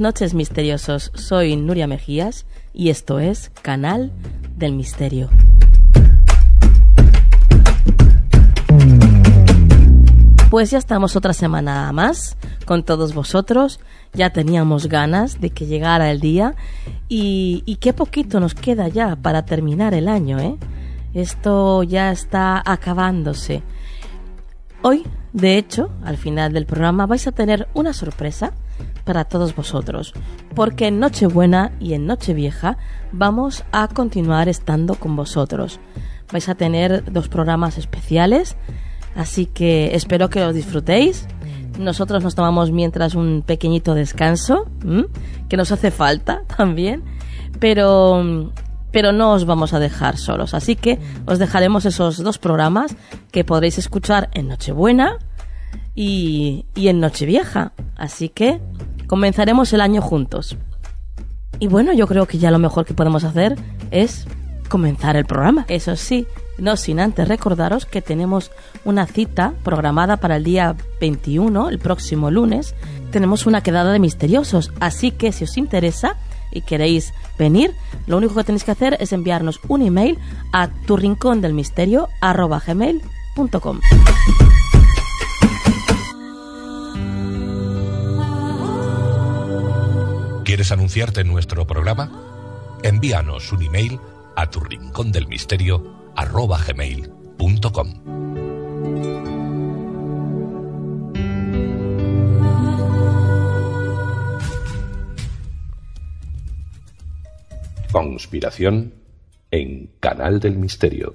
Noches misteriosos, soy Nuria Mejías y esto es Canal del Misterio. Pues ya estamos otra semana más con todos vosotros, ya teníamos ganas de que llegara el día y, y qué poquito nos queda ya para terminar el año, ¿eh? Esto ya está acabándose. Hoy, de hecho, al final del programa vais a tener una sorpresa para todos vosotros, porque en Nochebuena y en Nochevieja vamos a continuar estando con vosotros. Vais a tener dos programas especiales, así que espero que los disfrutéis. Nosotros nos tomamos mientras un pequeñito descanso, que nos hace falta también, pero pero no os vamos a dejar solos. Así que os dejaremos esos dos programas que podréis escuchar en Nochebuena y, y en Nochevieja. Así que comenzaremos el año juntos. Y bueno, yo creo que ya lo mejor que podemos hacer es comenzar el programa. Eso sí, no sin antes recordaros que tenemos una cita programada para el día 21, el próximo lunes. Tenemos una quedada de misteriosos, así que si os interesa y queréis venir, lo único que tenéis que hacer es enviarnos un email a tu ¿Quieres anunciarte en nuestro programa? Envíanos un email a tu rincón del misterio arroba gmail.com. Conspiración en Canal del Misterio.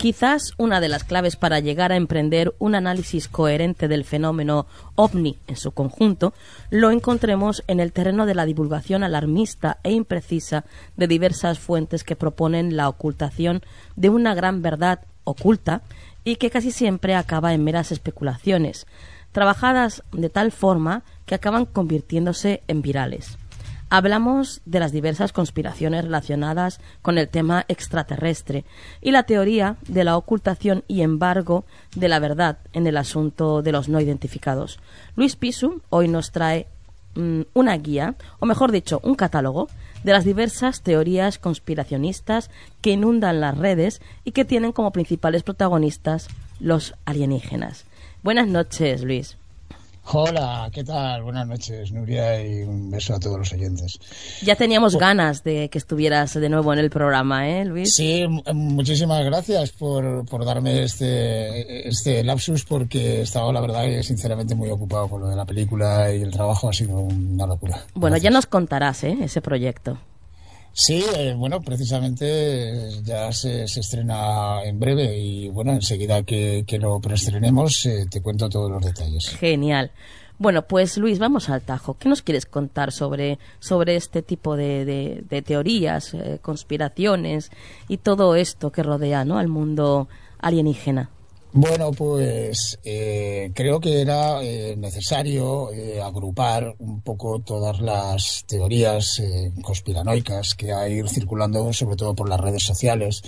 Quizás una de las claves para llegar a emprender un análisis coherente del fenómeno ovni en su conjunto lo encontremos en el terreno de la divulgación alarmista e imprecisa de diversas fuentes que proponen la ocultación de una gran verdad oculta y que casi siempre acaba en meras especulaciones, trabajadas de tal forma que acaban convirtiéndose en virales hablamos de las diversas conspiraciones relacionadas con el tema extraterrestre y la teoría de la ocultación y embargo de la verdad en el asunto de los no identificados. Luis Pisu hoy nos trae mm, una guía, o mejor dicho, un catálogo de las diversas teorías conspiracionistas que inundan las redes y que tienen como principales protagonistas los alienígenas. Buenas noches, Luis. Hola, ¿qué tal? Buenas noches, Nuria, y un beso a todos los oyentes. Ya teníamos ganas de que estuvieras de nuevo en el programa, ¿eh, Luis? Sí, muchísimas gracias por, por darme este, este lapsus, porque estaba, la verdad, sinceramente muy ocupado con lo de la película y el trabajo ha sido una locura. Bueno, ya nos contarás, ¿eh? Ese proyecto. Sí, eh, bueno, precisamente ya se, estrena en breve y bueno, enseguida que, lo preestrenemos eh, te cuento todos los detalles. Genial. Bueno, pues Luis, vamos al tajo. ¿Qué nos quieres contar sobre, sobre este tipo de, de, teorías, eh, conspiraciones y todo esto que rodea ¿no? al mundo alienígena? Bueno, pues eh, creo que era eh, necesario eh, agrupar un poco todas las teorías conspiranoicas que hay circulando, sobre todo por las redes sociales,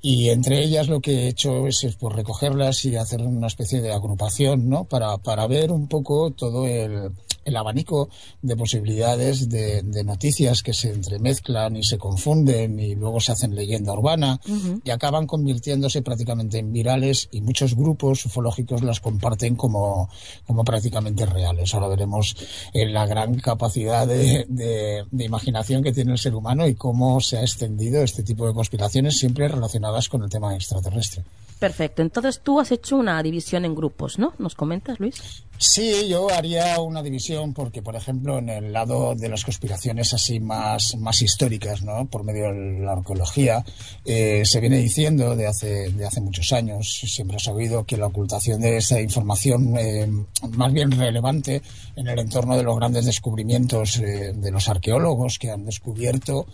y entre ellas lo que he hecho es, pues, recogerlas y hacer una especie de agrupación, ¿no? Para, para ver un poco todo el el abanico de posibilidades de, noticias que se entremezclan y se confunden y luego se hacen leyenda urbana y acaban convirtiéndose prácticamente en virales y muchos grupos ufológicos las comparten como, como prácticamente reales. Ahora veremos eh, la gran capacidad de, de imaginación que tiene el ser humano y cómo se ha extendido este tipo de conspiraciones siempre relacionadas con el tema extraterrestre. Perfecto. Entonces tú has hecho una división en grupos, ¿no? ¿Nos comentas, Luis? Sí, yo haría una división porque, por ejemplo, en el lado de las conspiraciones así más, más históricas, ¿no? Por medio de la arqueología, eh, se viene diciendo de hace, de hace muchos años, siempre se ha oído que la ocultación de esa información eh, más bien relevante en el entorno de los grandes descubrimientos eh, de los arqueólogos que han descubierto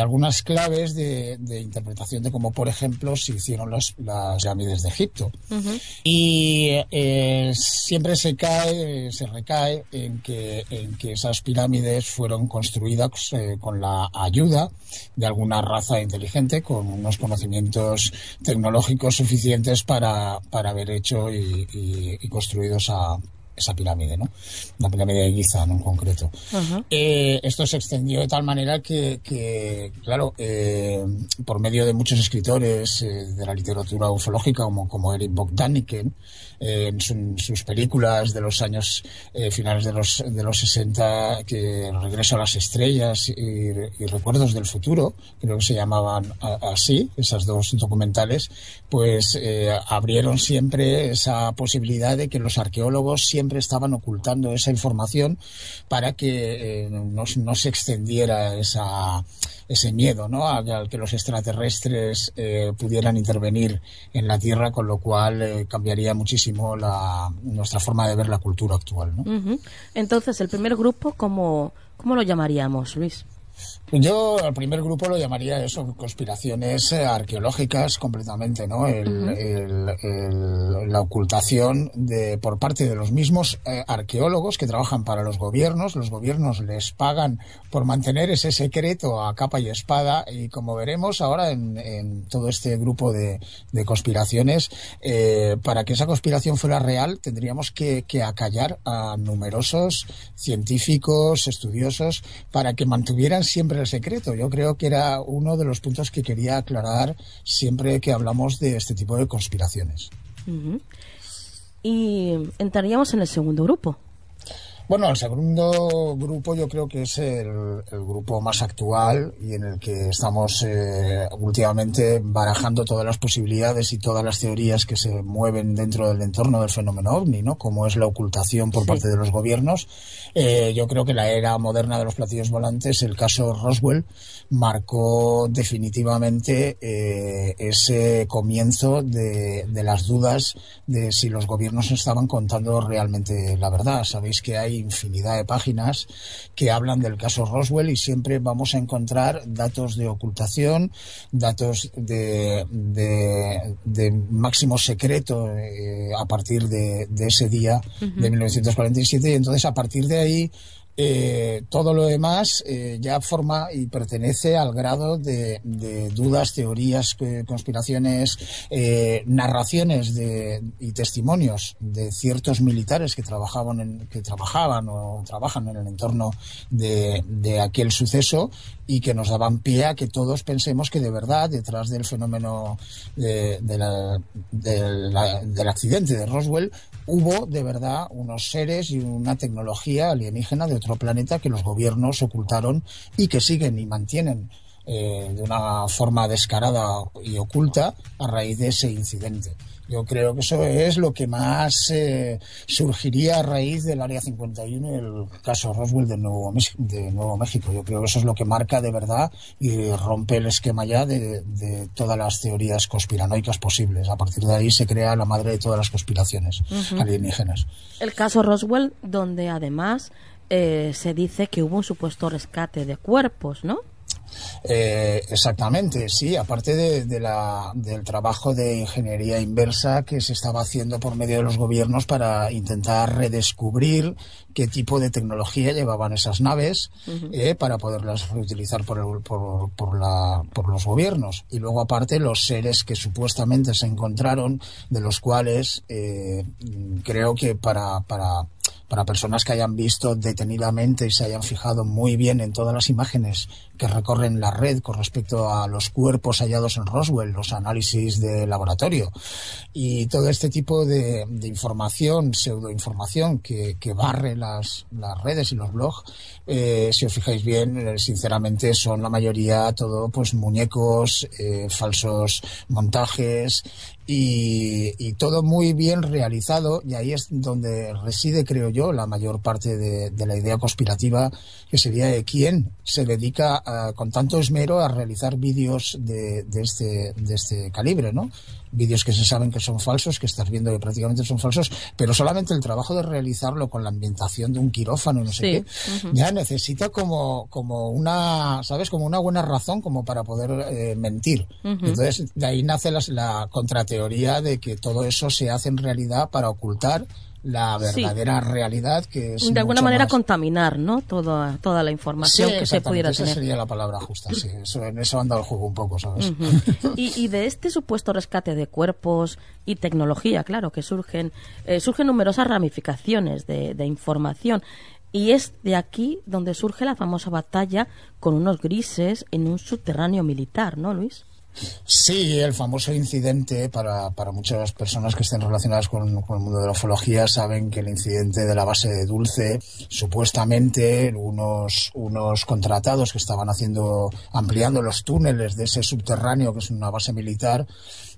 algunas claves de, interpretación de cómo, por ejemplo, se hicieron las, las pirámides de Egipto. Y siempre se cae, se recae en que, en que esas pirámides fueron construidas eh, con la ayuda de alguna raza inteligente, con unos conocimientos tecnológicos suficientes para, para haber hecho y, construido esa, esa pirámide, ¿no? La pirámide de Giza, en concreto. Eh, esto se extendió de tal manera que, que claro, eh, por medio de muchos escritores de la literatura ufológica, como, como Eric Bogdaniken, en, sus películas de los años eh, finales de los, de los 60, que Regreso a las Estrellas y, Recuerdos del Futuro, creo que se llamaban así, esas dos documentales, pues eh, abrieron siempre esa posibilidad de que los arqueólogos siempre estaban ocultando esa información para que eh, no, no se extendiera esa ese miedo ¿no? a, que los extraterrestres pudieran intervenir en la Tierra, con lo cual cambiaría muchísimo la, nuestra forma de ver la cultura actual. ¿no? Entonces, el primer grupo, ¿cómo, ¿cómo lo llamaríamos, Luis? Yo al primer grupo lo llamaría eso, conspiraciones eh, arqueológicas completamente, ¿no? la ocultación de, por parte de los mismos eh, arqueólogos que trabajan para los gobiernos. Los gobiernos les pagan por mantener ese secreto a capa y espada y como veremos ahora en, todo este grupo de, conspiraciones, eh, para que esa conspiración fuera real tendríamos que, que acallar a numerosos científicos, estudiosos, para que mantuvieran siempre el secreto. Yo creo que era uno de los puntos que quería aclarar siempre que hablamos de este tipo de conspiraciones. Y entraríamos en el segundo grupo. Bueno, el segundo grupo yo creo que es el, grupo más actual y en el que estamos eh, últimamente barajando todas las posibilidades y todas las teorías que se mueven dentro del entorno del fenómeno ovni, ¿no? Como es la ocultación por parte de los gobiernos. Eh, yo creo que la era moderna de los platillos volantes, el caso Roswell, marcó definitivamente eh, ese comienzo de, de las dudas de si los gobiernos estaban contando realmente la verdad. Sabéis que hay infinidad de páginas que hablan del caso Roswell y siempre vamos a encontrar datos de ocultación, datos de, de, máximo secreto eh, a partir de, ese día de 1947 y entonces a partir de ahí eh, todo lo demás eh, ya forma y pertenece al grado de, dudas, teorías, eh, conspiraciones, narraciones de, y testimonios de ciertos militares que trabajaban, en, que trabajaban o trabajan en el entorno de, de aquel suceso y que nos daban pie a que todos pensemos que de verdad detrás del fenómeno de, del accidente de Roswell hubo de verdad unos seres y una tecnología alienígena de otro planeta que los gobiernos ocultaron y que siguen y mantienen eh, de una forma descarada y oculta a raíz de ese incidente. Yo creo que eso es lo que más eh, surgiría a raíz del Área 51 y el caso Roswell de Nuevo, de Nuevo México. Yo creo que eso es lo que marca de verdad y rompe el esquema ya de, todas las teorías conspiranoicas posibles. A partir de ahí se crea la madre de todas las conspiraciones alienígenas. El caso Roswell, donde además eh, se dice que hubo un supuesto rescate de cuerpos, ¿no? Eh, exactamente, sí, aparte de, la, del trabajo de ingeniería inversa que se estaba haciendo por medio de los gobiernos para intentar redescubrir qué tipo de tecnología llevaban esas naves eh, para poderlas reutilizar por, por, por, la, por los gobiernos. Y luego aparte los seres que supuestamente se encontraron, de los cuales eh, creo que para, para para personas que hayan visto detenidamente y se hayan fijado muy bien en todas las imágenes que recorren la red con respecto a los cuerpos hallados en Roswell, los análisis de laboratorio y todo este tipo de, información, pseudoinformación que, que barre las, las redes y los blogs, eh, si os fijáis bien, eh, sinceramente son la mayoría todo pues muñecos, eh, falsos montajes y, todo muy bien realizado y ahí es donde reside, creo yo, la mayor parte de, la idea conspirativa, que sería de quién se dedica con tanto esmero a realizar vídeos de, de, este, de este calibre, ¿no? Vídeos que se saben que son falsos, que estás viendo que prácticamente son falsos, pero solamente el trabajo de realizarlo con la ambientación de un quirófano no sé qué, ya necesita como, como una, ¿sabes? Como una buena razón como para poder eh, mentir. Entonces, de ahí nace la, la contrateoría de que todo eso se hace en realidad para ocultar la verdadera realidad que es de alguna manera contaminar no toda toda la información que se pudiera esa tener. sería la palabra justa sí. Eso, en eso anda el juego un poco sabes y, de este supuesto rescate de cuerpos y tecnología claro que surgen eh, surgen numerosas ramificaciones de, de información. Y es de aquí donde surge la famosa batalla con unos grises en un subterráneo militar no Luis Sí, el famoso incidente para, para muchas personas que estén relacionadas con, el mundo de la ufología saben que el incidente de la base de Dulce, supuestamente unos, unos contratados que estaban haciendo, ampliando los túneles de ese subterráneo, que es una base militar,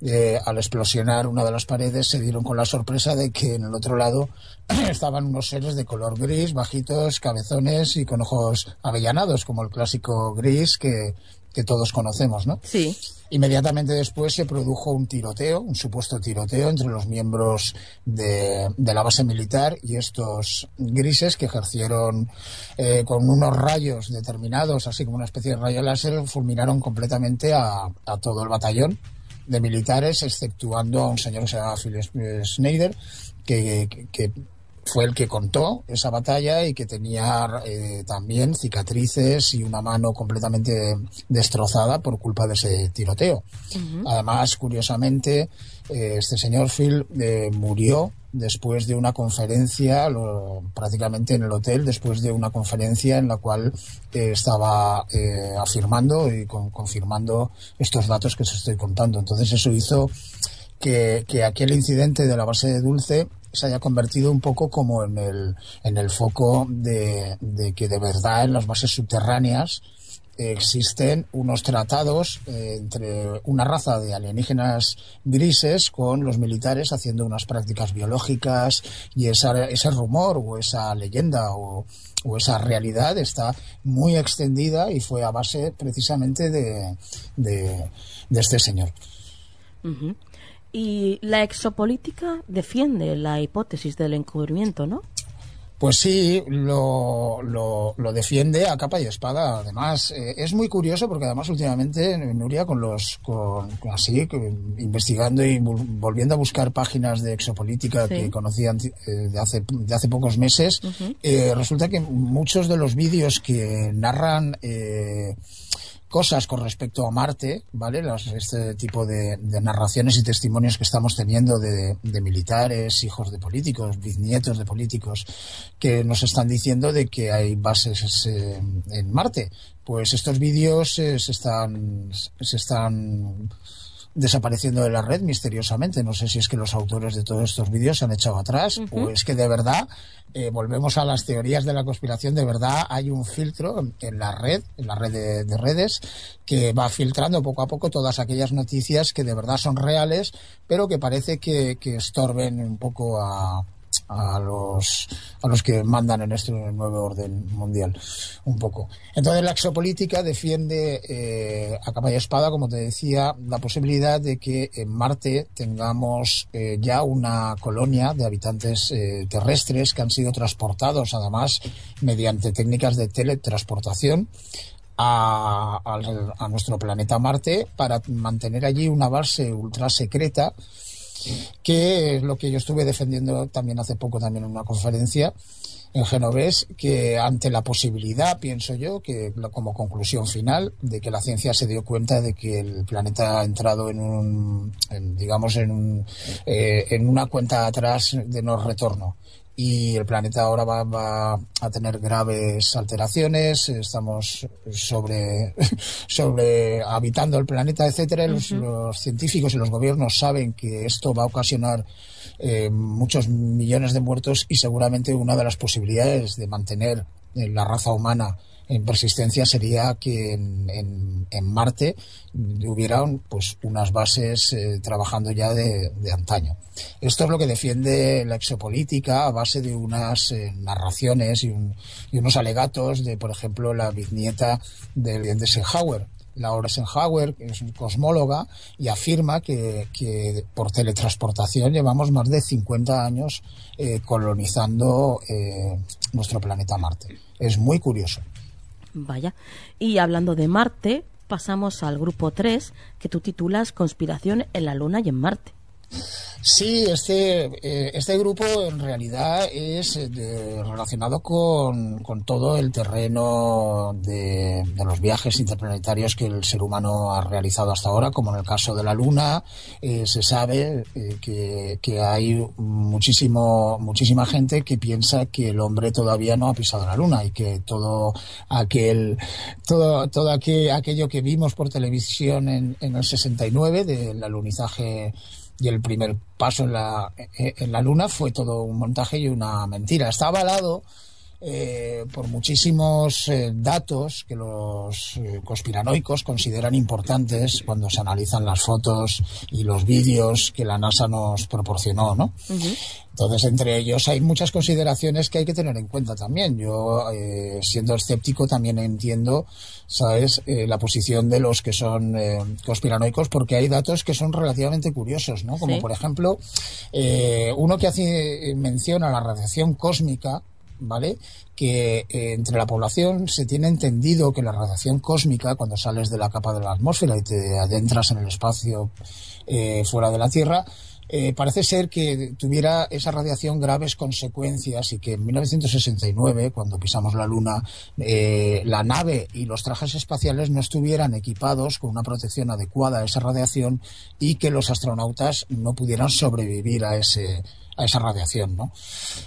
eh, al explosionar una de las paredes se dieron con la sorpresa de que en el otro lado estaban unos seres de color gris, bajitos, cabezones y con ojos avellanados, como el clásico gris que, que todos conocemos, ¿no? Sí. Inmediatamente después se produjo un tiroteo, un supuesto tiroteo entre los miembros de, la base militar y estos grises que ejercieron eh, con unos rayos determinados, así como una especie de rayo láser, fulminaron completamente a, todo el batallón de militares, exceptuando a un señor que se llama Phil Schneider, que, que fue el que contó esa batalla y que tenía eh, también cicatrices y una mano completamente destrozada por culpa de ese tiroteo. Además, curiosamente, eh, este señor Phil eh, murió después de una conferencia, prácticamente en el hotel, después de una conferencia en la cual estaba afirmando y confirmando estos datos que os estoy contando. Entonces eso hizo que, que aquel incidente de la base de Dulce se haya convertido un poco como en el, en el foco de, que de verdad en las bases subterráneas existen unos tratados eh, entre una raza de alienígenas grises con los militares haciendo unas prácticas biológicas y esa, ese rumor o esa leyenda o, o, esa realidad está muy extendida y fue a base precisamente de, de, este señor. Y la exopolítica defiende la hipótesis del encubrimiento, ¿no? Pues sí, lo, lo, defiende a capa y espada. Además, eh, es muy curioso porque además últimamente Nuria con los con, así investigando y volviendo a buscar páginas de exopolítica que conocían eh, de hace de hace pocos meses, eh, resulta que muchos de los vídeos que narran cosas con respecto a Marte, ¿vale? este tipo de, narraciones y testimonios que estamos teniendo de, militares, hijos de políticos, bisnietos de políticos, que nos están diciendo de que hay bases eh, en Marte. Pues estos vídeos eh, se están, se están desapareciendo de la red misteriosamente. No sé si es que los autores de todos estos vídeos se han echado atrás o es que de verdad, eh, volvemos a las teorías de la conspiración, de verdad hay un filtro en la red, en la red de, redes, que va filtrando poco a poco todas aquellas noticias que de verdad son reales, pero que parece que estorben un poco a, a los, a los que mandan en este nuevo orden mundial, un poco. Entonces la exopolítica defiende eh, a capa y espada, como te decía, la posibilidad de que en Marte tengamos eh, ya una colonia de habitantes eh, terrestres que han sido transportados, además, mediante técnicas de teletransportación a, a, nuestro planeta Marte para mantener allí una base ultra secreta que es lo que yo estuve defendiendo también hace poco también en una conferencia en Genovés, que ante la posibilidad, pienso yo, que como conclusión final, de que la ciencia se dio cuenta de que el planeta ha entrado en un, digamos, en, un, eh, en una cuenta atrás de no retorno y el planeta ahora va, a tener graves alteraciones, estamos sobre, sobre habitando el planeta, etcétera. los, científicos y los gobiernos saben que esto va a ocasionar eh, muchos millones de muertos y seguramente una de las posibilidades de mantener la raza humana en persistencia sería que en, en, Marte hubieran pues unas bases eh, trabajando ya de, antaño. Esto es lo que defiende la exopolítica a base de unas eh, narraciones y, unos alegatos de, por ejemplo, la bisnieta de, de Eisenhower. Laura Eisenhower, que es un cosmóloga, y afirma que, por teletransportación llevamos más de 50 años eh, colonizando nuestro planeta Marte. Es muy curioso. Vaya. Y hablando de Marte, pasamos al grupo 3, que tú titulas Conspiración en la Luna y en Marte. Sí, este, eh, este grupo en realidad es eh, relacionado con, todo el terreno de, los viajes interplanetarios que el ser humano ha realizado hasta ahora, como en el caso de la Luna. Eh, se sabe que, hay muchísimo, muchísima gente que piensa que el hombre todavía no ha pisado la Luna y que todo aquel, todo, todo aquello que vimos por televisión en, en el 69 del alunizaje y el primer paso en la, en la Luna fue todo un montaje y una mentira. Está avalado eh, por muchísimos eh, datos que los eh, conspiranoicos consideran importantes cuando se analizan las fotos y los vídeos que la NASA nos proporcionó, ¿no? Entonces, entre ellos hay muchas consideraciones que hay que tener en cuenta también. Yo, eh, siendo escéptico, también entiendo, ¿sabes?, eh, la posición de los que son eh, conspiranoicos, porque hay datos que son relativamente curiosos, ¿no? Como, por ejemplo, uno que hace mención a la radiación cósmica, ¿vale? Que entre la población se tiene entendido que la radiación cósmica, cuando sales de la capa de la atmósfera y te adentras en el espacio fuera de la Tierra, eh, parece ser que tuviera esa radiación graves consecuencias y que en 1969, cuando pisamos la Luna, eh, la nave y los trajes espaciales no estuvieran equipados con una protección adecuada a esa radiación y que los astronautas no pudieran sobrevivir a ese, a esa radiación, ¿no?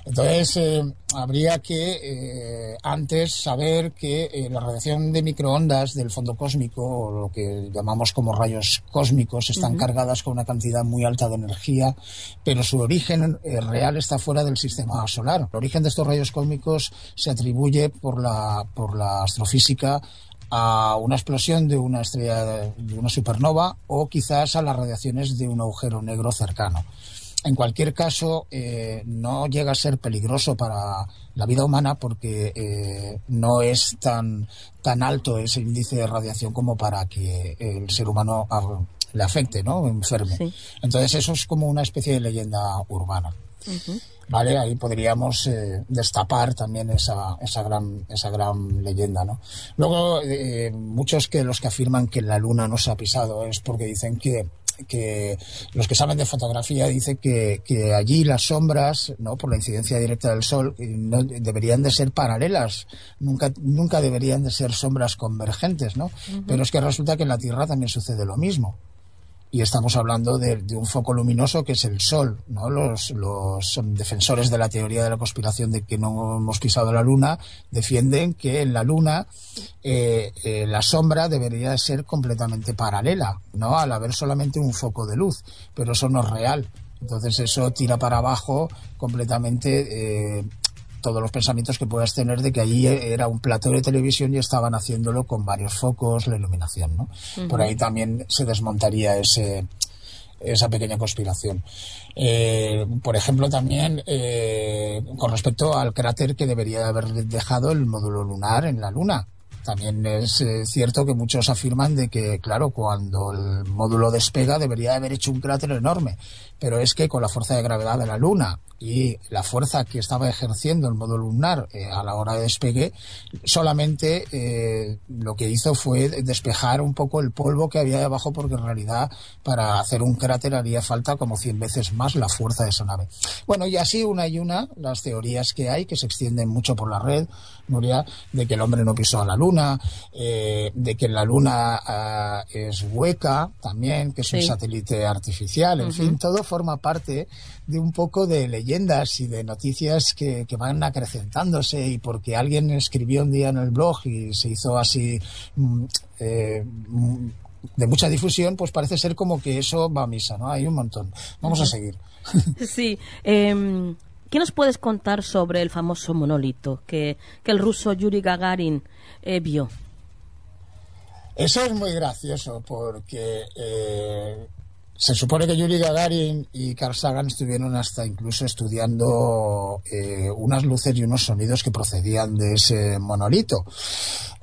Entonces, eh, habría que eh, antes saber que eh, la radiación de microondas del fondo cósmico, o lo que llamamos como rayos cósmicos, están cargadas con una cantidad muy alta de energía, pero su origen real está fuera del sistema solar. El origen de estos rayos cósmicos se atribuye por la, por la astrofísica a una explosión de una estrella de una supernova o quizás a las radiaciones de un agujero negro cercano. En cualquier caso, eh, no llega a ser peligroso para la vida humana porque eh, no es tan, tan alto ese índice de radiación como para que el ser humano le afecte, ¿no? Enferme. Entonces, eso es como una especie de leyenda urbana. ¿vale? Ahí podríamos eh, destapar también esa, esa, gran, esa gran leyenda, ¿no? Luego, muchos que los que afirman que la luna no se ha pisado es porque dicen que que los que saben de fotografía dicen que, que allí las sombras, ¿no? por la incidencia directa del sol, eh, no, deberían de ser paralelas, nunca, nunca deberían de ser sombras convergentes, ¿no? Pero es que resulta que en la Tierra también sucede lo mismo y estamos hablando de, un foco luminoso que es el Sol. ¿no? Los, los, defensores de la teoría de la conspiración de que no hemos pisado la Luna defienden que en la Luna eh, eh, la sombra debería ser completamente paralela, ¿no? al haber solamente un foco de luz, pero eso no es real. Entonces eso tira para abajo completamente eh, todos los pensamientos que puedas tener de que allí era un plató de televisión y estaban haciéndolo con varios focos, la iluminación, ¿no? Por ahí también se desmontaría ese, esa pequeña conspiración. Eh, por ejemplo, también eh, con respecto al cráter que debería haber dejado el módulo lunar en la Luna. También es eh, cierto que muchos afirman de que, claro, cuando el módulo despega debería haber hecho un cráter enorme, pero es que con la fuerza de gravedad de la Luna y la fuerza que estaba ejerciendo el módulo lunar eh, a la hora de despegue, solamente eh, lo que hizo fue despejar un poco el polvo que había debajo, porque en realidad para hacer un cráter haría falta como 100 veces más la fuerza de esa nave. Bueno, y así una y una las teorías que hay, que se extienden mucho por la red, Nuria, de que el hombre no pisó a la luna, eh, de que la luna ah, es hueca también, que es un satélite artificial, en fin, todo forma parte de un poco de leyenda leyendas y de noticias que, van acrecentándose y porque alguien escribió un día en el blog y se hizo así mm, eh, mm, de mucha difusión, pues parece ser como que eso va a misa, ¿no? Hay un montón. Vamos a seguir. Sí. Em, ¿Qué nos puedes contar sobre el famoso monolito que, el ruso Yuri Gagarin eh, vio? Eso es muy gracioso porque eh, se supone que Yuri Gagarin y Carl Sagan estuvieron hasta incluso estudiando eh, unas luces y unos sonidos que procedían de ese monolito.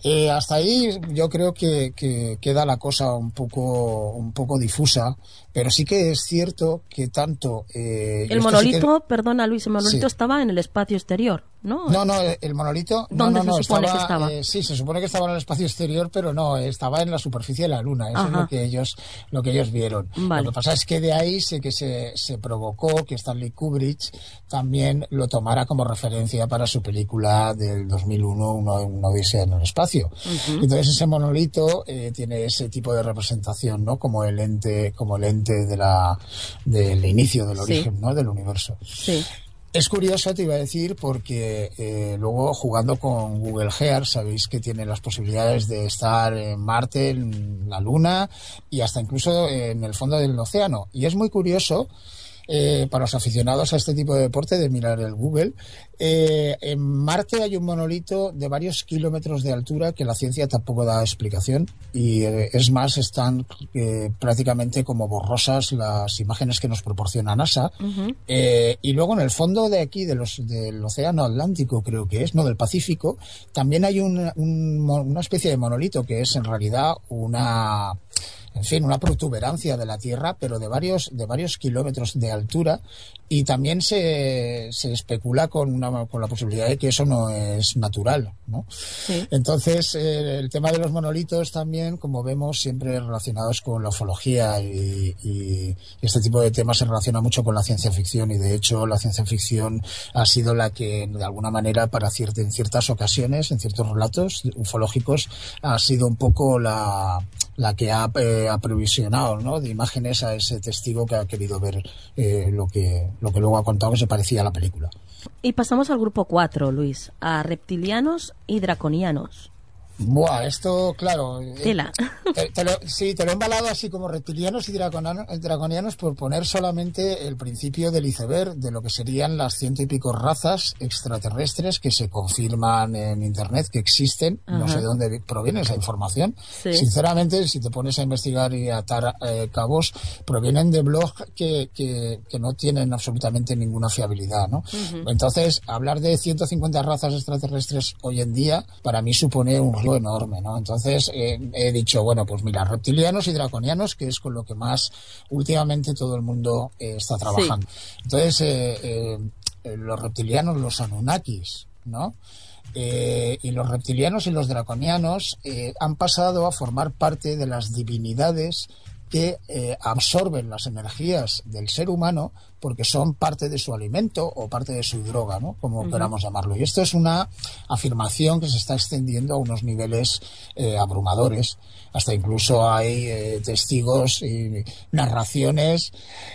Eh, hasta ahí yo creo que, queda la cosa un poco, un poco difusa, pero sí que es cierto que tanto... Eh, el monolito, perdona Luis, el monolito estaba en el espacio exterior. ¿no? No, no, el monolito. ¿Dónde no, se supone que estaba? Eh, sí, se supone que estaba en el espacio exterior, pero no, estaba en la superficie de la Luna. Eso es lo que ellos, lo que ellos vieron. Lo que pasa es que de ahí sé que se, se provocó que Stanley Kubrick también lo tomara como referencia para su película del 2001, Una, odisea en el espacio. Entonces ese monolito eh, tiene ese tipo de representación, ¿no? Como el ente, como el ente de la, del inicio del origen, ¿no? Del universo. Sí. Es curioso, te iba a decir, porque eh, luego jugando con Google Earth, sabéis que tiene las posibilidades de estar en Marte, en la Luna y hasta incluso en el fondo del océano. Y es muy curioso eh, para los aficionados a este tipo de deporte de mirar el Google. Eh, en Marte hay un monolito de varios kilómetros de altura que la ciencia tampoco da explicación y eh, es más, están prácticamente como borrosas las imágenes que nos proporciona NASA. y luego en el fondo de aquí, de los, del Océano Atlántico creo que es, no del Pacífico, también hay una especie de monolito que es en realidad una en fin, una protuberancia de la Tierra, pero de varios, de varios kilómetros de altura, y también se, se especula con, una, con la posibilidad de que eso no es natural. ¿no? Entonces, eh, el tema de los monolitos también, como vemos, siempre relacionados con la ufología y, y, este tipo de temas se relaciona mucho con la ciencia ficción y de hecho la ciencia ficción ha sido la que de alguna manera para cierta, en ciertas ocasiones, en ciertos relatos ufológicos, ha sido un poco la, la que ha eh, aprovisionado ¿no? de imágenes a ese testigo que ha querido ver eh, lo, que, lo que luego ha contado que se parecía a la película. Y pasamos al grupo 4, Luis, a reptilianos y draconianos. Buah, esto, claro. Eh, Tela. Te, lo, sí, te lo he embalado así como reptilianos y draconianos por poner solamente el principio del iceberg de lo que serían las ciento y pico razas extraterrestres que se confirman en Internet que existen. No sé de dónde proviene esa información. Sinceramente, si te pones a investigar y atar eh, cabos, provienen de blogs que, que, no tienen absolutamente ninguna fiabilidad, ¿no? Entonces, hablar de 150 razas extraterrestres hoy en día, para mí supone un enorme, ¿no? Entonces eh, he dicho, bueno, pues mira, reptilianos y draconianos, que es con lo que más últimamente todo el mundo eh, está trabajando. Entonces, eh, los reptilianos, los Anunnakis, ¿no? y los reptilianos y los draconianos han pasado a formar parte de las divinidades que absorben las energías del ser humano porque son parte de su alimento o parte de su droga, ¿no? Como queramos llamarlo. Y esto es una afirmación que se está extendiendo a unos niveles eh, abrumadores. Hasta incluso hay eh, testigos y narraciones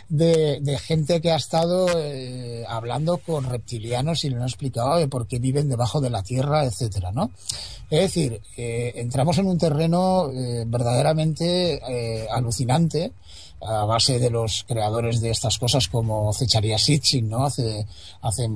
de, gente que ha estado eh, hablando con reptilianos y le han explicado de por qué viven debajo de la tierra, etcétera, ¿no? Es decir, entramos en un terreno verdaderamente alucinante a base de los creadores de estas cosas como Cecharia Sitchin, ¿no? Hace, hace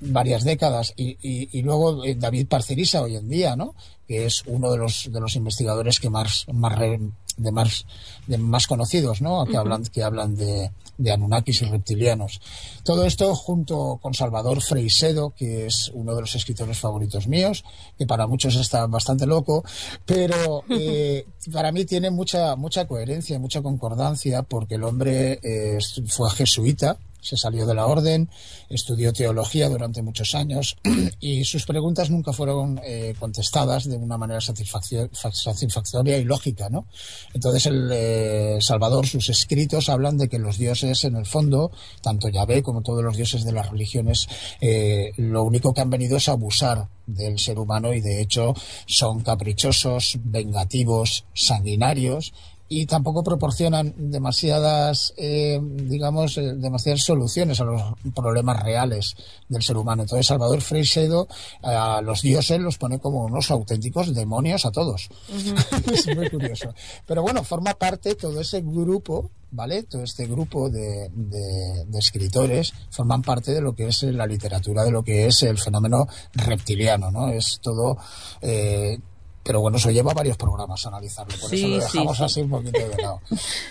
varias décadas y, y, luego eh, David Parcerisa hoy en día, ¿no? Que es uno de los, de los investigadores que más, más, de más, de más conocidos, ¿no? Que hablan, que hablan de, de Anunnakis y reptilianos. Todo esto junto con Salvador Freisedo, que es uno de los escritores favoritos míos, que para muchos está bastante loco, pero eh, para mí tiene mucha, mucha coherencia, mucha concordancia, porque el hombre eh, fue jesuita, se salió de la orden, estudió teología durante muchos años y sus preguntas nunca fueron eh, contestadas de una manera satisfactoria y lógica, ¿no? Entonces el eh, Salvador, sus escritos hablan de que los dioses, en el fondo, tanto Yahvé como todos los dioses de las religiones, eh, lo único que han venido es abusar del ser humano y de hecho son caprichosos, vengativos, sanguinarios y tampoco proporcionan demasiadas, eh, digamos, eh, demasiadas soluciones a los problemas reales del ser humano. Entonces Salvador Freixedo a los dioses los pone como unos auténticos demonios a todos. es muy curioso. Pero bueno, forma parte todo ese grupo ¿vale? Todo este grupo de, de, escritores forman parte de lo que es la literatura, de lo que es el fenómeno reptiliano, ¿no? Es todo eh, pero bueno, eso lleva varios programas a analizarlo, por eso lo dejamos así un poquito de lado.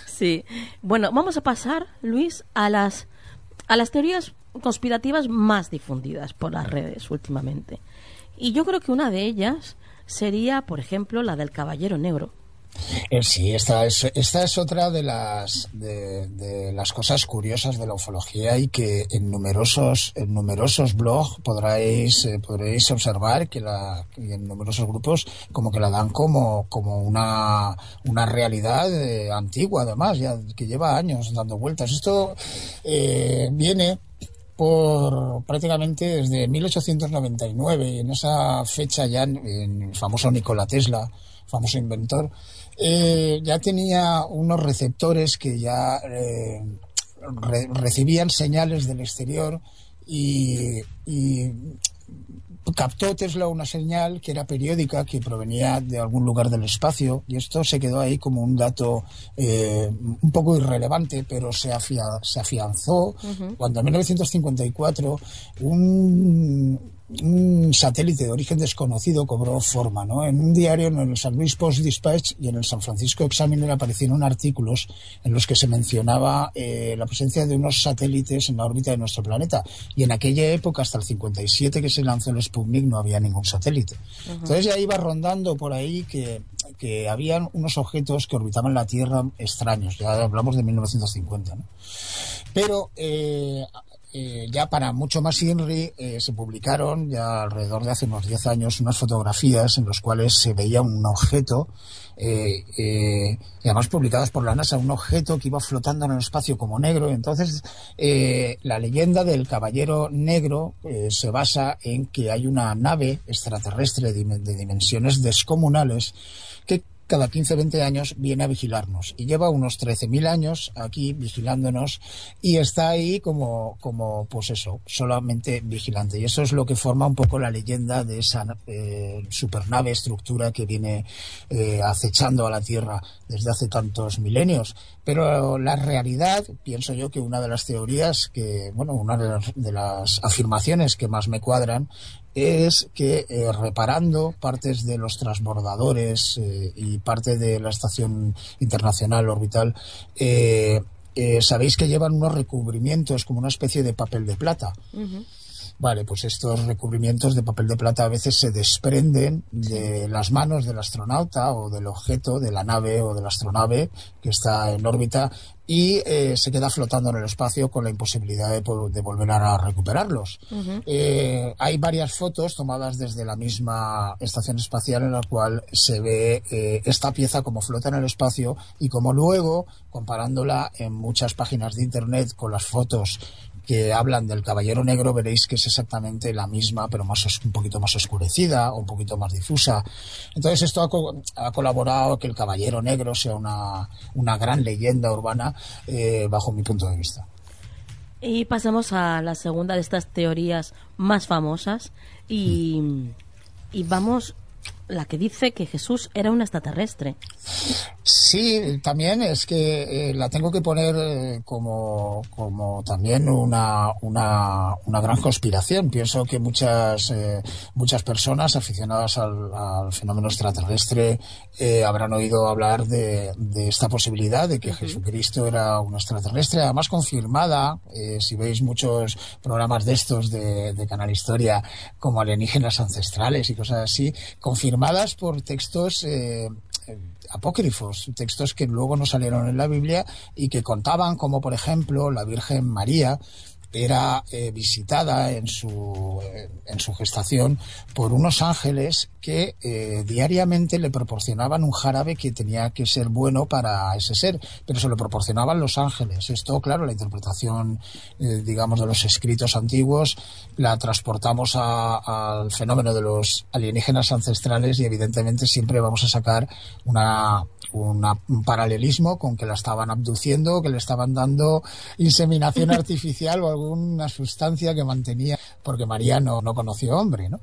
sí. Bueno, vamos a pasar, Luis, a las, a las teorías conspirativas más difundidas por las redes últimamente. Y yo creo que una de ellas sería, por ejemplo, la del Caballero Negro. Eh, sí, esta es, esta es otra de las, de, las cosas curiosas de la ufología y que en numerosos, en numerosos blogs podréis, eh, podréis observar que la, en numerosos grupos como que la dan como, como una, una realidad eh, antigua además, ya que lleva años dando vueltas. Esto viene por prácticamente desde 1899 y en esa fecha ya en el famoso Nikola Tesla, famoso inventor, eh, ya tenía unos receptores que ya eh, recibían señales del exterior y, captó Tesla una señal que era periódica, que provenía de algún lugar del espacio, y esto se quedó ahí como un dato eh, un poco irrelevante, pero se, se afianzó cuando en 1954 un un satélite de origen desconocido cobró forma. ¿no? En un diario, en el San Luis Post Dispatch y en el San Francisco Examiner aparecieron artículos en los que se mencionaba eh, la presencia de unos satélites en la órbita de nuestro planeta. Y en aquella época, hasta el 57 que se lanzó el Sputnik, no había ningún satélite. Entonces ya iba rondando por ahí que, que habían unos objetos que orbitaban la Tierra extraños. Ya hablamos de 1950. ¿no? Pero eh, eh, ya para mucho más INRI eh, se publicaron ya alrededor de hace unos 10 años unas fotografías en las cuales se veía un objeto, eh, además publicadas por la NASA, un objeto que iba flotando en el espacio como negro. Entonces, la leyenda del caballero negro se basa en que hay una nave extraterrestre de dimensiones descomunales cada 15 20 años viene a vigilarnos y lleva unos 13.000 años aquí vigilándonos y está ahí como, como, pues eso, solamente vigilante. Y eso es lo que forma un poco la leyenda de esa eh, supernave estructura que viene eh, acechando a la Tierra desde hace tantos milenios. Pero la realidad, pienso yo que una de las teorías que, bueno, una de las, de las afirmaciones que más me cuadran es que eh, reparando partes de los transbordadores eh, y parte de la estación internacional orbital, eh, sabéis que llevan unos recubrimientos como una especie de papel de plata. Vale, pues estos recubrimientos de papel de plata a veces se desprenden de las manos del astronauta o del objeto de la nave o de la astronave que está en órbita y eh, se queda flotando en el espacio con la imposibilidad de, volver a recuperarlos. Eh, hay varias fotos tomadas desde la misma estación espacial en la cual se ve eh, esta pieza como flota en el espacio y como luego, comparándola en muchas páginas de Internet con las fotos que hablan del Caballero Negro veréis que es exactamente la misma, pero más un poquito más oscurecida o un poquito más difusa. Entonces esto ha, colaborado a que el Caballero Negro sea una, una gran leyenda urbana eh, bajo mi punto de vista. Y pasamos a la segunda de estas teorías más famosas y, y vamos la que dice que Jesús era un extraterrestre. Sí, también es que eh, la tengo que poner eh, como, como también una, una, una, gran conspiración. Pienso que muchas, eh, muchas personas aficionadas al, fenómeno extraterrestre habrán oído hablar de, de, esta posibilidad de que Jesucristo era un extraterrestre, además confirmada, si veis muchos programas de estos de, de Canal Historia como alienígenas ancestrales y cosas así, confirmadas por textos apócrifos, textos que luego no salieron en la Biblia y que contaban como, por ejemplo, la Virgen María era eh, visitada en su, eh, en su gestación por unos ángeles que eh, diariamente le proporcionaban un jarabe que tenía que ser bueno para ese ser, pero se lo proporcionaban los ángeles. Esto, claro, la interpretación, digamos, de los escritos antiguos la transportamos al fenómeno de los alienígenas ancestrales y evidentemente siempre vamos a sacar una, un paralelismo con que la estaban abduciendo, que le estaban dando inseminación artificial o alguna sustancia que mantenía, porque María no, no conoció hombre, ¿no?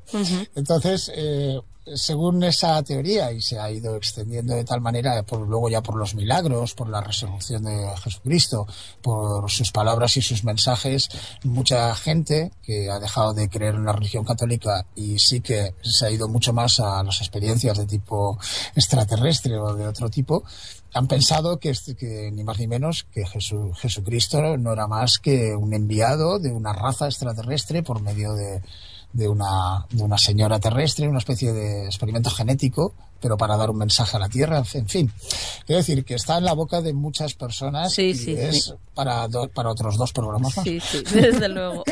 Entonces, eh, según esa teoría y se ha ido extendiendo de tal manera, por, luego ya por los milagros, por la resurrección de Jesucristo, por sus palabras y sus mensajes, mucha gente que ha dejado de creer en la religión católica y sí que se ha ido mucho más a las experiencias de tipo extraterrestre o de otro tipo, han pensado que, que ni más ni menos que Jesucristo no era más que un enviado de una raza extraterrestre por medio de de una, de una señora terrestre, una especie de experimento genético, pero para dar un mensaje a la Tierra, en fin. Quiero decir que está en la boca de muchas personas y es Para, para otros dos programas más. Sí, sí, desde luego.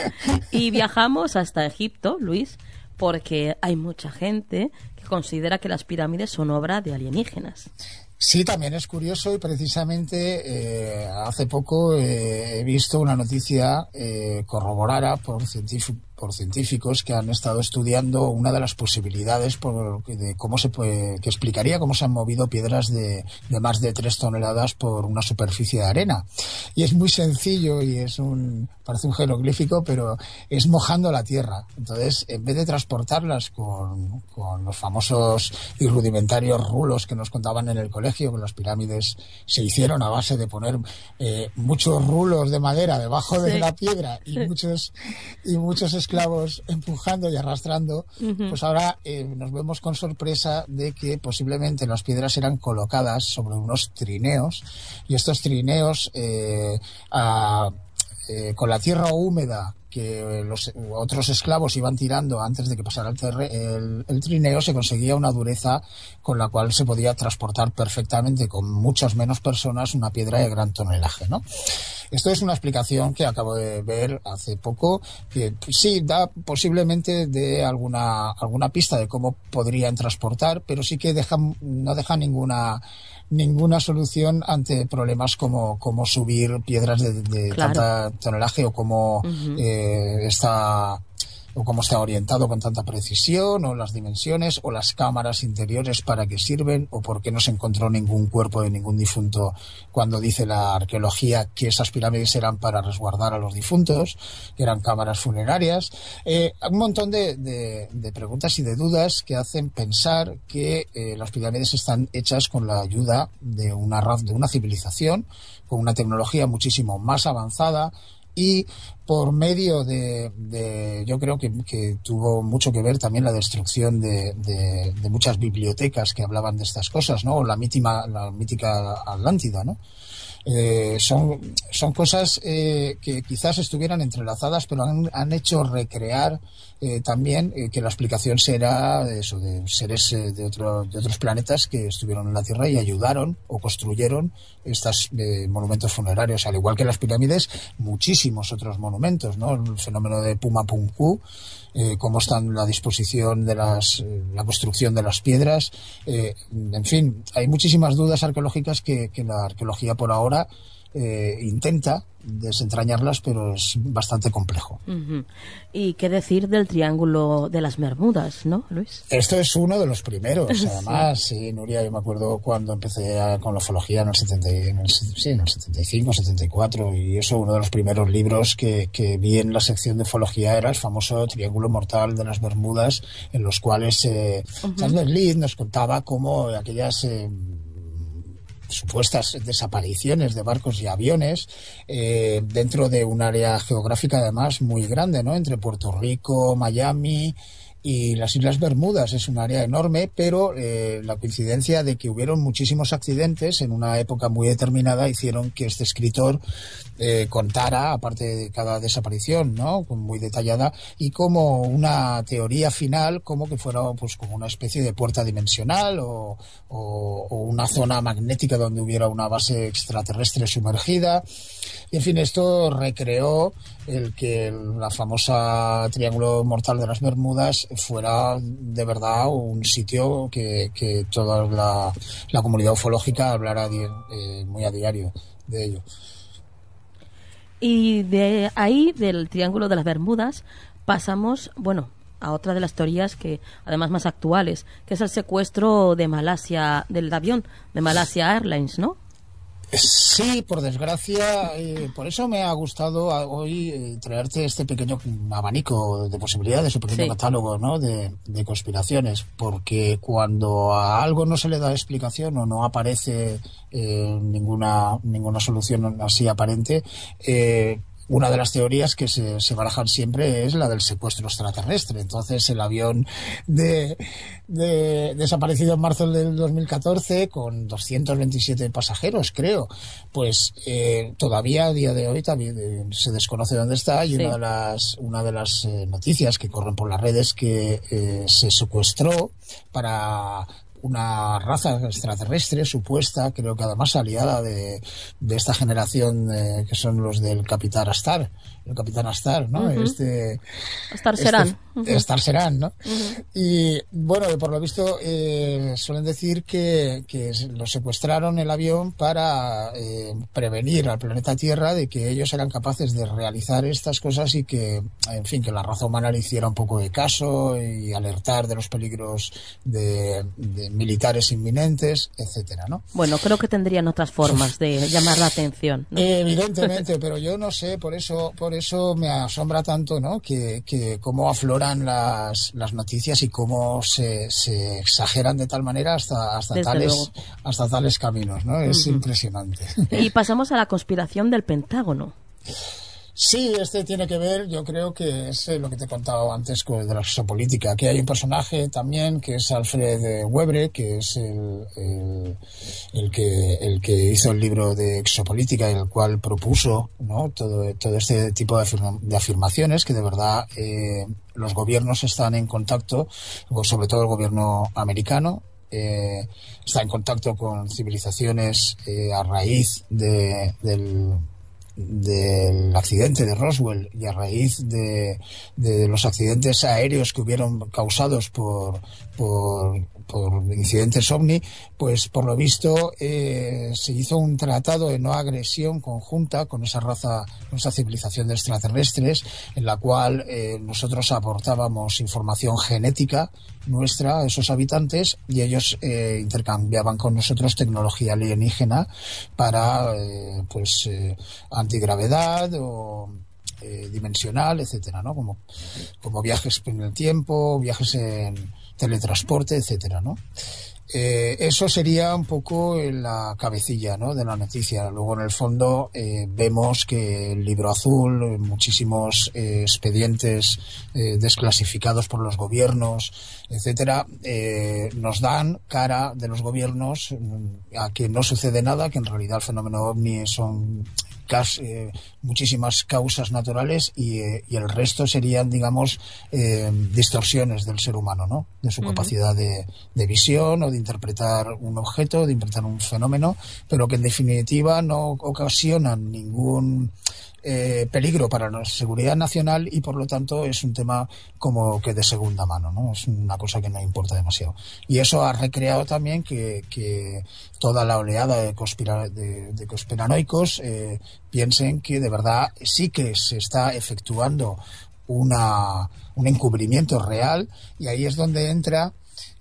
Y viajamos hasta Egipto, Luis, porque hay mucha gente que considera que las pirámides son obra de alienígenas. Sí, también es curioso y precisamente eh, hace poco eh, he visto una noticia eh, corroborada por científicos por científicos que han estado estudiando una de las posibilidades por, de cómo se puede, que explicaría cómo se han movido piedras de, de, más de tres toneladas por una superficie de arena. Y es muy sencillo y es un, parece un jeroglífico, pero es mojando la tierra. Entonces, en vez de transportarlas con, con los famosos y rudimentarios rulos que nos contaban en el colegio, que las pirámides se hicieron a base de poner eh, muchos rulos de madera debajo de la piedra y muchos, y muchos esclavos empujando y arrastrando, pues ahora eh, nos vemos con sorpresa de que posiblemente las piedras eran colocadas sobre unos trineos y estos trineos eh, eh, con la tierra húmeda que los otros esclavos iban tirando antes de que pasara el, el, trineo, se conseguía una dureza con la cual se podía transportar perfectamente con muchas menos personas una piedra de gran tonelaje, ¿no? Esto es una explicación que acabo de ver hace poco, que sí da posiblemente de alguna, alguna pista de cómo podrían transportar, pero sí que deja, no deja ninguna ninguna solución ante problemas como, como subir piedras de, tanta tonelaje o como eh, está o cómo está orientado con tanta precisión, o las dimensiones, o las cámaras interiores para qué sirven, o por qué no se encontró ningún cuerpo de ningún difunto cuando dice la arqueología que esas pirámides eran para resguardar a los difuntos, que eran cámaras funerarias. Eh, un montón de, preguntas y de dudas que hacen pensar que eh, las pirámides están hechas con la ayuda de una, de una civilización, con una tecnología muchísimo más avanzada, y por medio de, yo creo que, tuvo mucho que ver también la destrucción de, de, muchas bibliotecas que hablaban de estas cosas, ¿no? La mítica, la mítica Atlántida, ¿no? Eh, son, son cosas eh, que quizás estuvieran entrelazadas, pero han, han hecho recrear eh, también que la explicación será eso, de seres de, otro, de otros planetas que estuvieron en la Tierra y ayudaron o construyeron estos monumentos funerarios, al igual que las pirámides, muchísimos otros monumentos, ¿no? El fenómeno de Puma Punku, eh, cómo están la disposición de las, la construcción de las piedras, en fin, hay muchísimas dudas arqueológicas que, que la arqueología por ahora eh, intenta desentrañarlas, pero es bastante complejo. ¿Y qué decir del Triángulo de las Bermudas, no, Luis? Esto es uno de los primeros, además, sí, Nuria, yo me acuerdo cuando empecé con la ufología en el, 70, en el, sí, en el 75, 74, y eso, uno de los primeros libros que, que, vi en la sección de ufología era el famoso Triángulo Mortal de las Bermudas, en los cuales eh, uh nos contaba cómo aquellas... Eh, supuestas desapariciones de barcos y aviones eh, dentro de un área geográfica además muy grande, ¿no? Entre Puerto Rico, Miami, y las Islas Bermudas es un área enorme, pero eh, la coincidencia de que hubieron muchísimos accidentes en una época muy determinada hicieron que este escritor eh, contara, aparte de cada desaparición, ¿no? Muy detallada, y como una teoría final, como que fuera pues como una especie de puerta dimensional o, una zona magnética donde hubiera una base extraterrestre sumergida. Y en fin, esto recreó el que la famosa Triángulo Mortal de las Bermudas fuera de verdad un sitio que, toda la, comunidad ufológica hablara eh, muy a diario de ello. Y de ahí, del Triángulo de las Bermudas, pasamos, bueno, a otra de las teorías que, además más actuales, que es el secuestro de Malasia, del avión de Malasia Airlines, ¿no? Sí, por desgracia, eh, por eso me ha gustado hoy eh, traerte este pequeño abanico de posibilidades, un pequeño catálogo ¿no? de, conspiraciones, porque cuando a algo no se le da explicación o no aparece eh, ninguna, ninguna solución así aparente, una de las teorías que se, se, barajan siempre es la del secuestro extraterrestre. Entonces, el avión de, desaparecido en marzo del 2014 con 227 pasajeros, creo, pues eh, todavía a día de hoy también eh, se desconoce dónde está y una de las, una de las eh, noticias que corren por las redes que se secuestró para una raza extraterrestre supuesta, creo que además aliada de, de esta generación que son los del Capitán Astar, el Capitán Astar, ¿no? Este Star Serán. Este, Star Serán, ¿no? Y bueno, por lo visto eh, suelen decir que, que lo secuestraron el avión para eh, prevenir al planeta Tierra de que ellos eran capaces de realizar estas cosas y que, en fin, que la raza humana le hiciera un poco de caso y alertar de los peligros de, militares inminentes, etcétera, ¿no? Bueno, creo que tendrían otras formas de llamar la atención. Evidentemente, pero yo no sé, por eso, por eso me asombra tanto, ¿no? Que, que cómo afloran las, las noticias y cómo se, se exageran de tal manera hasta, hasta tales, hasta tales caminos, ¿no? Es impresionante. Y pasamos a la conspiración del Pentágono. Sí, este tiene que ver, yo creo que es eh, lo que te he contado antes de la exopolítica. Aquí hay un personaje también que es Alfred Webre, que es el, el, que, el que hizo el libro de exopolítica y el cual propuso ¿no? todo, todo este tipo de, afirmaciones que de verdad eh, los gobiernos están en contacto, sobre todo el gobierno americano, eh, está en contacto con civilizaciones a raíz de, del del accidente de Roswell y a raíz de, de los accidentes aéreos que hubieron causados por, por por incidentes ovni, pues por lo visto eh, se hizo un tratado de no agresión conjunta con esa raza, con esa civilización de extraterrestres, en la cual eh, nosotros aportábamos información genética nuestra a esos habitantes y ellos eh, intercambiaban con nosotros tecnología alienígena para pues antigravedad o dimensional, etcétera, ¿no? Como, como viajes en el tiempo, viajes en, teletransporte, etcétera, ¿no? Eh, eso sería un poco la cabecilla ¿no? de la noticia. Luego, en el fondo, eh, vemos que el libro azul, muchísimos eh, expedientes desclasificados por los gobiernos, etcétera, nos dan cara de los gobiernos mm, a que no sucede nada, que en realidad el fenómeno ovni son eh, muchísimas causas naturales y, eh, y, el resto serían, digamos, eh, distorsiones del ser humano, ¿no? De su capacidad de, de, visión o de interpretar un objeto, de interpretar un fenómeno, pero que en definitiva no ocasionan ningún eh, peligro para la seguridad nacional y por lo tanto es un tema como que de segunda mano, ¿no? Es una cosa que no importa demasiado. Y eso ha recreado también que, toda la oleada de, de, conspiranoicos eh, piensen que de verdad sí que se está efectuando una, un encubrimiento real y ahí es donde entra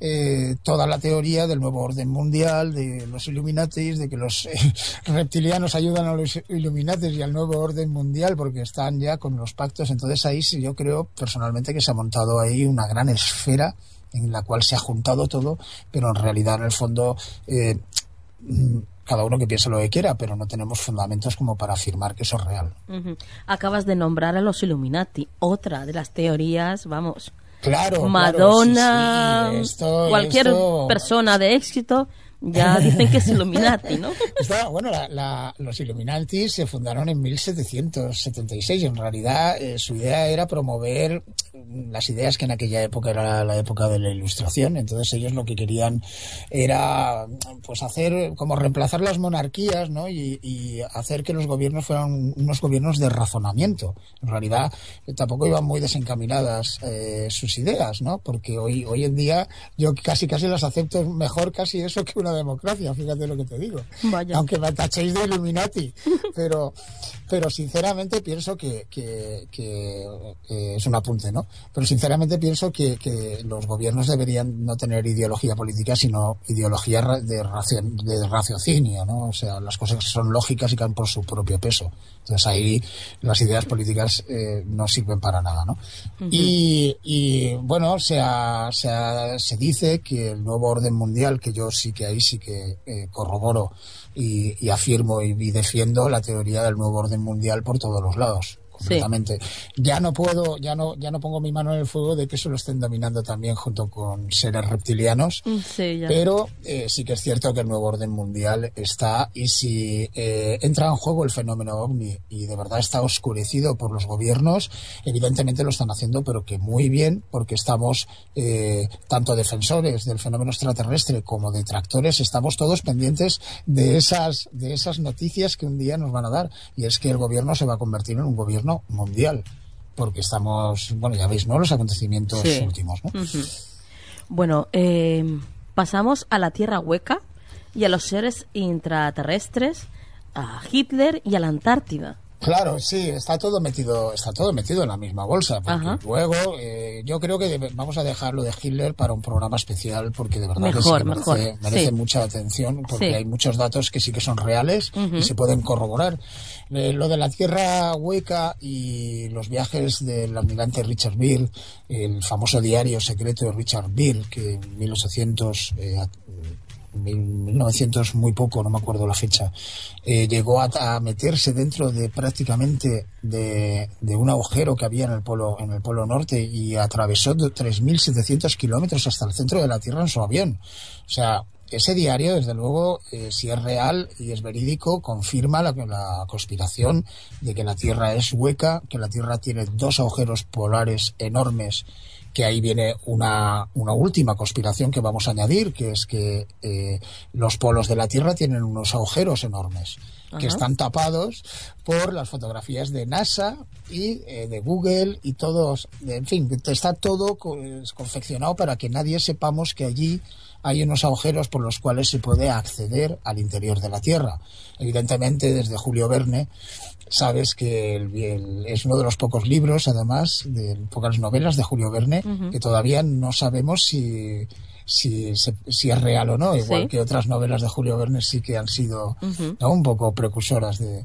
eh, toda la teoría del nuevo orden mundial, de los Illuminatis, de que los eh, reptilianos ayudan a los Illuminatis y al nuevo orden mundial porque están ya con los pactos. Entonces ahí sí yo creo personalmente que se ha montado ahí una gran esfera en la cual se ha juntado todo, pero en realidad en el fondo eh, cada uno que piense lo que quiera, pero no tenemos fundamentos como para afirmar que eso es real. Acabas de nombrar a los Illuminati, otra de las teorías, vamos, Claro, Madonna, cualquier persona de éxito ya dicen que es Illuminati, ¿no? bueno, los Illuminati se fundaron en 1776 y en realidad eh, su idea era promover las ideas que en aquella época era la época de la ilustración. Entonces ellos lo que querían era pues hacer como reemplazar las monarquías ¿no? y, hacer que los gobiernos fueran unos gobiernos de razonamiento. En realidad tampoco iban muy desencaminadas eh, sus ideas, ¿no? porque hoy, hoy en día yo casi casi las acepto mejor casi eso que una democracia, fíjate lo que te digo. Aunque me tachéis de Illuminati, pero, pero sinceramente pienso que, que, es un apunte, ¿no? pero sinceramente pienso que, que, los gobiernos deberían no tener ideología política, sino ideología de, de raciocinio, ¿no? O sea, las cosas son lógicas y caen por su propio peso. Entonces ahí las ideas políticas eh, no sirven para nada, ¿no? y, y, bueno, se, se, se, dice que el nuevo orden mundial, que yo sí que ahí sí que eh, corroboro y, y afirmo y, y defiendo la teoría del nuevo orden mundial por todos los lados completamente. Ya no puedo, ya no, ya no pongo mi mano en el fuego de que eso lo estén dominando también junto con seres reptilianos. Mm, pero eh, sí que es cierto que el nuevo orden mundial está y si eh, entra en juego el fenómeno ovni y de verdad está oscurecido por los gobiernos, evidentemente lo están haciendo, pero que muy bien porque estamos eh, tanto defensores del fenómeno extraterrestre como detractores, estamos todos pendientes de esas, de esas noticias que un día nos van a dar y es que el gobierno se va a convertir en un gobierno mundial, porque estamos, bueno, ya veis, ¿no? Los acontecimientos últimos, ¿no? Bueno, eh, pasamos a la Tierra hueca y a los seres intraterrestres, a Hitler y a la Antártida. Claro, sí, está todo metido, está todo metido en la misma bolsa. Porque luego, eh, yo creo que vamos a dejarlo de Hitler para un programa especial, porque de verdad merece, mucha atención, porque hay muchos datos que sí que son reales y se pueden corroborar. Eh, lo de la Tierra hueca y los viajes del almirante Richard Beale, el famoso diario secreto de Richard Beale, que en 1800 1900 muy poco, no me acuerdo la fecha, eh, llegó a, meterse dentro de prácticamente de, un agujero que había en el polo en el polo norte y atravesó 3.700 kilómetros hasta el centro de la Tierra en su avión. O sea, ese diario, desde luego, eh, si es real y es verídico, confirma la, la conspiración de que la Tierra es hueca, que la Tierra tiene dos agujeros polares enormes que ahí viene una, una última conspiración que vamos a añadir, que es que eh, los polos de la Tierra tienen unos agujeros enormes que están tapados por las fotografías de NASA y eh, de Google y todos, en fin, está todo confeccionado para que nadie sepamos que allí hay unos agujeros por los cuales se puede acceder al interior de la Tierra. Evidentemente, desde Julio Verne, sabes que es uno de los pocos libros, además, de pocas novelas de Julio Verne, que todavía no sabemos si, si, es real o no, igual que otras novelas de Julio Verne sí que han sido un poco precursoras de,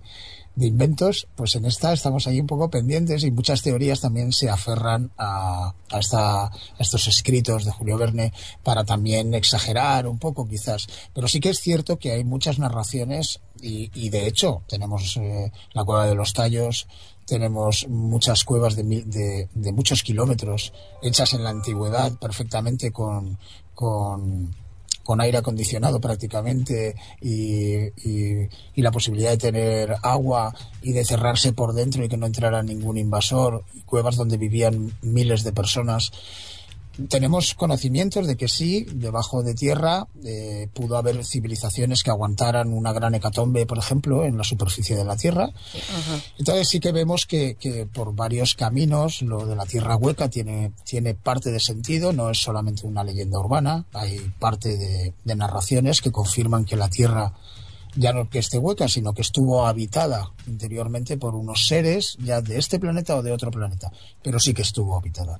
de inventos, pues en esta estamos ahí un poco pendientes y muchas teorías también se aferran a, a, esta, a estos escritos de Julio Verne para también exagerar un poco quizás. Pero sí que es cierto que hay muchas narraciones y, de hecho tenemos eh, la cueva de los tallos, tenemos muchas cuevas de, de, de, muchos kilómetros hechas en la antigüedad perfectamente con, con con aire acondicionado prácticamente y, la posibilidad de tener agua y de cerrarse por dentro y que no entrara ningún invasor, cuevas donde vivían miles de personas tenemos conocimientos de que sí, debajo de tierra eh, pudo haber civilizaciones que aguantaran una gran hecatombe, por ejemplo, en la superficie de la Tierra. Entonces sí que vemos que, que, por varios caminos lo de la Tierra hueca tiene, tiene parte de sentido, no es solamente una leyenda urbana, hay parte de, de narraciones que confirman que la Tierra ya no que esté hueca, sino que estuvo habitada interiormente por unos seres ya de este planeta o de otro planeta, pero sí que estuvo habitada.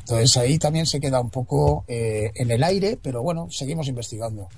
Entonces ahí también se queda un poco eh, en el aire, pero bueno, seguimos investigando.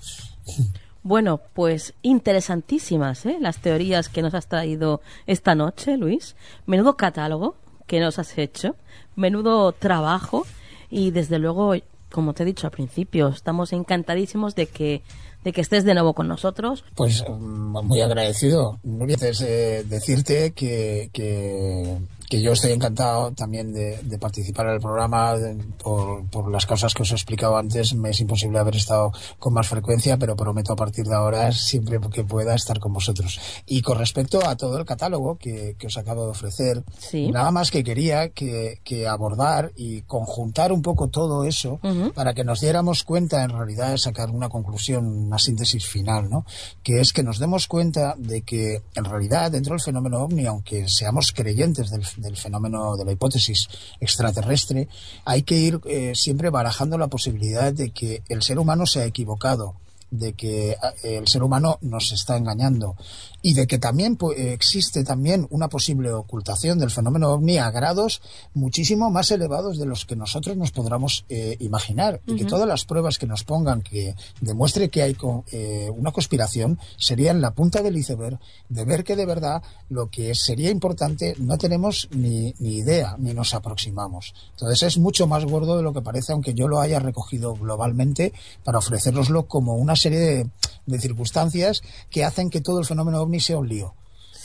Bueno, pues interesantísimas ¿eh? las teorías que nos has traído esta noche, Luis. Menudo catálogo que nos has hecho, menudo trabajo y desde luego, como te he dicho al principio, estamos encantadísimos de que de que estés de nuevo con nosotros. Pues mm, muy agradecido. Nuria, eh, decirte que, que que yo estoy encantado también de, participar en el programa por, por, las causas que os he explicado antes. Me es imposible haber estado con más frecuencia, pero prometo a partir de ahora siempre que pueda estar con vosotros. Y con respecto a todo el catálogo que, os acabo de ofrecer, nada más que quería que, abordar y conjuntar un poco todo eso para que nos diéramos cuenta, en realidad, de sacar una conclusión, una síntesis final, ¿no? Que es que nos demos cuenta de que, en realidad, dentro del fenómeno ovni, aunque seamos creyentes del del fenómeno de la hipótesis extraterrestre, hay que ir eh, siempre barajando la posibilidad de que el ser humano se ha equivocado de que eh, el ser humano nos está engañando y de que también existe también una posible ocultación del fenómeno ovni a grados muchísimo más elevados de los que nosotros nos podamos eh, imaginar. Y que todas las pruebas que nos pongan que demuestre que hay eh, una conspiración serían la punta del iceberg de ver que de verdad lo que sería importante no tenemos ni, ni idea ni nos aproximamos. Entonces es mucho más gordo de lo que parece aunque yo lo haya recogido globalmente para ofreceroslo como una serie de circunstancias que hacen que todo el fenómeno ovni sea un lío.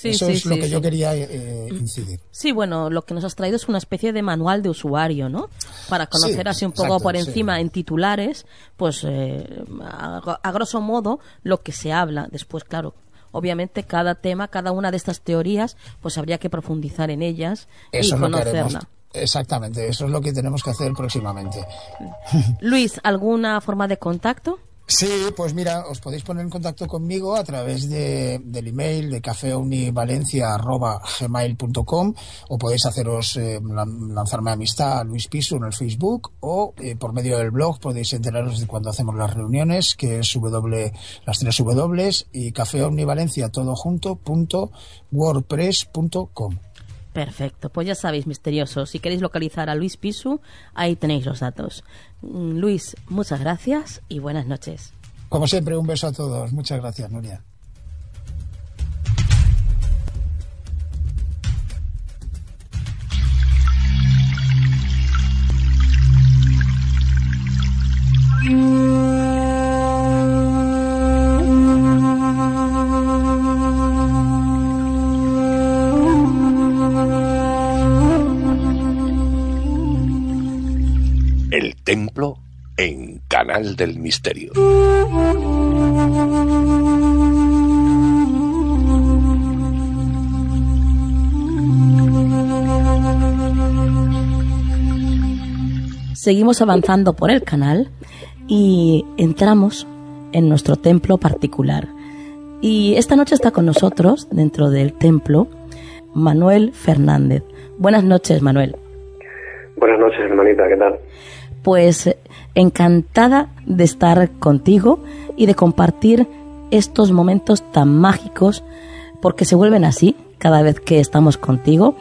Eso es lo que yo quería eh, incidir. Sí, bueno, lo que nos has traído es una especie de manual de usuario, ¿no? Para conocer así un poco por encima en titulares, pues eh, a, grosso modo lo que se habla. Después, claro, obviamente cada tema, cada una de estas teorías, pues habría que profundizar en ellas y conocerla. Exactamente, eso es lo que tenemos que hacer próximamente. Luis, ¿alguna forma de contacto? Sí, pues mira, os podéis poner en contacto conmigo a través de, del email de cafeunivalencia.gmail.com o podéis haceros eh, lanzarme amistad a Luis Piso en el Facebook o eh, por medio del blog podéis enteraros de cuando hacemos las reuniones que es w, las tres W y cafeunivalencia todo junto punto wordpress.com. Perfecto, pues ya sabéis, misterioso, si queréis localizar a Luis Pisu, ahí tenéis los datos. Mm, Luis, muchas gracias y buenas noches. Como siempre, un beso a todos. Muchas gracias, Nuria. Templo en Canal del Misterio. Seguimos avanzando por el canal y entramos en nuestro templo particular. Y esta noche está con nosotros, dentro del templo, Manuel Fernández. Buenas noches, Manuel. Buenas noches, hermanita, ¿qué tal? Pues encantada de estar contigo y de compartir estos momentos tan mágicos, porque se vuelven así cada vez que estamos contigo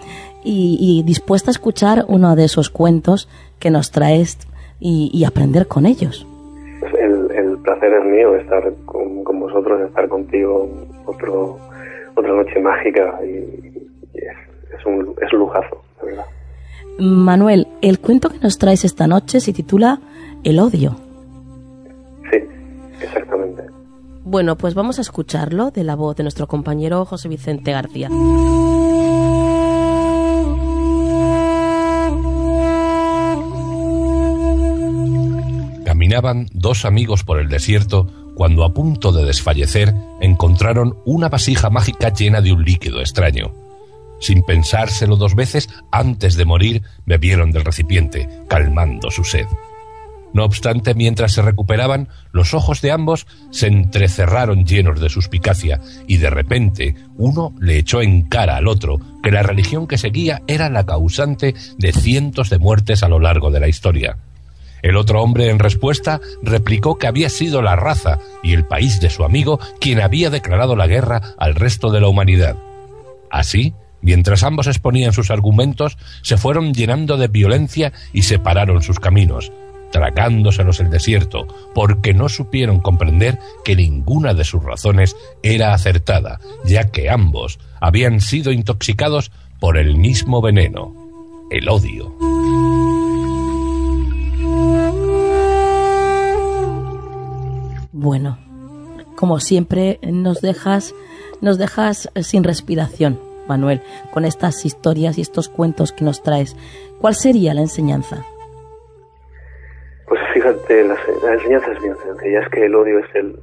y, dispuesta a escuchar uno de esos cuentos que nos traes y, aprender con ellos. El, placer es mío estar con, vosotros, estar contigo otro, otra noche mágica y, es, un, es un lujazo, de verdad. Manuel, el cuento que nos traes esta noche se titula El odio. Sí, exactamente. Bueno, pues vamos a escucharlo de la voz de nuestro compañero José Vicente García. Caminaban dos amigos por el desierto cuando a punto de desfallecer encontraron una vasija mágica llena de un líquido extraño. Sin pensárselo dos veces, antes de morir, bebieron del recipiente, calmando su sed. No obstante, mientras se recuperaban, los ojos de ambos se entrecerraron llenos de suspicacia, y de repente uno le echó en cara al otro que la religión que seguía era la causante de cientos de muertes a lo largo de la historia. El otro hombre, en respuesta, replicó que había sido la raza y el país de su amigo quien había declarado la guerra al resto de la humanidad. Así, Mientras ambos exponían sus argumentos, se fueron llenando de violencia y separaron sus caminos, tragándoselos el desierto, porque no supieron comprender que ninguna de sus razones era acertada, ya que ambos habían sido intoxicados por el mismo veneno, el odio. Bueno, como siempre nos dejas nos dejas sin respiración Manuel, con estas historias y estos cuentos que nos traes. ¿Cuál sería la enseñanza? Pues fíjate, la, enseñanza es bien sencilla, es que el odio es el,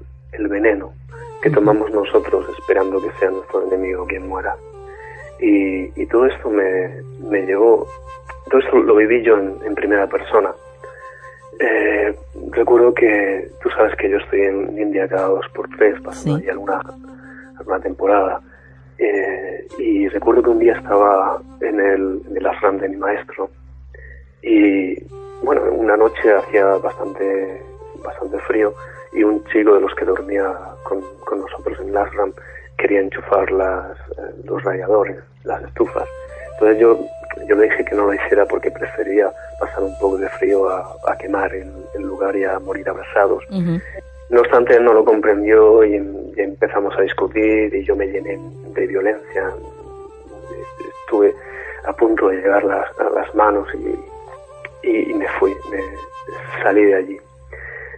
veneno que tomamos nosotros esperando que sea nuestro enemigo quien muera. Y, todo esto me, me llegó, todo esto lo viví yo en, primera persona. Eh, recuerdo que tú sabes que yo estoy en India cada dos por tres, pasando ahí alguna, alguna temporada. Eh, y recuerdo que un día estaba en el, en el de mi maestro y bueno, una noche hacía bastante, bastante frío y un chico de los que dormía con, nosotros en el ashram quería enchufar las, eh, los radiadores, las estufas. Entonces yo, yo le dije que no lo hiciera porque prefería pasar un poco de frío a, quemar el, lugar y a morir abrasados. No obstante, no lo comprendió y, empezamos a discutir y yo me llené de violencia. Estuve a punto de llegar las, a las manos y, y, me fui, me salí de allí.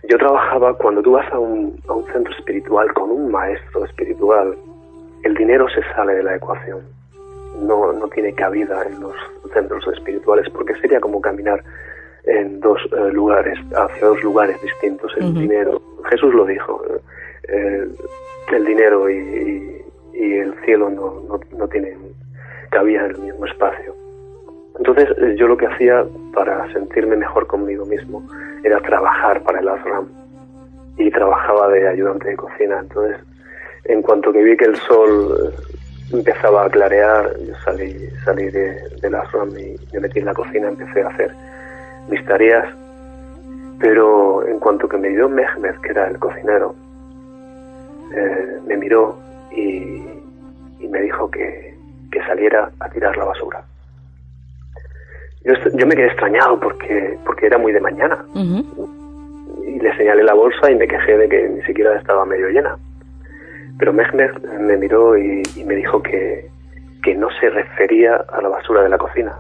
Yo trabajaba, cuando tú vas a un, a un centro espiritual con un maestro espiritual, el dinero se sale de la ecuación. No, no tiene cabida en los centros espirituales porque sería como caminar en dos eh, lugares, hacia dos lugares distintos. El dinero, Jesús lo dijo, eh, el dinero y, y, el cielo no, no, no tienen cabida en el mismo espacio. Entonces eh, yo lo que hacía para sentirme mejor conmigo mismo era trabajar para el ASRAM y trabajaba de ayudante de cocina. Entonces, en cuanto que vi que el sol empezaba a clarear, yo salí, salí de, del ASRAM y me metí en la cocina, empecé a hacer mis tareas, pero en cuanto que me dio Mehmet, que era el cocinero, eh, me miró y, me dijo que, saliera a tirar la basura. Yo, me quedé extrañado porque, porque era muy de mañana. Y le señalé la bolsa y me quejé de que ni siquiera estaba medio llena. Pero Mehmet me miró y, me dijo que, que no se refería a la basura de la cocina,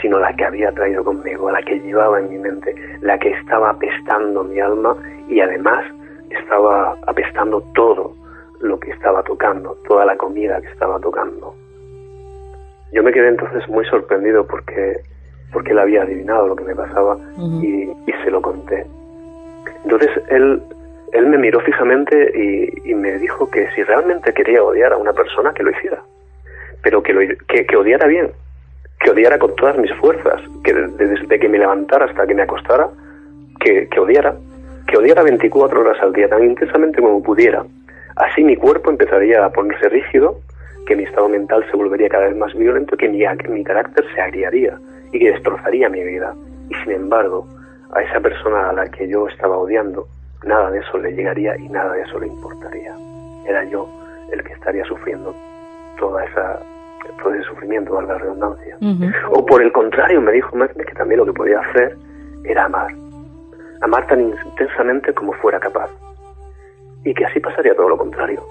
sino la que había traído conmigo, la que llevaba en mi mente, la que estaba apestando mi alma y además estaba apestando todo lo que estaba tocando, toda la comida que estaba tocando. Yo me quedé entonces muy sorprendido porque, porque él había adivinado lo que me pasaba y, y, se lo conté. Entonces él, él me miró fijamente y, y, me dijo que si realmente quería odiar a una persona, que lo hiciera, pero que, lo, que, que odiara bien, que odiara con todas mis fuerzas, que desde que me levantara hasta que me acostara, que, que odiara, que odiara 24 horas al día tan intensamente como pudiera. Así mi cuerpo empezaría a ponerse rígido, que mi estado mental se volvería cada vez más violento, que mi, que mi carácter se agriaría y que destrozaría mi vida. Y sin embargo, a esa persona a la que yo estaba odiando, nada de eso le llegaría y nada de eso le importaría. Era yo el que estaría sufriendo toda esa ese sufrimiento, valga la redundancia. O por el contrario, me dijo que también lo que podía hacer era amar. Amar tan intensamente como fuera capaz. Y que así pasaría todo lo contrario.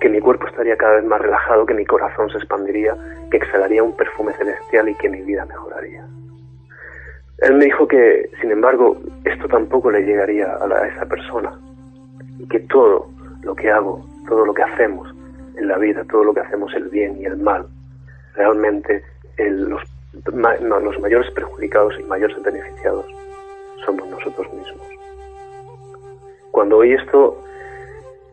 Que mi cuerpo estaría cada vez más relajado, que mi corazón se expandiría, que exhalaría un perfume celestial y que mi vida mejoraría. Él me dijo que, sin embargo, esto tampoco le llegaría a, a esa persona. Y que todo lo que hago, todo lo que hacemos en la vida, todo lo que hacemos, el bien y el mal, realmente los, los mayores perjudicados y mayores beneficiados somos nosotros mismos. Cuando oí esto,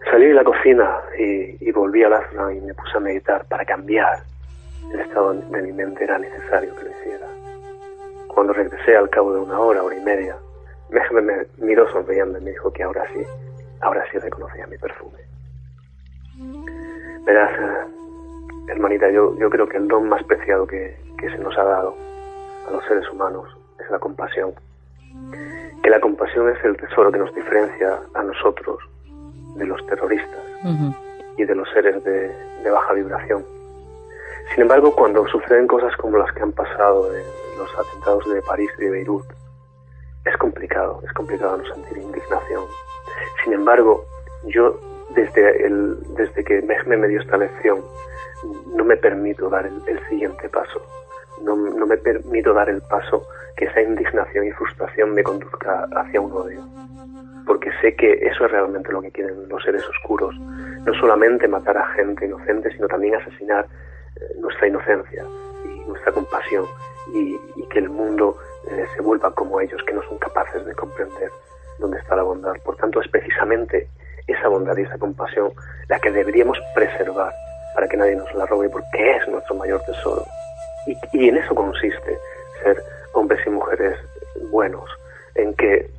salí de la cocina y, volví al asna y me puse a meditar para cambiar el estado de mi mente. Era necesario que lo hiciera. Cuando regresé al cabo de una hora, hora y media, me, me miró sonriendo y me dijo que ahora sí, ahora sí reconocía mi perfume. Verás, hermanita, yo, yo creo que el don más preciado que, se nos ha dado a los seres humanos es la compasión. Que la compasión es el tesoro que nos diferencia a nosotros de los terroristas y de los seres de, baja vibración. Sin embargo, cuando suceden cosas como las que han pasado en los atentados de París y de Beirut, es complicado, es complicado no sentir indignación. Sin embargo, yo desde, el, desde que Mehme me dio esta lección, no me permito dar el, siguiente paso. No, no, me permito dar el paso que esa indignación y frustración me conduzca hacia un odio. Porque sé que eso es realmente lo que quieren los seres oscuros. No solamente matar a gente inocente, sino también asesinar eh, nuestra inocencia y nuestra compasión y, que el mundo eh, se vuelva como ellos, que no son capaces de comprender dónde está la bondad. Por tanto, es precisamente esa bondad y esa compasión la que deberíamos preservar para que nadie nos la robe, porque es nuestro mayor tesoro. Y, en eso consiste ser hombres y mujeres buenos, en que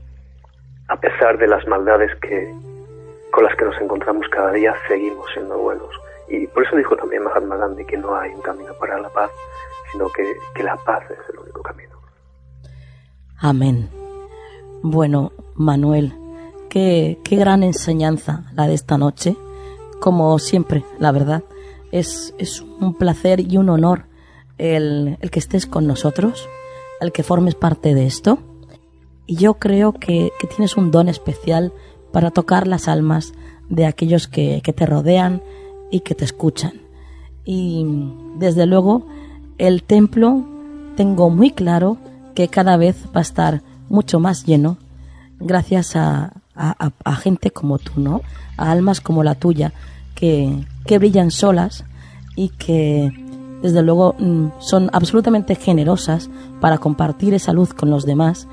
a pesar de las maldades que con las que nos encontramos cada día, seguimos siendo buenos. Y por eso dijo también Mahatma Gandhi que no hay un camino para la paz, sino que, la paz es el único camino. Amén. Bueno, Manuel, qué, qué gran enseñanza la de esta noche. Como siempre, la verdad. Es, es un placer y un honor el, el que estés con nosotros, el que formes parte de esto. Y yo creo que, que tienes un don especial para tocar las almas de aquellos que, que te rodean y que te escuchan. Y desde luego el templo tengo muy claro que cada vez va a estar mucho más lleno gracias a, a, gente como tú, ¿no? A almas como la tuya que, que brillan solas y que desde luego mm, son absolutamente generosas para compartir esa luz con los demás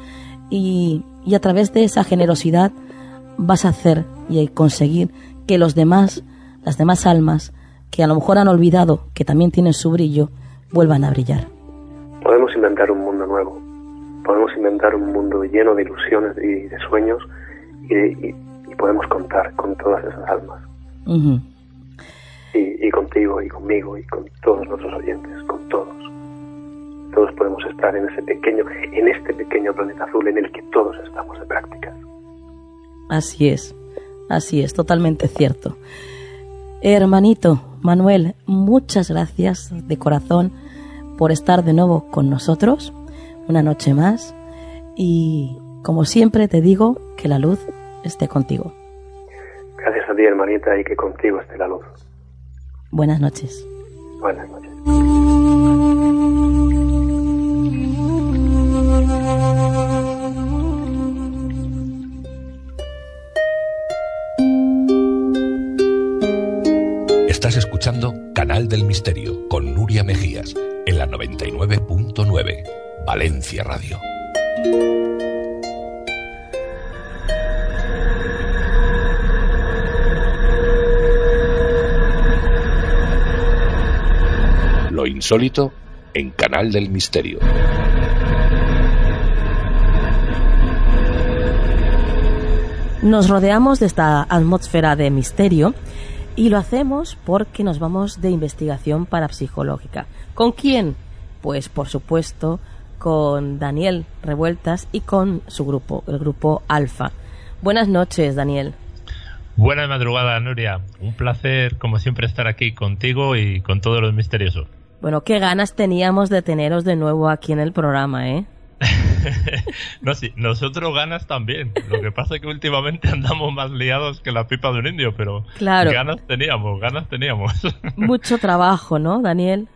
y, y a través de esa generosidad vas a hacer y conseguir que los demás, las demás almas que a lo mejor han olvidado que también tienen su brillo, vuelvan a brillar. Podemos inventar un mundo nuevo, podemos inventar un mundo lleno de ilusiones y de sueños y, y, y podemos contar con todas esas almas. Uh -huh. Y, y, contigo y conmigo y con todos nuestros oyentes, con todos. Todos podemos estar en ese pequeño, en este pequeño planeta azul en el que todos estamos de prácticas. Así es, así es, totalmente cierto. Hermanito Manuel, muchas gracias de corazón por estar de nuevo con nosotros una noche más y como siempre te digo que la luz esté contigo. Gracias a ti, hermanita, y que contigo esté la luz. Buenas noches. Buenas noches. Estás escuchando Canal del Misterio con Nuria Mejías en la 99.9 Valencia Radio. Insólito en Canal del Misterio. Nos rodeamos de esta atmósfera de misterio y lo hacemos porque nos vamos de investigación parapsicológica. ¿Con quién? Pues por supuesto con Daniel Revueltas y con su grupo, el grupo Alfa. Buenas noches, Daniel. Buena madrugada, Nuria. Un placer, como siempre, estar aquí contigo y con todos los misteriosos. Bueno, qué ganas teníamos de teneros de nuevo aquí en el programa, ¿eh? no, sí, nosotros ganas también. Lo que pasa es que últimamente andamos más liados que la pipa de un indio, pero claro. ganas teníamos, ganas teníamos. Mucho trabajo, ¿no, Daniel?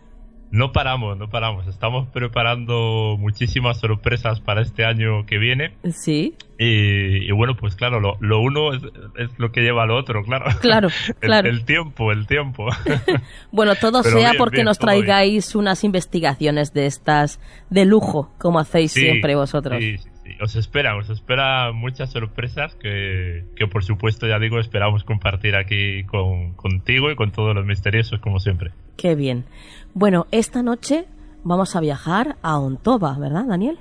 No paramos, no paramos. Estamos preparando muchísimas sorpresas para este año que viene. Sí. Y, y bueno, pues claro, lo, lo uno es, es, lo que lleva al otro, claro. Claro, el, claro. El, tiempo, el tiempo. bueno, todo Pero sea bien, porque bien, nos bien. traigáis unas investigaciones de estas de lujo, como hacéis Sí, siempre vosotros. Sí. Os espera, os espera muchas sorpresas que, que por supuesto, ya digo, esperamos compartir aquí con, contigo y con todos los misteriosos, como siempre. Qué bien. Bueno, esta noche vamos a viajar a Ontova, ¿verdad, Daniel?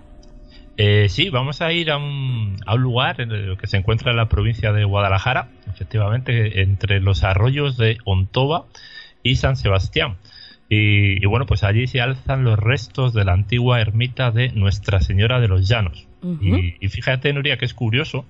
Eh, sí, vamos a ir a un, a un lugar en el que se encuentra en la provincia de Guadalajara, efectivamente, entre los arroyos de Ontova y San Sebastián. Y, y, bueno, pues allí se alzan los restos de la antigua ermita de Nuestra Señora de los Llanos. Uh -huh. y, y, fíjate, Nuria, que es curioso,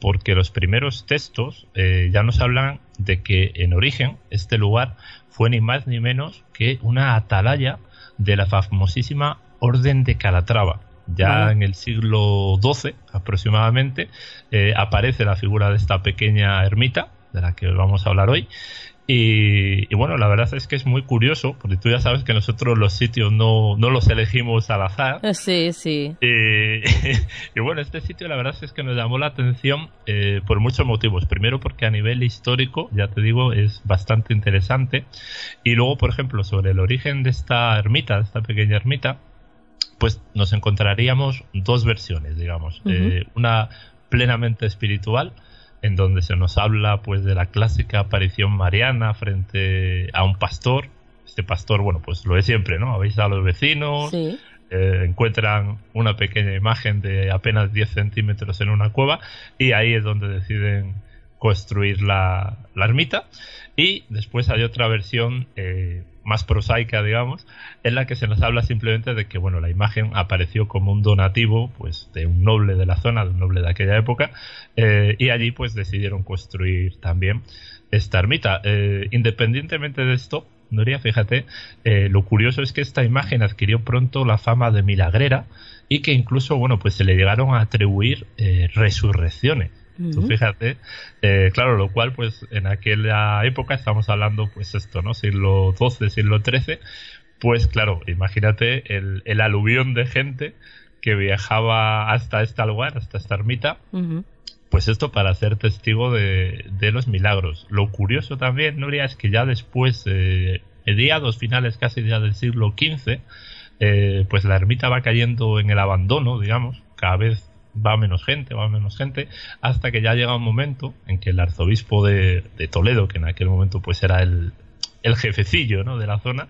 porque los primeros textos eh, ya nos hablan de que en origen este lugar fue ni más ni menos que una atalaya de la famosísima Orden de Calatrava. Ya en el siglo XII aproximadamente eh, aparece la figura de esta pequeña ermita, de la que vamos a hablar hoy. Y, y, bueno, la verdad es que es muy curioso, porque tú ya sabes que nosotros los sitios no, no los elegimos al azar. Eh, Sí, sí. Y, y bueno, este sitio la verdad es que nos llamó la atención eh, por muchos motivos. Primero porque a nivel histórico, ya te digo, es bastante interesante. Y luego, por ejemplo, sobre el origen de esta ermita, de esta pequeña ermita, pues nos encontraríamos dos versiones, digamos. Eh, una plenamente espiritual, en donde se nos habla pues de la clásica aparición mariana frente a un pastor. Este pastor, bueno, pues lo es siempre, ¿no? Habéis a los vecinos, Sí. eh, encuentran una pequeña imagen de apenas 10 centímetros en una cueva y ahí es donde deciden construir la, la ermita. Y después hay otra versión eh, más prosaica, digamos, en la que se nos habla simplemente de que, bueno, la imagen apareció como un donativo, pues, de un noble de la zona, de un noble de aquella época, eh, y allí, pues, decidieron construir también esta ermita. Eh, independientemente de esto, Nuria, fíjate, eh, lo curioso es que esta imagen adquirió pronto la fama de milagrera y que incluso, bueno, pues se le llegaron a atribuir resurrecciones. Tú fíjate, eh, claro, lo cual, pues en aquella época, estamos hablando, pues esto, ¿no? Siglo XII, siglo XIII, pues claro, imagínate el, el aluvión de gente que viajaba hasta este lugar, hasta esta ermita, pues esto para ser testigo de, de, los milagros. Lo curioso también, Nuria, es que ya después, eh, mediados finales casi ya del siglo XV, eh, pues la ermita va cayendo en el abandono, digamos, cada vez va menos gente, va menos gente, hasta que ya llega un momento en que el arzobispo de, Toledo, que en aquel momento pues era el, el jefecillo ¿no? de la zona,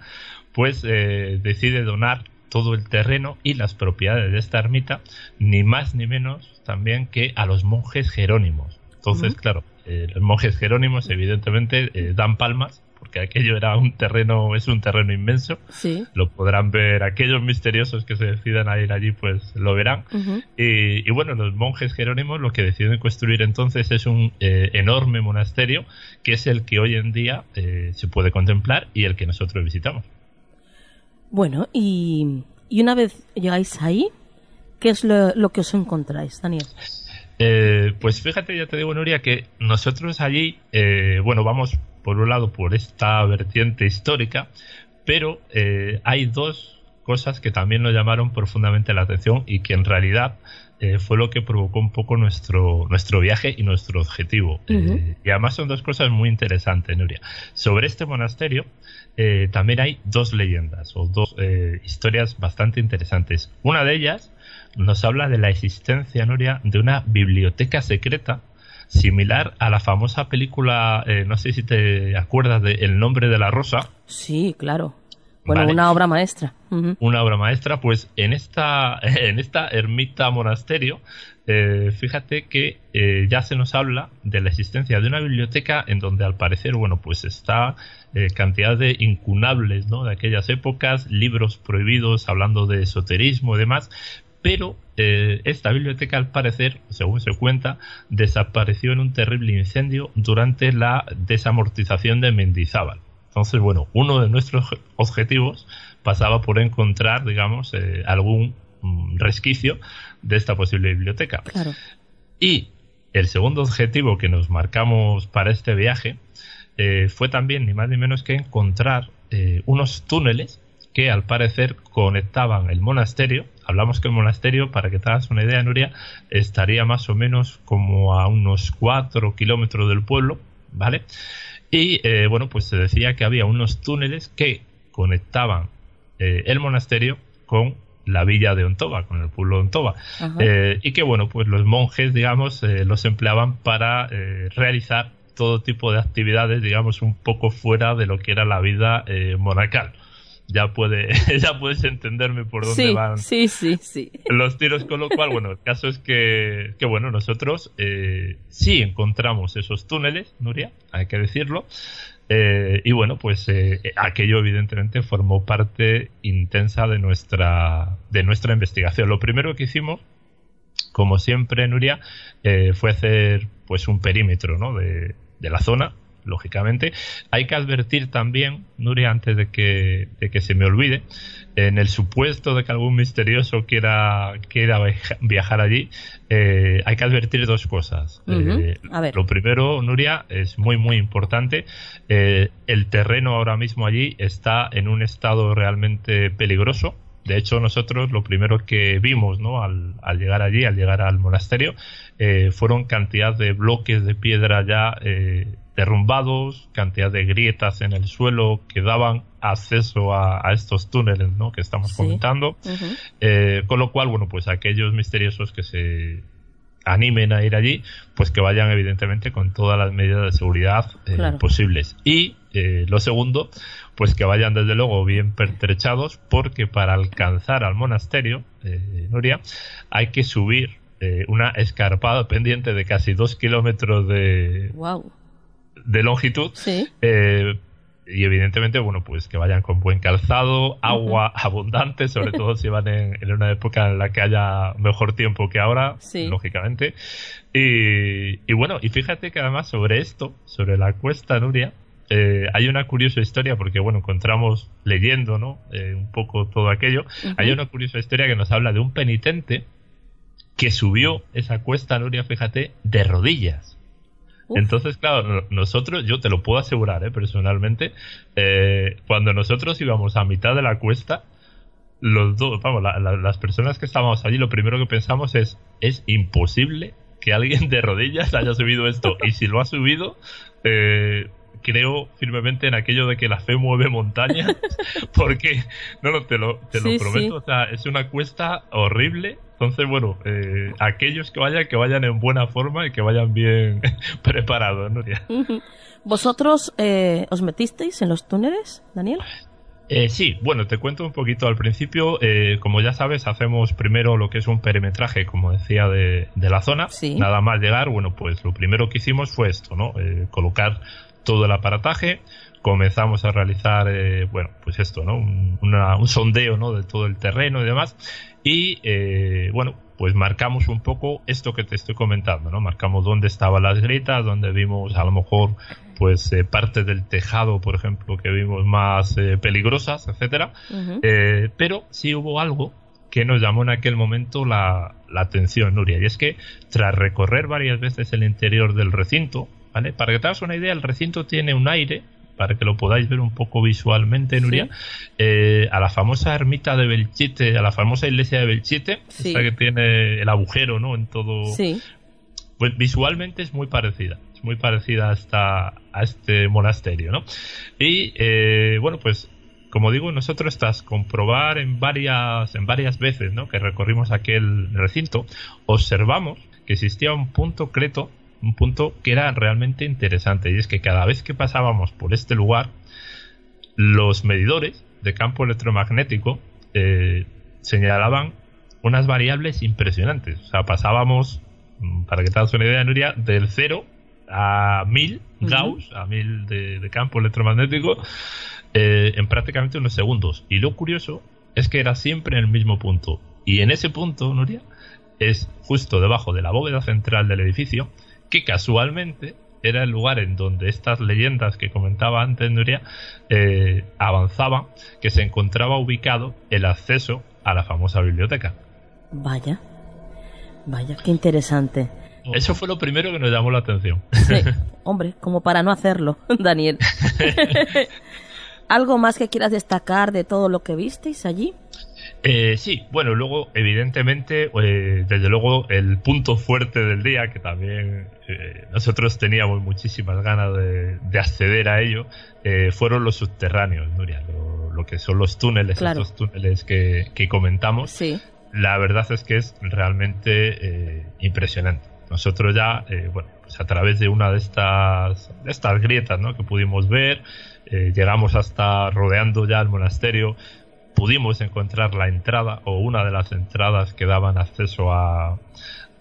pues eh, decide donar todo el terreno y las propiedades de esta ermita, ni más ni menos también que a los monjes jerónimos. Entonces, claro, eh, los monjes jerónimos evidentemente eh, dan palmas porque aquello era un terreno, es un terreno inmenso. Sí. Lo podrán ver aquellos misteriosos que se decidan a ir allí, pues lo verán. y, bueno, los monjes jerónimos lo que deciden construir entonces es un eh, enorme monasterio que es el que hoy en día eh, se puede contemplar y el que nosotros visitamos. Bueno, y, una vez llegáis ahí, ¿qué es lo, que os encontráis, Daniel? Eh, pues fíjate, ya te digo, Nuria, que nosotros allí, bueno, vamos por un lado por esta vertiente histórica, pero eh, hay dos cosas que también nos llamaron profundamente la atención y que en realidad eh, fue lo que provocó un poco nuestro, nuestro viaje y nuestro objetivo. Eh, y además son dos cosas muy interesantes, Nuria. Sobre este monasterio también hay dos leyendas o dos historias bastante interesantes. Una de ellas nos habla de la existencia, Nuria, de una biblioteca secreta similar a la famosa película, eh, no sé si te acuerdas de El nombre de la rosa. Sí, claro. Bueno, una obra maestra. Una obra maestra, pues en esta, en esta ermita monasterio, eh, fíjate que eh, ya se nos habla de la existencia de una biblioteca en donde al parecer, bueno, pues está cantidad de incunables, ¿no? De aquellas épocas, libros prohibidos hablando de esoterismo y demás, pero eh, esta biblioteca al parecer, según se cuenta, desapareció en un terrible incendio durante la desamortización de Mendizábal. Entonces, bueno, uno de nuestros objetivos pasaba por encontrar, digamos, eh, algún mm, resquicio de esta posible biblioteca. Y el segundo objetivo que nos marcamos para este viaje eh, fue también, ni más ni menos que encontrar unos túneles que al parecer conectaban el monasterio. Hablamos que el monasterio, para que te hagas una idea, Nuria, estaría más o menos como a unos 4 kilómetros del pueblo, ¿vale? Y eh, bueno, pues se decía que había unos túneles que conectaban eh, el monasterio con la villa de Ontova, con el pueblo de Ontova. Eh, y que bueno, pues los monjes, digamos, los empleaban para realizar todo tipo de actividades, digamos, un poco fuera de lo que era la vida monacal ya puede ya puedes entenderme por dónde van sí, sí, sí. los tiros con lo cual bueno el caso es que, que bueno nosotros eh, sí encontramos esos túneles Nuria hay que decirlo eh, y bueno pues eh, aquello evidentemente formó parte intensa de nuestra de nuestra investigación lo primero que hicimos como siempre Nuria fue hacer pues un perímetro ¿no? de, de la zona lógicamente. Hay que advertir también, Nuria, antes de que, de que se me olvide, en el supuesto de que algún misterioso quiera, quiera viajar allí, eh, hay que advertir dos cosas. Eh, lo primero, Nuria, es muy, muy importante. Eh, el terreno ahora mismo allí está en un estado realmente peligroso. De hecho, nosotros lo primero que vimos ¿no? al, al llegar allí, al llegar al monasterio, fueron cantidad de bloques de piedra ya derrumbados, cantidad de grietas en el suelo que daban acceso a, estos túneles ¿no? que estamos comentando. Eh, con lo cual, bueno, pues aquellos misteriosos que se animen a ir allí, pues que vayan evidentemente con todas las medidas de seguridad eh, posibles. Y eh, lo segundo, pues que vayan desde luego bien pertrechados, porque para alcanzar al monasterio, Nuria, hay que subir una escarpada pendiente de casi dos kilómetros de, wow de longitud, sí. Eh, y evidentemente, bueno, pues que vayan con buen calzado, agua abundante, sobre todo si van en, una época en la que haya mejor tiempo que ahora, lógicamente. Y, y, bueno, y fíjate que además sobre esto, sobre la cuesta Nuria, eh, hay una curiosa historia, porque bueno, encontramos leyendo, ¿no? Eh, un poco todo aquello. Hay una curiosa historia que nos habla de un penitente que subió esa cuesta, Nuria, fíjate, de rodillas. Entonces, claro, nosotros, yo te lo puedo asegurar, ¿eh? personalmente, eh, cuando nosotros íbamos a mitad de la cuesta, los dos, vamos, las personas que estábamos allí, lo primero que pensamos es, es imposible que alguien de rodillas haya subido esto. Y si lo ha subido, eh, creo firmemente en aquello de que la fe mueve montañas, porque, no, no, te lo, te lo prometo, o sea, es una cuesta horrible. Entonces, bueno, eh, aquellos que vayan, que vayan en buena forma y que vayan bien preparados, Nuria. ¿Vosotros eh, os metisteis en los túneles, Daniel? Eh, sí, bueno, te cuento un poquito al principio. Eh, como ya sabes, hacemos primero lo que es un perimetraje, como decía, de, la zona. Nada más llegar, bueno, pues lo primero que hicimos fue esto, ¿no? Eh, colocar todo el aparataje, comenzamos a realizar, eh, bueno, pues esto, ¿no? Un, sondeo, ¿no? De todo el terreno y demás. Y, eh, bueno, pues marcamos un poco esto que te estoy comentando, ¿no? Marcamos dónde estaban las grietas, dónde vimos a lo mejor, pues, eh, parte del tejado, por ejemplo, que vimos más peligrosas, etcétera. pero sí hubo algo que nos llamó en aquel momento la, la atención, Nuria, y es que tras recorrer varias veces el interior del recinto, para que te hagas una idea, el recinto tiene un aire, para que lo podáis ver un poco visualmente, Nuria, eh, a la famosa ermita de Belchite, a la famosa iglesia de Belchite, que tiene el agujero, ¿no? En todo. Pues visualmente es muy parecida, es muy parecida a, esta, a este monasterio, ¿no? Y eh, bueno, pues como digo, nosotros tras comprobar en varias, en varias veces ¿no? que recorrimos aquel recinto, observamos que existía un punto creto un punto que era realmente interesante y es que cada vez que pasábamos por este lugar, los medidores de campo electromagnético eh, señalaban unas variables impresionantes. O sea, pasábamos, mm, para que te hagas una idea, Nuria, del 0 a 1000 Gauss, a 1000 de, campo electromagnético, eh, en prácticamente unos segundos. Y lo curioso es que era siempre en el mismo punto. Y en ese punto, Nuria, es justo debajo de la bóveda central del edificio, que casualmente era el lugar en donde estas leyendas que comentaba antes Nuria eh, avanzaban, que se encontraba ubicado el acceso a la famosa biblioteca. Vaya, vaya, qué interesante. Eso fue lo primero que nos llamó la atención. Sí, hombre, como para no hacerlo, Daniel. ¿Algo más que quieras destacar de todo lo que visteis allí? Eh, sí, bueno, luego, evidentemente, eh, desde luego, el punto fuerte del día, que también eh, nosotros teníamos muchísimas ganas de, acceder a ello, fueron los subterráneos, Nuria, lo, que son los túneles, estos túneles que, comentamos. Sí. La verdad es que es realmente impresionante. Nosotros ya, bueno, pues a través de una de estas, de estas grietas ¿no? que pudimos ver, llegamos hasta rodeando ya el monasterio, pudimos encontrar la entrada o una de las entradas que daban acceso a,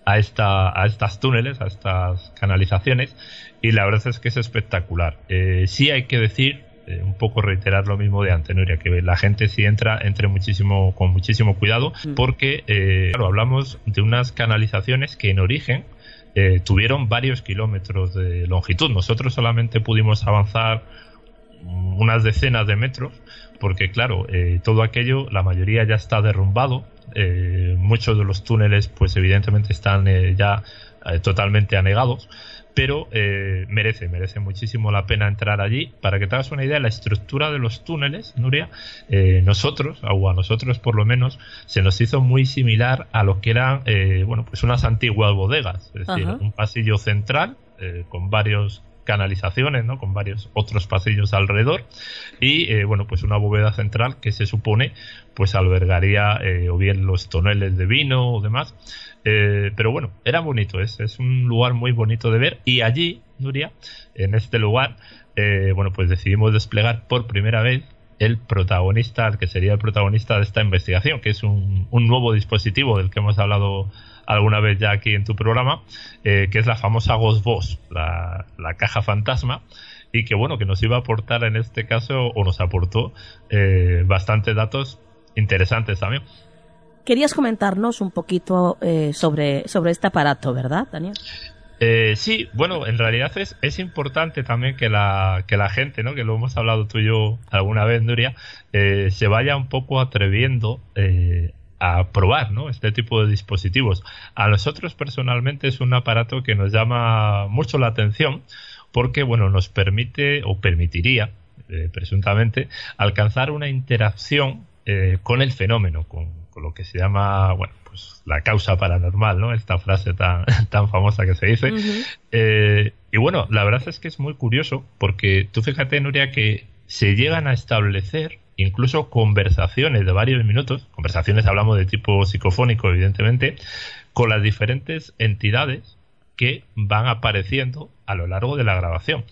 a, esta, a estas túneles, a estas canalizaciones, y la verdad es que es espectacular. Eh, sí hay que decir, eh, un poco reiterar lo mismo de antes, Nuria, que la gente si entra, entre muchísimo, con muchísimo cuidado, mm. porque, eh, claro, hablamos de unas canalizaciones que en origen tuvieron varios kilómetros de longitud. Nosotros solamente pudimos avanzar unas decenas de metros, porque claro, eh, todo aquello, la mayoría ya está derrumbado, eh, muchos de los túneles pues evidentemente están eh, ya totalmente anegados, pero merece, merece muchísimo la pena entrar allí. Para que te hagas una idea, la estructura de los túneles, Nuria, nosotros, o a nosotros por lo menos, se nos hizo muy similar a lo que eran, bueno, pues unas antiguas bodegas, es decir, un pasillo central con varios canalizaciones, ¿no? Con varios otros pasillos alrededor y, eh, bueno, pues una bóveda central que se supone, pues albergaría eh, o bien los toneles de vino o demás. Eh, pero bueno, era bonito, es, es un lugar muy bonito de ver y allí, Nuria, en este lugar, bueno, pues decidimos desplegar por primera vez el protagonista, el que sería el protagonista de esta investigación, que es un, un nuevo dispositivo del que hemos hablado alguna vez ya aquí en tu programa, eh, que es la famosa Ghost Box, la, caja fantasma. y que bueno, que nos iba a aportar en este caso o nos aportó eh, bastantes datos interesantes también. Querías comentarnos un poquito eh, sobre, sobre este aparato, ¿verdad, Daniel? Eh, sí, bueno, en realidad es, es importante también que la, que la gente, ¿no? que lo hemos hablado tú y yo alguna vez, Nuria, eh, se vaya un poco atreviendo eh, a probar ¿no? este tipo de dispositivos. A nosotros personalmente es un aparato que nos llama mucho la atención porque bueno, nos permite o permitiría, eh, presuntamente, alcanzar una interacción eh, con el fenómeno, con, con lo que se llama, bueno, pues la causa paranormal, ¿no? Esta frase tan, tan famosa que se dice. eh, y bueno, la verdad es que es muy curioso porque tú fíjate, Nuria, que se llegan a establecer incluso conversaciones de varios minutos, conversaciones hablamos de tipo psicofónico, evidentemente, con las diferentes entidades que van apareciendo a lo largo de la grabación.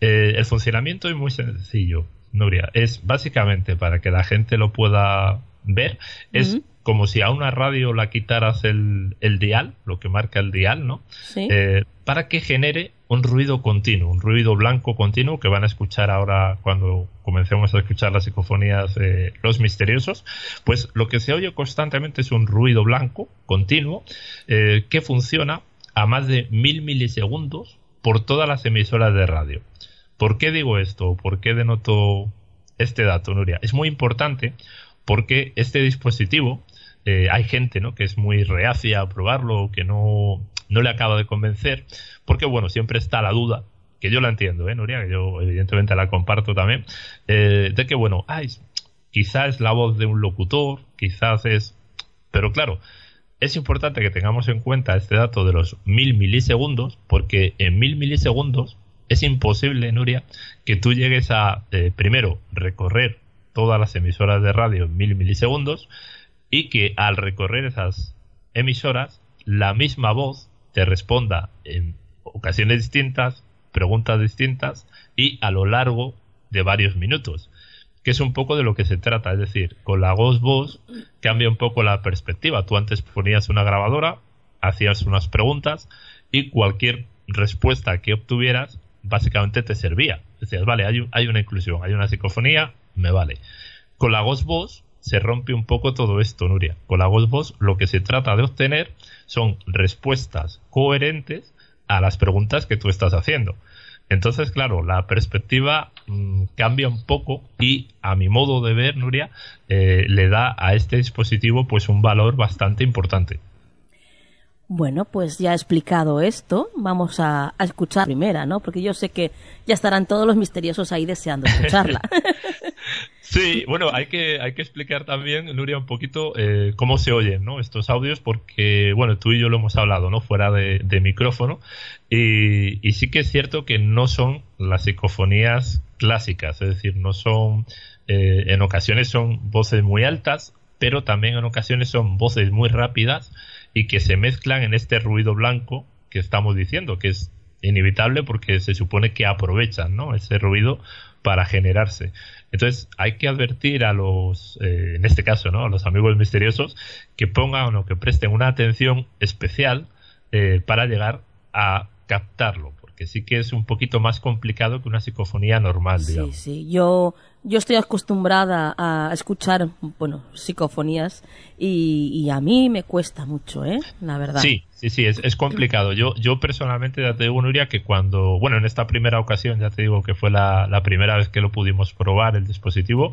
Eh, el funcionamiento es muy sencillo, Nuria. Es básicamente para que la gente lo pueda ver, es. Como si a una radio la quitaras el, el dial, lo que marca el dial, ¿no? Sí. Eh, para que genere un ruido continuo, un ruido blanco continuo que van a escuchar ahora cuando comencemos a escuchar las psicofonías eh, Los Misteriosos, pues lo que se oye constantemente es un ruido blanco continuo eh, que funciona a más de mil milisegundos por todas las emisoras de radio. ¿Por qué digo esto? ¿Por qué denoto este dato, Nuria? Es muy importante porque este dispositivo, eh, hay gente ¿no? que es muy reacia a probarlo, que no, no le acaba de convencer, porque bueno, siempre está la duda, que yo la entiendo, ¿eh, Nuria? Que yo evidentemente la comparto también, eh, de que bueno, ay, quizás es la voz de un locutor, quizás es... Pero claro, es importante que tengamos en cuenta este dato de los mil milisegundos, porque en mil milisegundos es imposible, Nuria, que tú llegues a, eh, primero, recorrer todas las emisoras de radio en mil milisegundos y que al recorrer esas emisoras, la misma voz te responda en ocasiones distintas, preguntas distintas y a lo largo de varios minutos que es un poco de lo que se trata, es decir, con la Ghost Voz cambia un poco la perspectiva. Tú antes ponías una grabadora, hacías unas preguntas y cualquier respuesta que obtuvieras básicamente te servía. Decías, vale, hay, hay una inclusión, hay una psicofonía, me vale. Con la Ghost Voz se rompe un poco todo esto, Nuria. Con la Voz lo que se trata de obtener son respuestas coherentes a las preguntas que tú estás haciendo. Entonces, claro, la perspectiva mm, cambia un poco y a mi modo de ver, Nuria, eh, le da a este dispositivo pues un valor bastante importante. Bueno, pues ya explicado esto, vamos a, a escuchar la primera, ¿no? Porque yo sé que ya estarán todos los misteriosos ahí deseando escucharla. Sí, bueno, hay que, hay que explicar también, Nuria, un poquito eh, cómo se oyen ¿no? estos audios, porque, bueno, tú y yo lo hemos hablado, ¿no? Fuera de, de micrófono, y, y sí que es cierto que no son las psicofonías clásicas, es decir, no son, eh, en ocasiones son voces muy altas, pero también en ocasiones son voces muy rápidas y que se mezclan en este ruido blanco que estamos diciendo, que es inevitable porque se supone que aprovechan ¿no? ese ruido para generarse. Entonces hay que advertir a los, eh, en este caso, ¿no? a los amigos misteriosos, que pongan o que presten una atención especial eh, para llegar a captarlo, porque sí que es un poquito más complicado que una psicofonía normal, Sí, digamos. sí. Yo, yo estoy acostumbrada a escuchar, bueno, psicofonías y, y a mí me cuesta mucho, ¿eh? La verdad. Sí, sí, sí, es, complicado. Yo, yo personalmente ya te digo, Nuria, que cuando, bueno, en esta primera ocasión, ya te digo que fue la, primera vez que lo pudimos probar el dispositivo,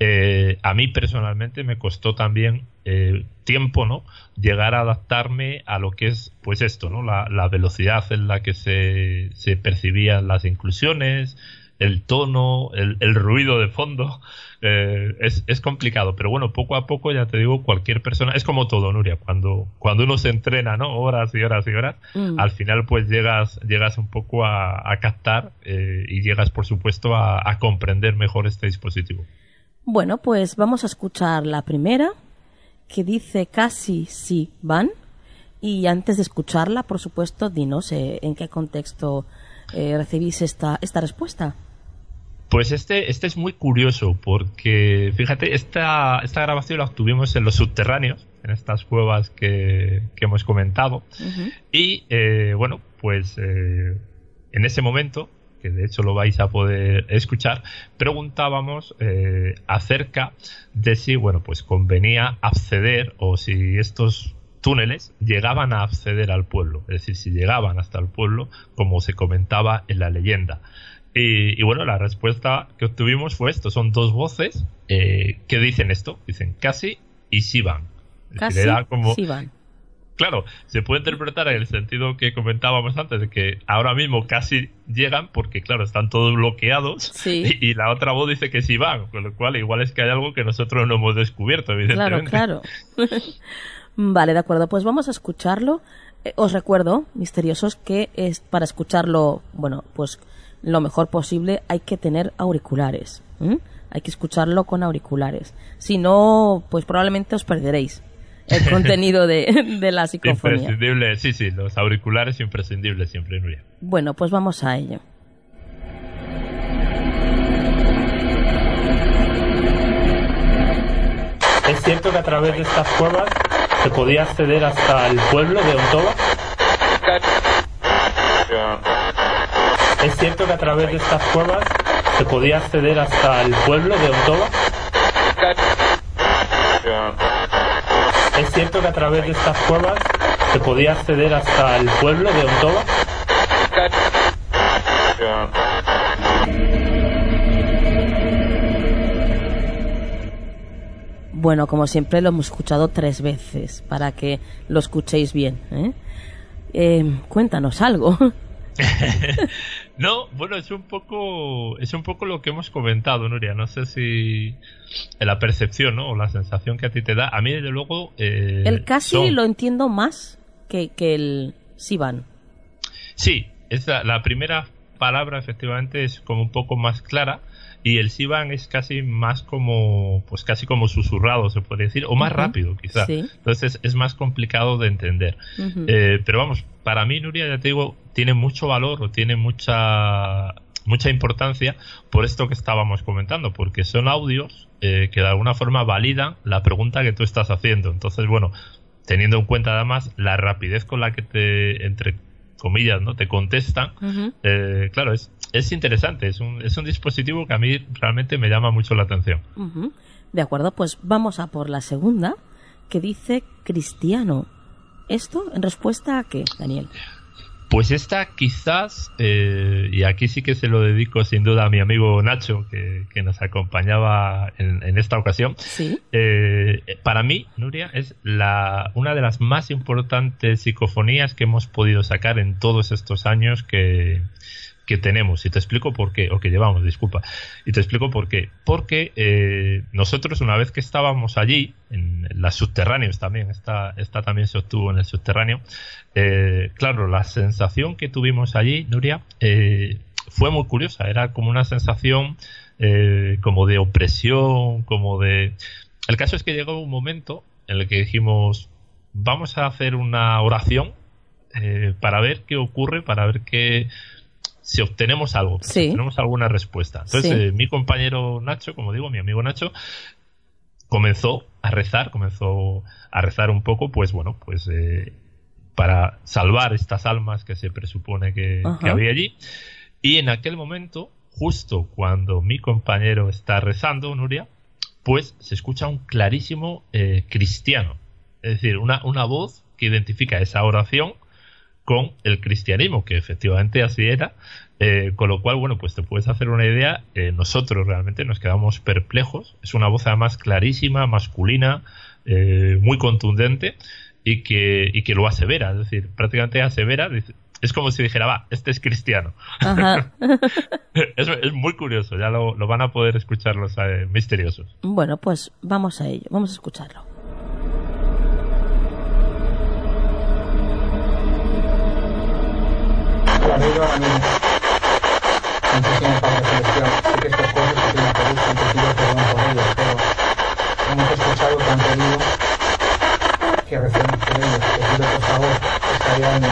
eh, a mí personalmente me costó también eh, tiempo, ¿no? Llegar a adaptarme a lo que es, pues esto, ¿no? La, velocidad en la que se, se percibían las inclusiones, el tono, el ruido de fondo. Eh, es, es complicado, pero bueno, poco a poco, ya te digo, cualquier persona, es como todo, Nuria, cuando, cuando uno se entrena, ¿no? Horas y horas y horas, Mm. al final pues llegas, llegas un poco a, a captar eh, y llegas, por supuesto, a, a comprender mejor este dispositivo. Bueno, pues vamos a escuchar la primera, que dice casi sí van. Y antes de escucharla, por supuesto, dinos eh, en qué contexto eh, recibís esta, esta respuesta. Pues este, este es muy curioso porque, fíjate, esta, esta grabación la obtuvimos en los subterráneos, en estas cuevas que, que hemos comentado. Y eh, bueno, pues eh, en ese momento que de hecho lo vais a poder escuchar, preguntábamos eh, acerca de si, bueno, pues convenía acceder o si estos túneles llegaban a acceder al pueblo, es decir, si llegaban hasta el pueblo, como se comentaba en la leyenda. Y, bueno, la respuesta que obtuvimos fue esto, son dos voces eh, que dicen esto, dicen casi y sí van. Casi sí van. Claro, se puede interpretar en el sentido que comentábamos antes, de que ahora mismo casi llegan porque, claro, están todos bloqueados y, la otra voz dice que sí van, con lo cual igual es que hay algo que nosotros no hemos descubierto, evidentemente. Claro, claro. vale, de acuerdo, pues vamos a escucharlo. Eh, os recuerdo, misteriosos, que es para escucharlo, bueno, pues lo mejor posible hay que tener auriculares. Hay que escucharlo con auriculares. Si no, pues probablemente os perderéis el contenido de, de, la psicofonía. Imprescindible, sí, sí, los auriculares imprescindibles siempre, Nuria. Bueno, pues vamos a ello. ¿Es cierto que a través de estas cuevas se podía acceder hasta el pueblo de Ontoba? ¿Es cierto que a través de estas cuevas se podía acceder hasta el pueblo de Ontoba? ¿Es cierto que a través de estas cuevas se podía acceder hasta el pueblo de Ontoba? Bueno, como siempre lo hemos escuchado tres veces para que lo escuchéis bien. ¿eh? Eh, cuéntanos algo. no, bueno, es un poco es un poco lo que hemos comentado, Nuria. No sé si la percepción, ¿no? O la sensación que a ti te da. A mí, desde luego. Eh, el casi lo entiendo más que, que el Sivan. Sí, es la, primera palabra, efectivamente, es como un poco más clara y el Sivan es casi más como pues casi como susurrado se puede decir o más rápido quizá. Entonces es más complicado de entender. Eh, pero vamos para mí Nuria ya te digo tiene mucho valor o tiene mucha mucha importancia por esto que estábamos comentando, porque son audios eh, que de alguna forma validan la pregunta que tú estás haciendo. Entonces, bueno, teniendo en cuenta además la rapidez con la que te, entre comillas, ¿no? Te contestan, eh, claro, es, es interesante, es un, es un dispositivo que a mí realmente me llama mucho la atención. De acuerdo, pues vamos a por la segunda, que dice cristiano. ¿Esto en respuesta a qué, Daniel? Pues esta quizás, eh, y aquí sí que se lo dedico sin duda a mi amigo Nacho, que, nos acompañaba en, esta ocasión, eh, para mí, Nuria, es la, una de las más importantes psicofonías que hemos podido sacar en todos estos años que, que tenemos. Y te explico por qué, o que llevamos, disculpa. Y te explico por qué. Porque eh, nosotros, una vez que estábamos allí, en las subterráneos también, esta, esta también se obtuvo en el subterráneo, eh, claro, la sensación que tuvimos allí, Nuria, eh, fue muy curiosa. Era como una sensación como de opresión, como de... El caso es que llegó un momento en el que dijimos, vamos a hacer una oración para ver qué ocurre, para ver qué si obtenemos algo, si obtenemos alguna respuesta. Entonces, eh, mi compañero Nacho, como digo, mi amigo Nacho, comenzó a rezar, comenzó a rezar un poco, pues bueno, pues eh, para salvar estas almas que se presupone que, había allí. Y en aquel momento, justo cuando mi compañero está rezando, Nuria, pues se escucha un clarísimo eh, cristiano. Es decir, una, una voz que identifica esa oración con el cristianismo, que efectivamente así era, eh, con lo cual, bueno, pues te puedes hacer una idea, eh, nosotros realmente nos quedamos perplejos, es una voz además clarísima, masculina, eh, muy contundente y que, y que lo asevera, es decir, prácticamente asevera, es como si dijera, va, este es cristiano. es, muy curioso, ya lo, lo van a poder escuchar los misteriosos. Bueno, pues vamos a ello, vamos a escucharlo. Amigo, amigo. Santísimo Padre Celestial, sé que estas cosas que te producen, te pido perdón pero hemos escuchado tan pedido que recemos por ellos. Te por favor que este año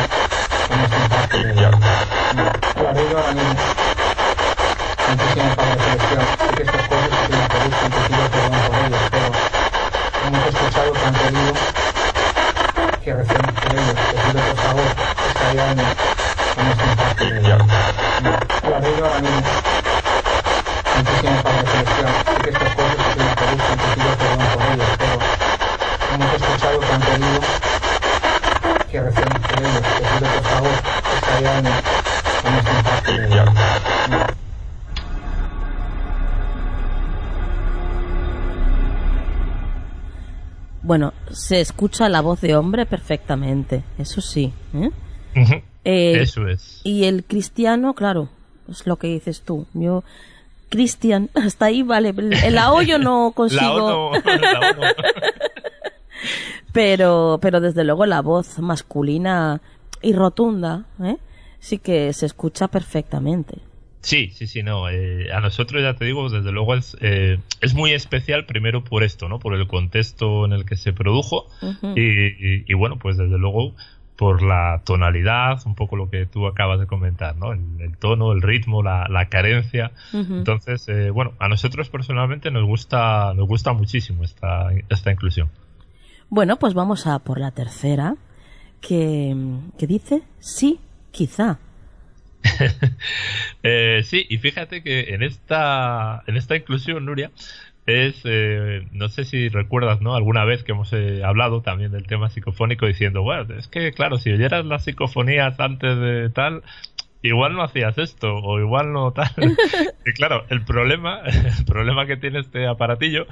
estamos en paz con ellos. Amigo. Santísimo Padre Celestial, sé que que perdón pero hemos escuchado tan pedido que recemos por ellos. Te pido por favor que este la ley ahora mismo. Santísimo Padre Celestial, sé que estas cosas que te producen, te pido perdón por ellas, pero hemos escuchado que han pedido que recemos por ellos. Te pido por favor que hayan en este impacto de Bueno, se escucha la voz de hombre perfectamente, eso sí. ¿eh? Ujú. Eh, Eso es. Y el cristiano, claro, es lo que dices tú. Yo, Cristian, hasta ahí vale. El la O yo no La consigo, la pero, pero desde luego la voz masculina y rotunda, ¿eh? sí que se escucha perfectamente. Sí, sí, sí, no. eh, a nosotros, ya te digo, desde luego es, eh, es muy especial primero por esto, ¿no? Por el contexto en el que se produjo Ujú. y, y- y, bueno, pues desde luego por la tonalidad, un poco lo que tú acabas de comentar, ¿no? El, el tono, el ritmo, la, la carencia. Entonces, eh, bueno, a nosotros personalmente nos gusta, nos gusta muchísimo esta, esta inclusión. Bueno, pues vamos a por la tercera, que, que dice sí, quizá. Eh, sí, y fíjate que en esta, en esta inclusión, Nuria, es, eh, no sé si recuerdas, ¿no? Alguna vez que hemos eh, hablado también del tema psicofónico diciendo, bueno, es que claro, si oyeras las psicofonías antes de tal, igual no hacías esto, o igual no tal. y claro, el problema, el problema que tiene este aparatillo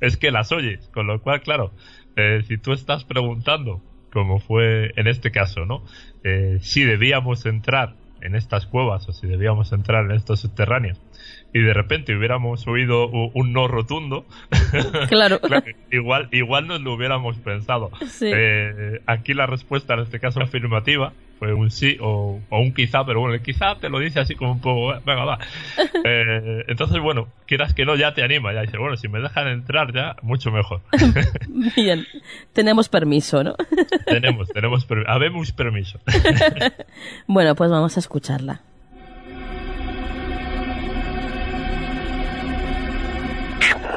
es que las oyes, con lo cual, claro, eh, si tú estás preguntando, como fue en este caso, ¿no? Eh, si debíamos entrar en estas cuevas o si debíamos entrar en estos subterráneos y de repente hubiéramos oído un no rotundo, Claro. claro, igual, igual nos lo hubiéramos pensado. Sí. Eh, aquí la respuesta, en este caso afirmativa, fue un sí o, o un quizá, pero bueno, el quizá te lo dice así como un poco, "Eh, venga, va. Eh, entonces, bueno, quieras que no, ya te anima, ya dice, bueno, si me dejan entrar ya, mucho mejor. Bien, tenemos permiso, ¿no? tenemos, tenemos, per- habemos permiso. Bueno, pues vamos a escucharla.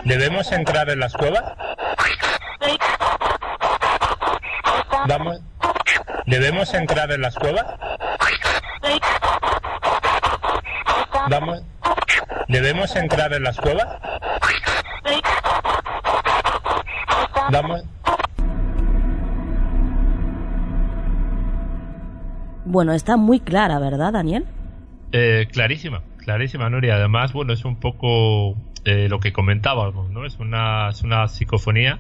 ¿Debemos entrar en las cuevas? Vamos. ¿Debemos entrar en las cuevas? Vamos. ¿Debemos entrar en las cuevas? Vamos. Bueno, está muy clara, ¿verdad, Daniel? Eh, clarísima, clarísima, Nuria. Además, bueno, es un poco eh, lo que comentábamos, ¿no? Es una, es una psicofonía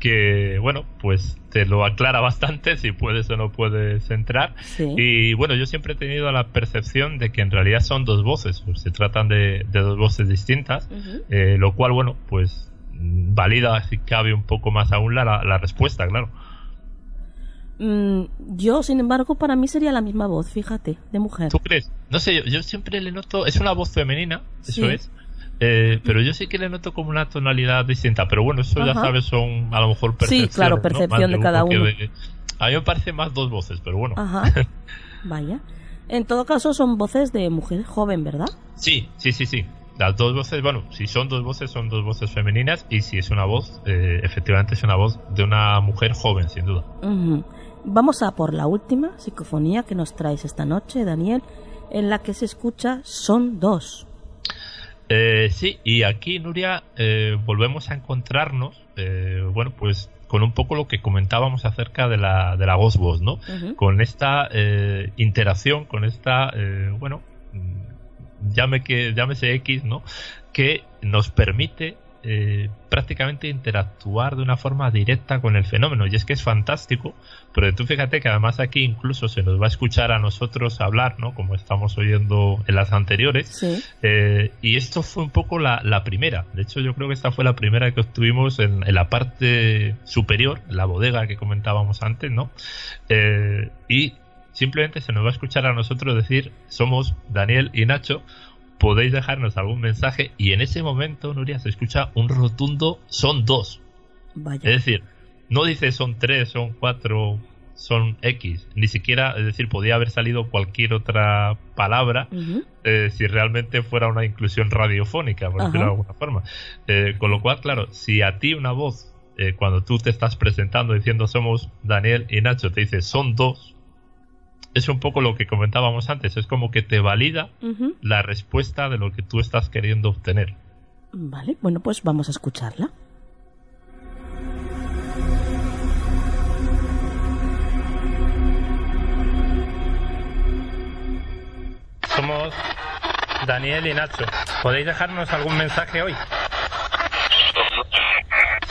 que, bueno, pues te lo aclara bastante si puedes o no puedes entrar. Sí. Y bueno, yo siempre he tenido la percepción de que en realidad son dos voces, pues se tratan de, de dos voces distintas, eh, lo cual, bueno, pues valida si cabe un poco más aún la, la respuesta, claro. Mm, yo, sin embargo, para mí sería la misma voz, fíjate, de mujer. ¿Tú crees? No sé, yo, yo siempre le noto, es una voz femenina, eso es. Eh, pero yo sí que le noto como una tonalidad distinta. Pero bueno, eso ya sabes, son a lo mejor percepción de cada uno. de- A mí me parece más dos voces, pero bueno. Ajá. Vaya. En todo caso, son voces de mujer joven, ¿verdad? Sí, sí, sí, sí. Las dos voces, bueno, si son dos voces, son dos voces femeninas. Y si es una voz, eh, efectivamente es una voz de una mujer joven, sin duda. Vamos a por la última psicofonía que nos traes esta noche, Daniel, en la que se escucha Son dos. Eh, sí, y aquí, Nuria, eh, volvemos a encontrarnos, eh, bueno, pues con un poco lo que comentábamos acerca de la, de la Ghost Boss, ¿no? Con esta eh, interacción, con esta, eh, bueno, llame que, llámese X, ¿no? Que nos permite eh, prácticamente interactuar de una forma directa con el fenómeno. Y es que es fantástico, pero tú fíjate que además aquí incluso se nos va a escuchar a nosotros hablar, ¿no? Como estamos oyendo en las anteriores. Sí. Eh, y esto fue un poco la, la primera. De hecho, yo creo que esta fue la primera que obtuvimos en, en la parte superior, en la bodega que comentábamos antes, ¿no? Eh, y simplemente se nos va a escuchar a nosotros decir, somos Daniel y Nacho, podéis dejarnos algún mensaje. Y en ese momento, Nuria, se escucha un rotundo, son dos. Vaya. Es decir, no dice son tres, son cuatro, son X. Ni siquiera, es decir, podía haber salido cualquier otra palabra eh, si realmente fuera una inclusión radiofónica, por decirlo de alguna forma. Eh, con lo cual, claro, si a ti una voz, eh, cuando tú te estás presentando diciendo somos Daniel y Nacho, te dice son dos, es un poco lo que comentábamos antes, es como que te valida la respuesta de lo que tú estás queriendo obtener. Vale, bueno, pues vamos a escucharla. Somos Daniel y Nacho. ¿Podéis dejarnos algún mensaje hoy?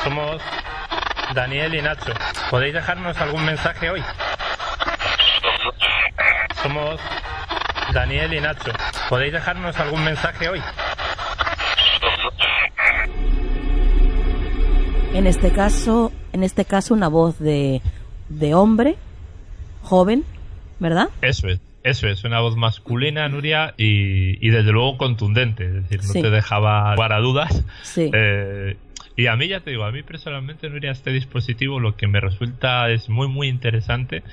Somos Daniel y Nacho. ¿Podéis dejarnos algún mensaje hoy? Somos Daniel y Nacho. ¿Podéis dejarnos algún mensaje hoy? En este caso, en este caso una voz de, de hombre, joven, ¿verdad? Eso es, eso es, una voz masculina, Nuria, y, y desde luego contundente, es decir, no Sí. te dejaba para dudas. Sí. Eh, y a mí ya te digo, a mí personalmente, Nuria, este dispositivo lo que me resulta es muy, muy interesante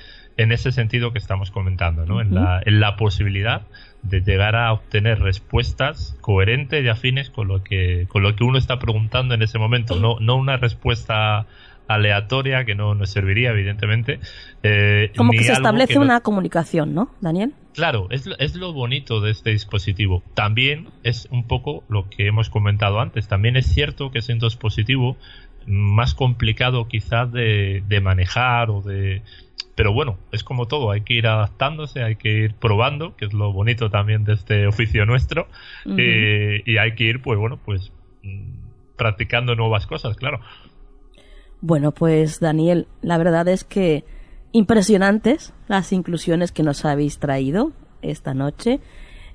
en ese sentido que estamos comentando, ¿no? en, Ujú. la, en la posibilidad de llegar a obtener respuestas coherentes y afines con lo que, con lo que uno está preguntando en ese momento, no, no una respuesta aleatoria que no nos serviría, evidentemente. eh, Como que se establece que no- una comunicación, ¿no, Daniel? Claro, es, lo- es lo bonito de este dispositivo. También es un poco lo que hemos comentado antes. También es cierto que es un dispositivo más complicado quizás de, de manejar o de... Pero bueno, es como todo, hay que ir adaptándose, hay que ir probando, que es lo bonito también de este oficio nuestro, eh, y hay que ir, pues bueno, pues mm, practicando nuevas cosas, claro. Bueno, pues Daniel, la verdad es que impresionantes las inclusiones que nos habéis traído esta noche.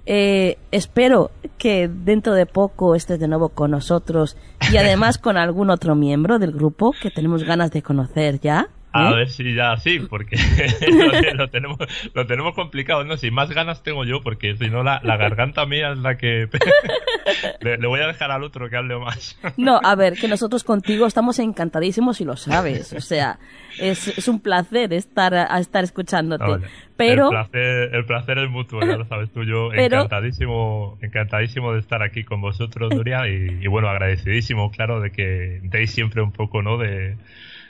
Eh, espero que dentro de poco estés de nuevo con nosotros y además con algún otro miembro del grupo que tenemos ganas de conocer ya. A ¿eh? ver si ya sí, porque lo, lo tenemos, lo tenemos complicado, ¿no? Si más ganas tengo yo, porque si no la, la garganta mía es la que... le, le voy a dejar al otro que hable más. No, a ver, que nosotros contigo estamos encantadísimos y lo sabes. O sea, es, es un placer estar, a estar escuchándote. Ah, vale. Pero, El placer, el placer es mutuo, ya lo sabes tú. Yo Pero- encantadísimo, encantadísimo de estar aquí con vosotros, Nuria, y, y bueno, agradecidísimo, claro, de que deis siempre un poco, ¿no? De,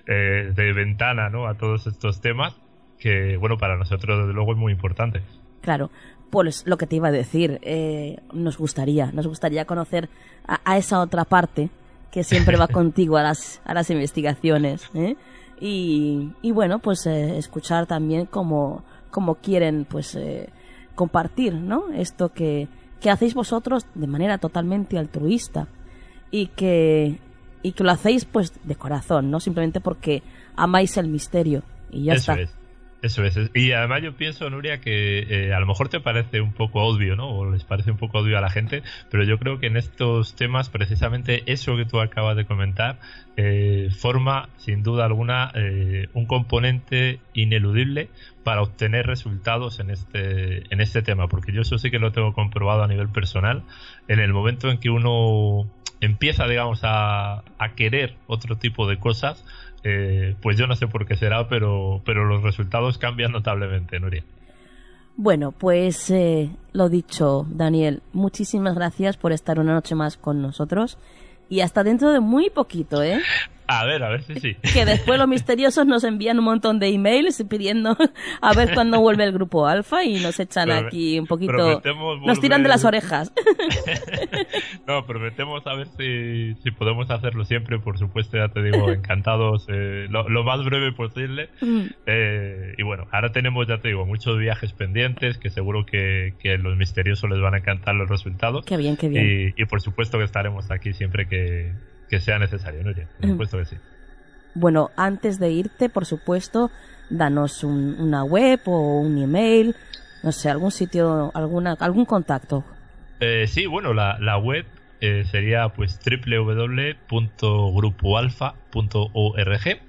eh, de ventana, ¿no? A todos estos temas, que bueno, para nosotros desde luego es muy importante. claro, pues lo que te iba a decir, eh, nos gustaría, nos gustaría conocer a, a esa otra parte que siempre va contigo a las, a las investigaciones. ¿eh? Y, y bueno, pues escuchar también cómo, cómo quieren pues compartir, ¿no? Esto que, que hacéis vosotros de manera totalmente altruista y que, y que lo hacéis pues de corazón, no simplemente porque amáis el misterio y ya Eso está. es. Eso es. Y además yo pienso, Nuria, que eh, a lo mejor te parece un poco obvio, ¿no? O les parece un poco obvio a la gente, pero yo creo que en estos temas, precisamente eso que tú acabas de comentar, eh, forma, sin duda alguna, eh, un componente ineludible para obtener resultados en este, en este tema, porque yo eso sí que lo tengo comprobado a nivel personal. En el momento en que uno empieza, digamos, a, a querer otro tipo de cosas, eh, pues yo no sé por qué será, pero, pero los resultados cambian notablemente, Nuria. Bueno, pues eh, lo dicho, Daniel, muchísimas gracias por estar una noche más con nosotros y hasta dentro de muy poquito, ¿eh? A ver, a ver si sí. Que después los misteriosos nos envían un montón de emails pidiendo a ver cuándo vuelve el grupo alfa y nos echan Prome- aquí un poquito... prometemos Nos tiran de volver- las orejas. No, prometemos a ver si, si podemos hacerlo siempre, por supuesto, ya te digo, encantados, eh, lo, lo más breve posible. Mm, Eh, y bueno, ahora tenemos, ya te digo, muchos viajes pendientes que seguro que, que los misteriosos les van a encantar los resultados. Qué bien, qué bien. Y, y por supuesto que estaremos aquí siempre que, que sea necesario, Nuria. Por Mm. supuesto que sí. Bueno, antes de irte, por supuesto, danos un- una web o un email, no sé, algún sitio, alguna, algún contacto. Eh, sí, bueno, la, la web eh, sería pues www.grupoalfa.org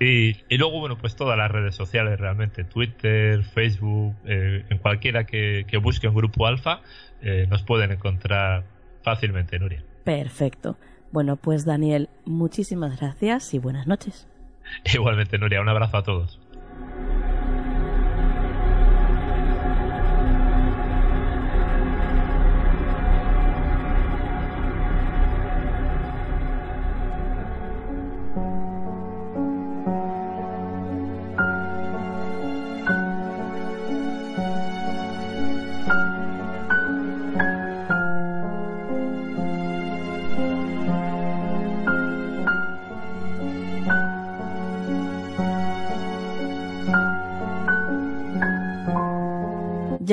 y, y luego, bueno, pues todas las redes sociales realmente, Twitter, Facebook, eh, en cualquiera que, que busque un Grupo Alfa, eh, nos pueden encontrar fácilmente, Nuria. Perfecto. Bueno, pues Daniel, muchísimas gracias y buenas noches. Igualmente, Nuria, un abrazo a todos.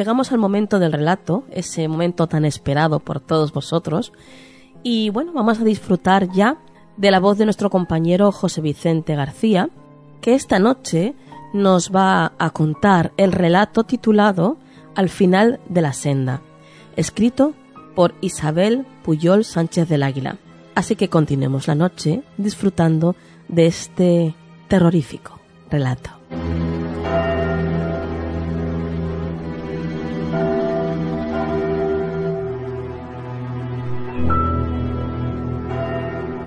Llegamos al momento del relato, ese momento tan esperado por todos vosotros. Y bueno, vamos a disfrutar ya de la voz de nuestro compañero José Vicente García, que esta noche nos va a contar el relato titulado Al final de la senda, escrito por Isabel Puyol Sánchez del Águila. Así que continuemos la noche disfrutando de este terrorífico relato.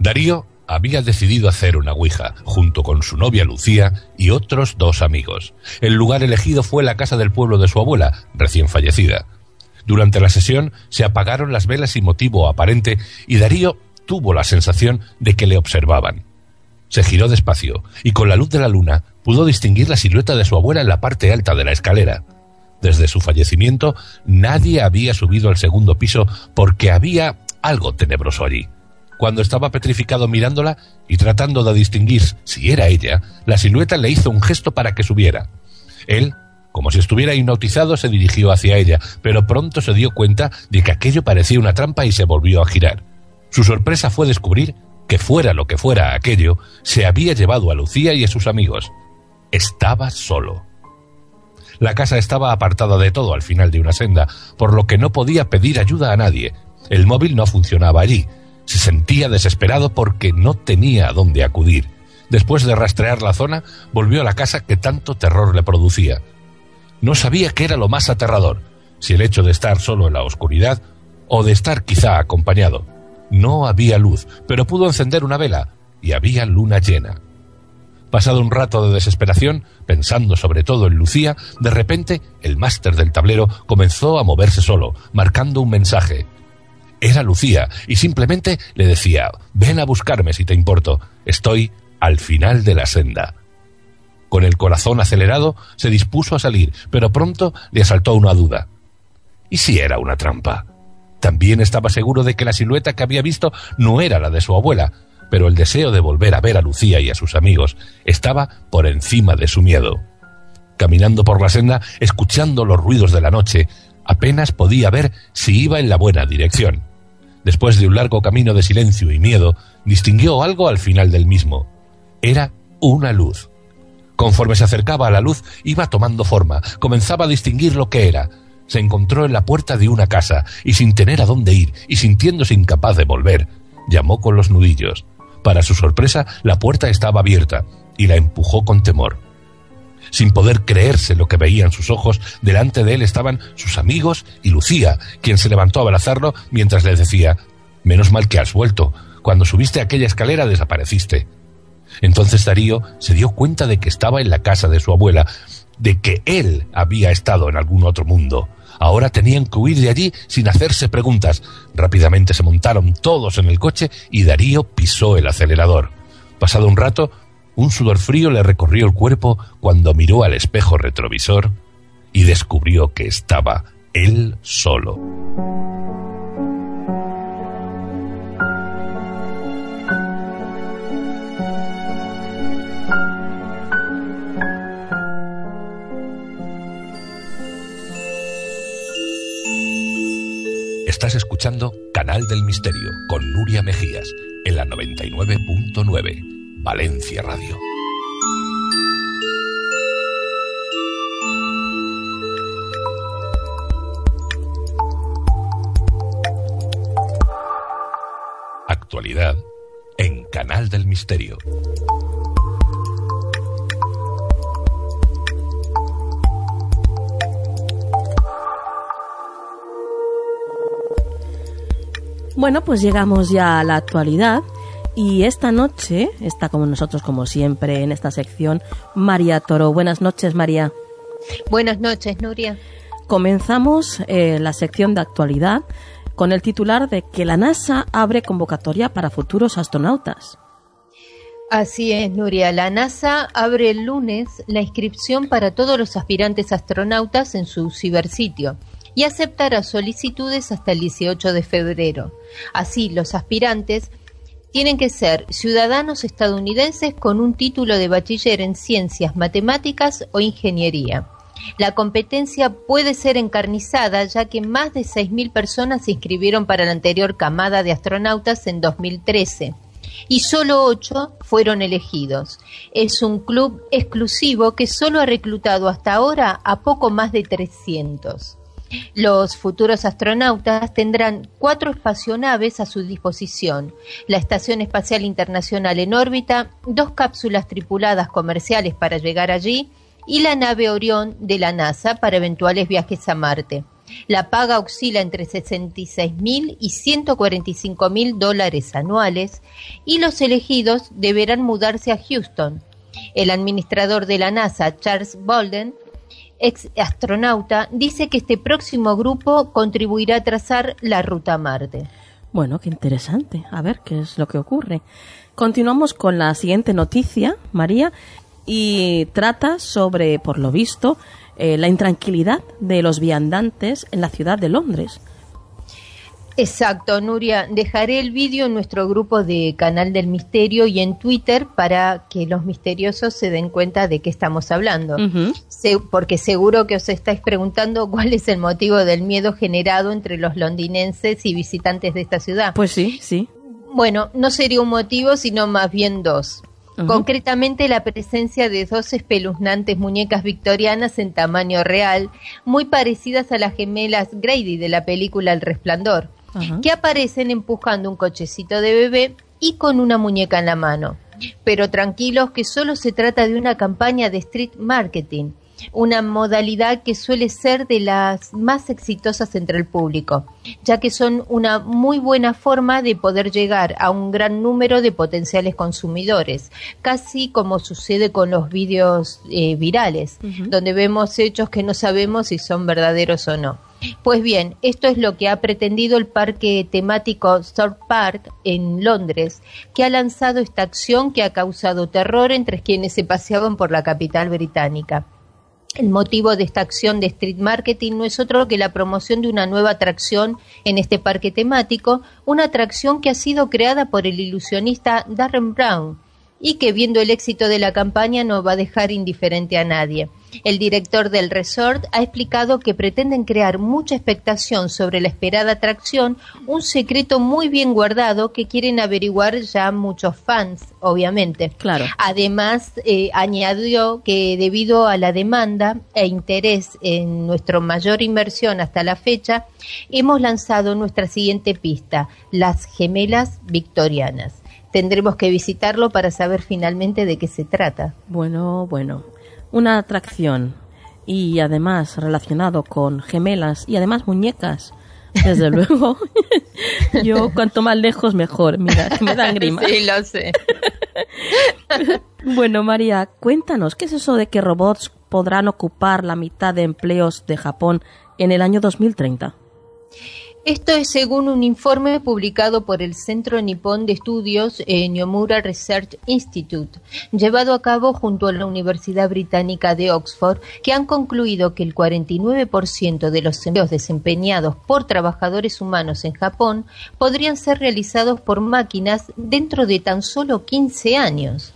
Darío había decidido hacer una ouija junto con su novia Lucía y otros dos amigos. El lugar elegido fue la casa del pueblo de su abuela, recién fallecida. Durante la sesión se apagaron las velas sin motivo aparente y Darío tuvo la sensación de que le observaban. Se giró despacio y con la luz de la luna pudo distinguir la silueta de su abuela en la parte alta de la escalera. Desde su fallecimiento nadie había subido al segundo piso porque había algo tenebroso allí. Cuando estaba petrificado mirándola y tratando de distinguir si era ella, la silueta le hizo un gesto para que subiera. Él, como si estuviera hipnotizado, se dirigió hacia ella, pero pronto se dio cuenta de que aquello parecía una trampa y se volvió a girar. Su sorpresa fue descubrir que fuera lo que fuera aquello, se había llevado a Lucía y a sus amigos. Estaba solo. La casa estaba apartada de todo al final de una senda, por lo que no podía pedir ayuda a nadie. El móvil no funcionaba allí, se sentía desesperado porque no tenía a dónde acudir. Después de rastrear la zona, volvió a la casa que tanto terror le producía. No sabía qué era lo más aterrador, si el hecho de estar solo en la oscuridad o de estar quizá acompañado. No había luz, pero pudo encender una vela y había luna llena. Pasado un rato de desesperación, pensando sobre todo en Lucía, de repente el máster del tablero comenzó a moverse solo, marcando un mensaje. Era Lucía, y simplemente le decía, ven a buscarme si te importo, estoy al final de la senda. Con el corazón acelerado, se dispuso a salir, pero pronto le asaltó una duda. ¿Y si era una trampa? También estaba seguro de que la silueta que había visto no era la de su abuela, pero el deseo de volver a ver a Lucía y a sus amigos estaba por encima de su miedo. Caminando por la senda, escuchando los ruidos de la noche, apenas podía ver si iba en la buena dirección. Después de un largo camino de silencio y miedo, distinguió algo al final del mismo. Era una luz. Conforme se acercaba a la luz, iba tomando forma, comenzaba a distinguir lo que era. Se encontró en la puerta de una casa y sin tener a dónde ir y sintiéndose incapaz de volver, llamó con los nudillos. Para su sorpresa, la puerta estaba abierta y la empujó con temor. Sin poder creerse lo que veían sus ojos, delante de él estaban sus amigos y Lucía, quien se levantó a abrazarlo mientras le decía Menos mal que has vuelto. Cuando subiste aquella escalera desapareciste. Entonces Darío se dio cuenta de que estaba en la casa de su abuela, de que él había estado en algún otro mundo. Ahora tenían que huir de allí sin hacerse preguntas. Rápidamente se montaron todos en el coche y Darío pisó el acelerador. Pasado un rato, un sudor frío le recorrió el cuerpo cuando miró al espejo retrovisor y descubrió que estaba él solo. Estás escuchando Canal del Misterio con Nuria Mejías en la 99.9 Valencia Radio. Actualidad en Canal del Misterio. Bueno, pues llegamos ya a la actualidad y esta noche está como nosotros, como siempre, en esta sección María Toro. Buenas noches, María. Buenas noches, Nuria. Comenzamos eh, la sección de actualidad con el titular de que la NASA abre convocatoria para futuros astronautas. Así es, Nuria. La NASA abre el lunes la inscripción para todos los aspirantes astronautas en su cibersitio y aceptará solicitudes hasta el 18 de febrero. Así, los aspirantes tienen que ser ciudadanos estadounidenses con un título de bachiller en ciencias, matemáticas o ingeniería. La competencia puede ser encarnizada ya que más de 6.000 personas se inscribieron para la anterior camada de astronautas en 2013 y solo 8 fueron elegidos. Es un club exclusivo que solo ha reclutado hasta ahora a poco más de 300. Los futuros astronautas tendrán cuatro espacionaves a su disposición, la Estación Espacial Internacional en órbita, dos cápsulas tripuladas comerciales para llegar allí y la nave Orión de la NASA para eventuales viajes a Marte. La paga oscila entre 66 mil y 145 mil dólares anuales y los elegidos deberán mudarse a Houston. El administrador de la NASA, Charles Bolden, ex astronauta, dice que este próximo grupo contribuirá a trazar la ruta a Marte. Bueno, qué interesante. A ver qué es lo que ocurre. Continuamos con la siguiente noticia, María, y trata sobre, por lo visto, eh, la intranquilidad de los viandantes en la ciudad de Londres. Exacto, Nuria. Dejaré el vídeo en nuestro grupo de Canal del Misterio y en Twitter para que los misteriosos se den cuenta de qué estamos hablando. porque seguro que os estáis preguntando cuál es el motivo del miedo generado entre los londinenses y visitantes de esta ciudad. Pues sí, sí. Bueno, no sería un motivo, sino más bien dos. Concretamente la presencia de dos espeluznantes muñecas victorianas en tamaño real, muy parecidas a las gemelas Grady de la película El Resplandor que aparecen empujando un cochecito de bebé y con una muñeca en la mano. Pero tranquilos que solo se trata de una campaña de street marketing, una modalidad que suele ser de las más exitosas entre el público, ya que son una muy buena forma de poder llegar a un gran número de potenciales consumidores, casi como sucede con los vídeos eh, virales, donde vemos hechos que no sabemos si son verdaderos o no. Pues bien, esto es lo que ha pretendido el parque temático Thorpe Park en Londres, que ha lanzado esta acción que ha causado terror entre quienes se paseaban por la capital británica. El motivo de esta acción de street marketing no es otro que la promoción de una nueva atracción en este parque temático, una atracción que ha sido creada por el ilusionista Darren Brown, y que viendo el éxito de la campaña no va a dejar indiferente a nadie. El director del resort ha explicado que pretenden crear mucha expectación sobre la esperada atracción, un secreto muy bien guardado que quieren averiguar ya muchos fans, obviamente. Claro. Además, eh, añadió que debido a la demanda e interés en nuestra mayor inversión hasta la fecha, hemos lanzado nuestra siguiente pista, las gemelas victorianas tendremos que visitarlo para saber finalmente de qué se trata. Bueno, bueno, una atracción y además relacionado con gemelas y además muñecas. Desde luego, yo cuanto más lejos mejor, mira, me dan grima. Sí, lo sé. bueno, María, cuéntanos, ¿qué es eso de que robots podrán ocupar la mitad de empleos de Japón en el año 2030? Esto es según un informe publicado por el Centro Nippon de Estudios Nomura Research Institute, llevado a cabo junto a la Universidad Británica de Oxford, que han concluido que el 49% de los empleos desempeñados por trabajadores humanos en Japón podrían ser realizados por máquinas dentro de tan solo 15 años.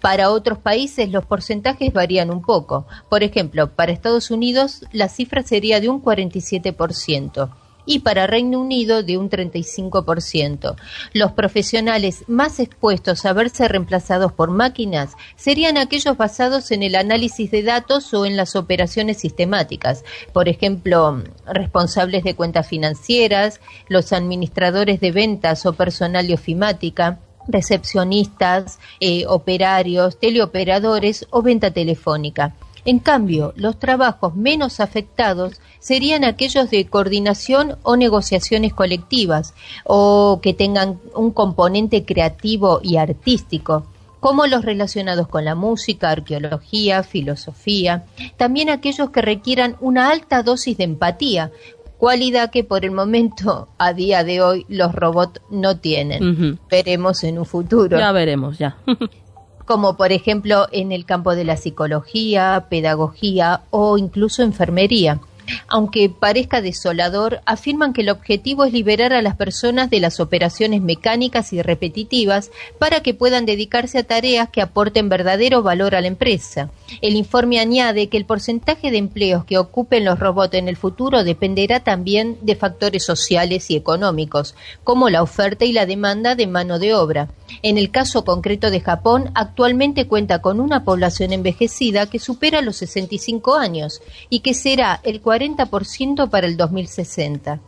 Para otros países los porcentajes varían un poco. Por ejemplo, para Estados Unidos la cifra sería de un 47% y para Reino Unido de un 35%. Los profesionales más expuestos a verse reemplazados por máquinas serían aquellos basados en el análisis de datos o en las operaciones sistemáticas, por ejemplo, responsables de cuentas financieras, los administradores de ventas o personal de ofimática, recepcionistas, eh, operarios, teleoperadores o venta telefónica. En cambio, los trabajos menos afectados serían aquellos de coordinación o negociaciones colectivas o que tengan un componente creativo y artístico como los relacionados con la música, arqueología, filosofía, también aquellos que requieran una alta dosis de empatía, cualidad que por el momento, a día de hoy, los robots no tienen. Veremos en un futuro. Ya veremos, ya. como por ejemplo en el campo de la psicología, pedagogía o incluso enfermería. Aunque parezca desolador, afirman que el objetivo es liberar a las personas de las operaciones mecánicas y repetitivas para que puedan dedicarse a tareas que aporten verdadero valor a la empresa. El informe añade que el porcentaje de empleos que ocupen los robots en el futuro dependerá también de factores sociales y económicos, como la oferta y la demanda de mano de obra. En el caso concreto de Japón, actualmente cuenta con una población envejecida que supera los 65 años y que será el 40% para el 2060.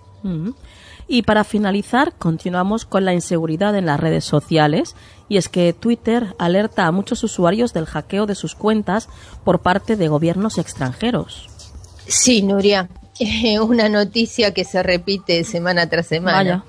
Y para finalizar, continuamos con la inseguridad en las redes sociales y es que Twitter alerta a muchos usuarios del hackeo de sus cuentas por parte de gobiernos extranjeros. Sí, Nuria. una noticia que se repite semana tras semana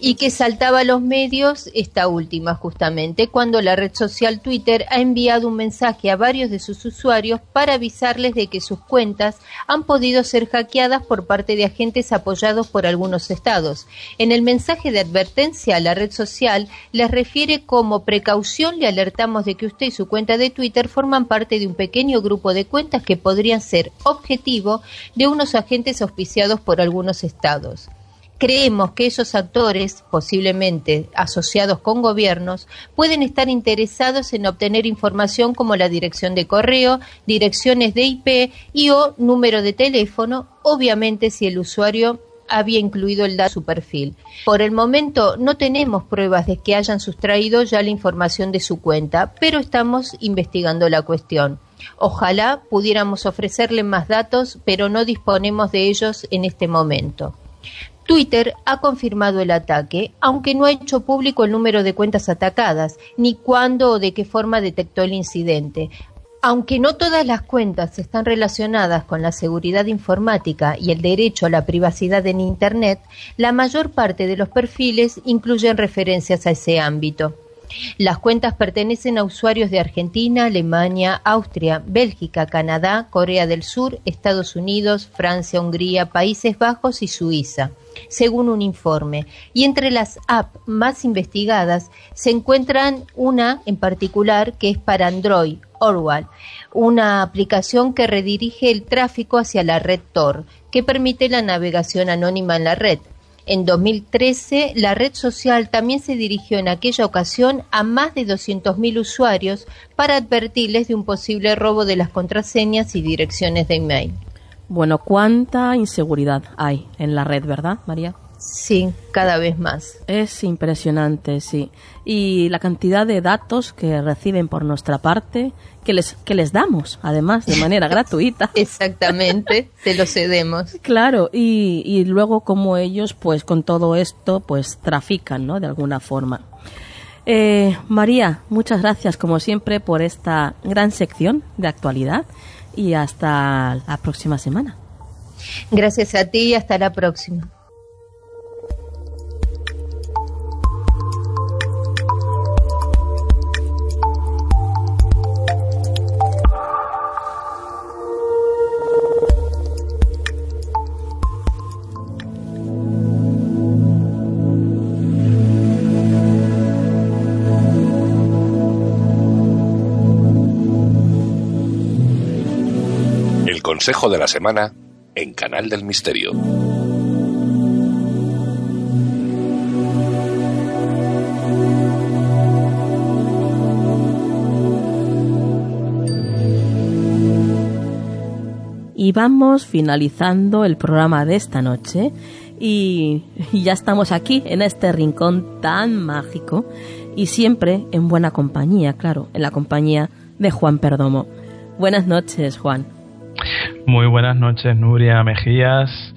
y que saltaba a los medios esta última justamente cuando la red social Twitter ha enviado un mensaje a varios de sus usuarios para avisarles de que sus cuentas han podido ser hackeadas por parte de agentes apoyados por algunos estados. En el mensaje de advertencia la red social les refiere como precaución le alertamos de que usted y su cuenta de Twitter forman parte de un pequeño grupo de cuentas que podrían ser objetivo de unos agentes auspiciados por algunos estados. Creemos que esos actores, posiblemente asociados con gobiernos, pueden estar interesados en obtener información como la dirección de correo, direcciones de IP y o número de teléfono, obviamente si el usuario había incluido el dato de su perfil. Por el momento no tenemos pruebas de que hayan sustraído ya la información de su cuenta, pero estamos investigando la cuestión. Ojalá pudiéramos ofrecerle más datos, pero no disponemos de ellos en este momento. Twitter ha confirmado el ataque, aunque no ha hecho público el número de cuentas atacadas, ni cuándo o de qué forma detectó el incidente. Aunque no todas las cuentas están relacionadas con la seguridad informática y el derecho a la privacidad en Internet, la mayor parte de los perfiles incluyen referencias a ese ámbito. Las cuentas pertenecen a usuarios de Argentina, Alemania, Austria, Bélgica, Canadá, Corea del Sur, Estados Unidos, Francia, Hungría, Países Bajos y Suiza, según un informe. Y entre las apps más investigadas se encuentran una en particular que es para Android, Orwell, una aplicación que redirige el tráfico hacia la red Tor, que permite la navegación anónima en la red. En 2013, la red social también se dirigió en aquella ocasión a más de 200.000 usuarios para advertirles de un posible robo de las contraseñas y direcciones de email. Bueno, ¿cuánta inseguridad hay en la red, verdad, María? Sí, cada vez más. Es impresionante, sí. Y la cantidad de datos que reciben por nuestra parte, que les, que les damos, además, de manera gratuita. Exactamente, se lo cedemos. Claro, y, y luego como ellos, pues con todo esto, pues trafican, ¿no? De alguna forma. Eh, María, muchas gracias como siempre por esta gran sección de actualidad y hasta la próxima semana. Gracias a ti y hasta la próxima. Consejo de la Semana en Canal del Misterio. Y vamos finalizando el programa de esta noche y, ya estamos aquí en este rincón tan mágico y siempre en buena compañía, claro, en la compañía de Juan Perdomo. Buenas noches, Juan. Muy buenas noches, Nuria Mejías.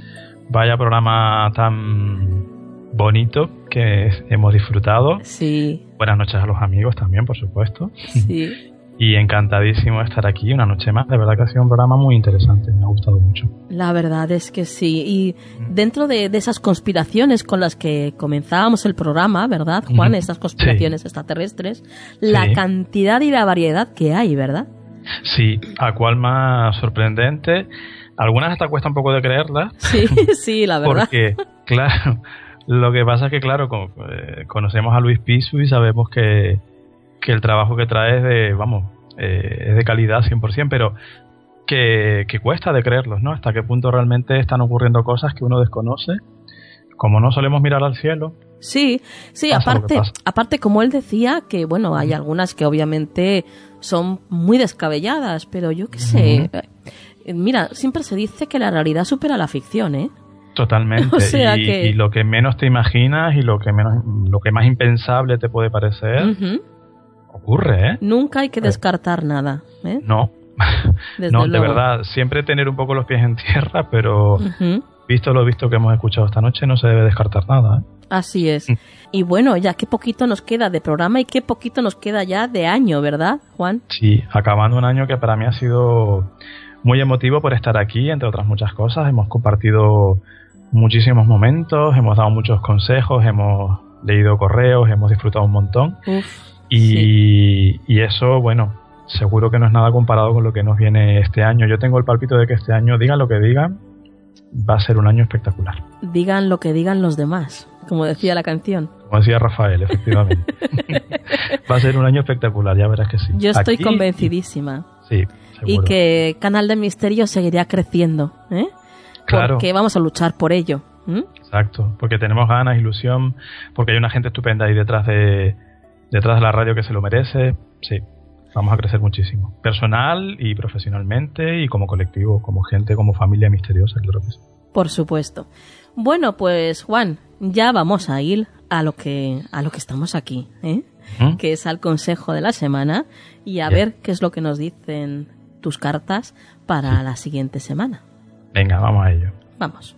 Vaya programa tan bonito que hemos disfrutado. Sí. Buenas noches a los amigos también, por supuesto. Sí. Y encantadísimo de estar aquí una noche más. De verdad que ha sido un programa muy interesante, me ha gustado mucho. La verdad es que sí. Y dentro de, esas conspiraciones con las que comenzábamos el programa, ¿verdad, Juan? Esas conspiraciones extraterrestres, la cantidad y la variedad que hay, ¿verdad? Sí, a cual más sorprendente. Algunas hasta cuesta un poco de creerlas. Sí, sí, la verdad. Porque, claro, lo que pasa es que, claro, eh, conocemos a Luis Pisu y sabemos que, que el trabajo que trae es de, vamos, eh, es de calidad 100%, pero que, que cuesta de creerlos, ¿no? Hasta qué punto realmente están ocurriendo cosas que uno desconoce como no solemos mirar al cielo, Sí, sí, aparte, aparte como él decía que bueno, hay algunas que obviamente son muy descabelladas, pero yo qué sé, eh, mira, siempre se dice que la realidad supera la ficción, ¿eh? totalmente. O sea y, que- y lo que menos te imaginas y lo que menos, lo que más impensable te puede parecer, ocurre, ¿eh? Nunca hay que descartar nada, ¿eh? No, no, de verdad, siempre tener un poco los pies en tierra, pero visto lo visto que hemos escuchado esta noche, no se debe descartar nada. ¿eh? Así es. Mm. Y bueno, ya qué poquito nos queda de programa y qué poquito nos queda ya de año, ¿verdad, Juan? Sí, acabando un año que para mí ha sido muy emotivo por estar aquí, entre otras muchas cosas. Hemos compartido muchísimos momentos, hemos dado muchos consejos, hemos leído correos, hemos disfrutado un montón. Uf, Y, y eso, bueno, seguro que no es nada comparado con lo que nos viene este año. Yo tengo el palpito de que este año, digan lo que digan, va a ser un año espectacular. digan lo que digan los demás, como decía la canción. Como decía Rafael, efectivamente. va a ser un año espectacular, ya verás que sí. Yo estoy Aquí- convencidísima. Sí, Y seguro. que Canal de Misterio seguirá creciendo, ¿eh? Claro. Porque vamos a luchar por ello. ¿m? Exacto, porque tenemos ganas, ilusión, porque hay una gente estupenda ahí detrás de detrás de la radio que se lo merece. Sí, vamos a crecer muchísimo, personal y profesionalmente y como colectivo, como gente, como familia misteriosa, claro que sí. Por supuesto. Bueno, pues Juan, ya vamos a ir a lo que a lo que estamos aquí, ¿eh? ¿Mm? que es al consejo de la semana y a Bien. ver qué es lo que nos dicen tus cartas para la siguiente semana. Venga, vamos a ello. Vamos.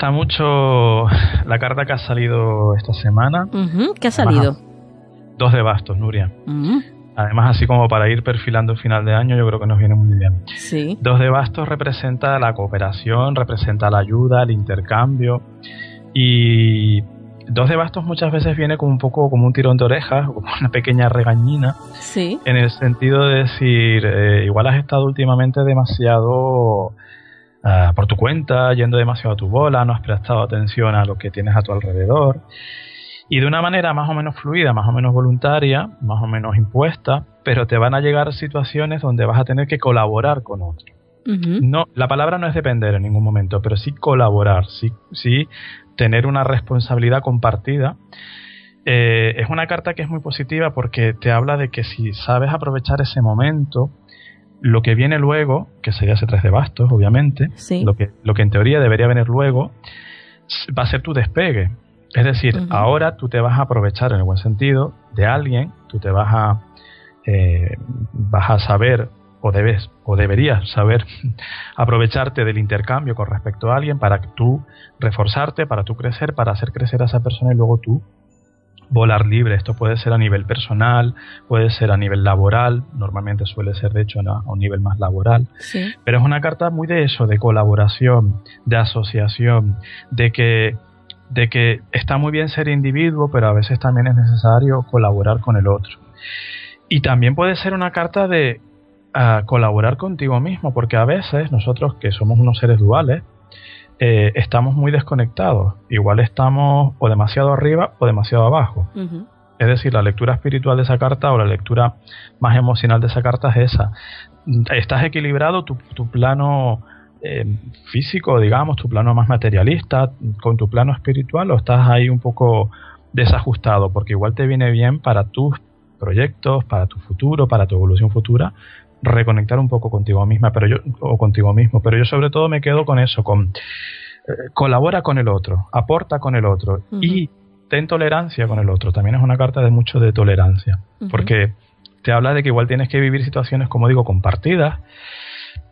Gusta mucho la carta que ha salido esta semana. Ujú, ¿Qué ha salido? Dos de bastos, Nuria. Mm, Además, así como para ir perfilando el final de año, yo creo que nos viene muy bien. sí. Dos de bastos representa la cooperación, representa la ayuda, el intercambio. Y dos de bastos muchas veces viene como un poco como un tirón de orejas, como una pequeña regañina, Sí. en el sentido de decir, eh, igual has estado últimamente demasiado ah, por tu cuenta, yendo demasiado a tu bola, no has prestado atención a lo que tienes a tu alrededor. Y de una manera más o menos fluida, más o menos voluntaria, más o menos impuesta, pero te van a llegar situaciones donde vas a tener que colaborar con otro. No, la palabra no es depender en ningún momento, pero sí colaborar, sí, sí tener una responsabilidad compartida. Eh, es una carta que es muy positiva porque te habla de que si sabes aprovechar ese momento, lo que viene luego, que sería ese tres de bastos, obviamente, Sí. lo, que, lo que en teoría debería venir luego, va a ser tu despegue. Es decir, ahora tú te vas a aprovechar en el buen sentido de alguien, tú te vas a, eh, vas a saber o debes o deberías saber aprovecharte del intercambio con respecto a alguien para que tú reforzarte, para tú crecer, para hacer crecer a esa persona y luego tú volar libre. Esto puede ser a nivel personal, puede ser a nivel laboral, normalmente suele ser de hecho a un nivel más laboral. Sí. Pero es una carta muy de eso, de colaboración, de asociación, de que, de que está muy bien ser individuo, pero a veces también es necesario colaborar con el otro. Y también puede ser una carta de ah, colaborar contigo mismo, porque a veces nosotros que somos unos seres duales, eh, estamos muy desconectados. Igual estamos o demasiado arriba o demasiado abajo. Es decir, la lectura espiritual de esa carta o la lectura más emocional de esa carta es esa. Estás equilibrado tu, tu plano eh, físico, digamos, tu plano más materialista, con tu plano espiritual, o estás ahí un poco desajustado, porque igual te viene bien para tus proyectos, para tu futuro, para tu evolución futura, reconectar un poco contigo misma, pero yo, o contigo mismo. Pero yo sobre todo me quedo con eso, con eh, colabora con el otro, aporta con el otro y ten tolerancia con el otro. También es una carta de mucho de tolerancia, porque te habla de que igual tienes que vivir situaciones, como digo, compartidas,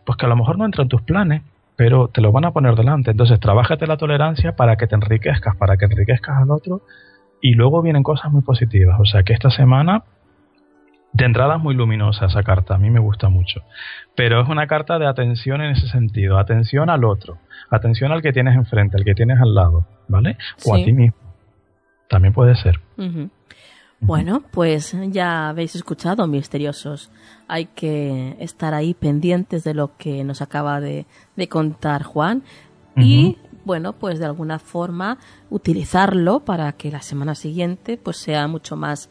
pues que a lo mejor no entran en tus planes, pero te lo van a poner delante. Entonces, trabájate la tolerancia para que te enriquezcas, para que enriquezcas al otro, y luego vienen cosas muy positivas. O sea que esta semana, de entrada es muy luminosa esa carta, a mí me gusta mucho. Pero es una carta de atención en ese sentido, atención al otro, atención al que tienes enfrente, al que tienes al lado, ¿vale? O a ti mismo. También puede ser. Bueno, pues ya habéis escuchado, misteriosos. Hay que estar ahí pendientes de lo que nos acaba de, contar Juan y, bueno, pues de alguna forma utilizarlo para que la semana siguiente pues sea mucho más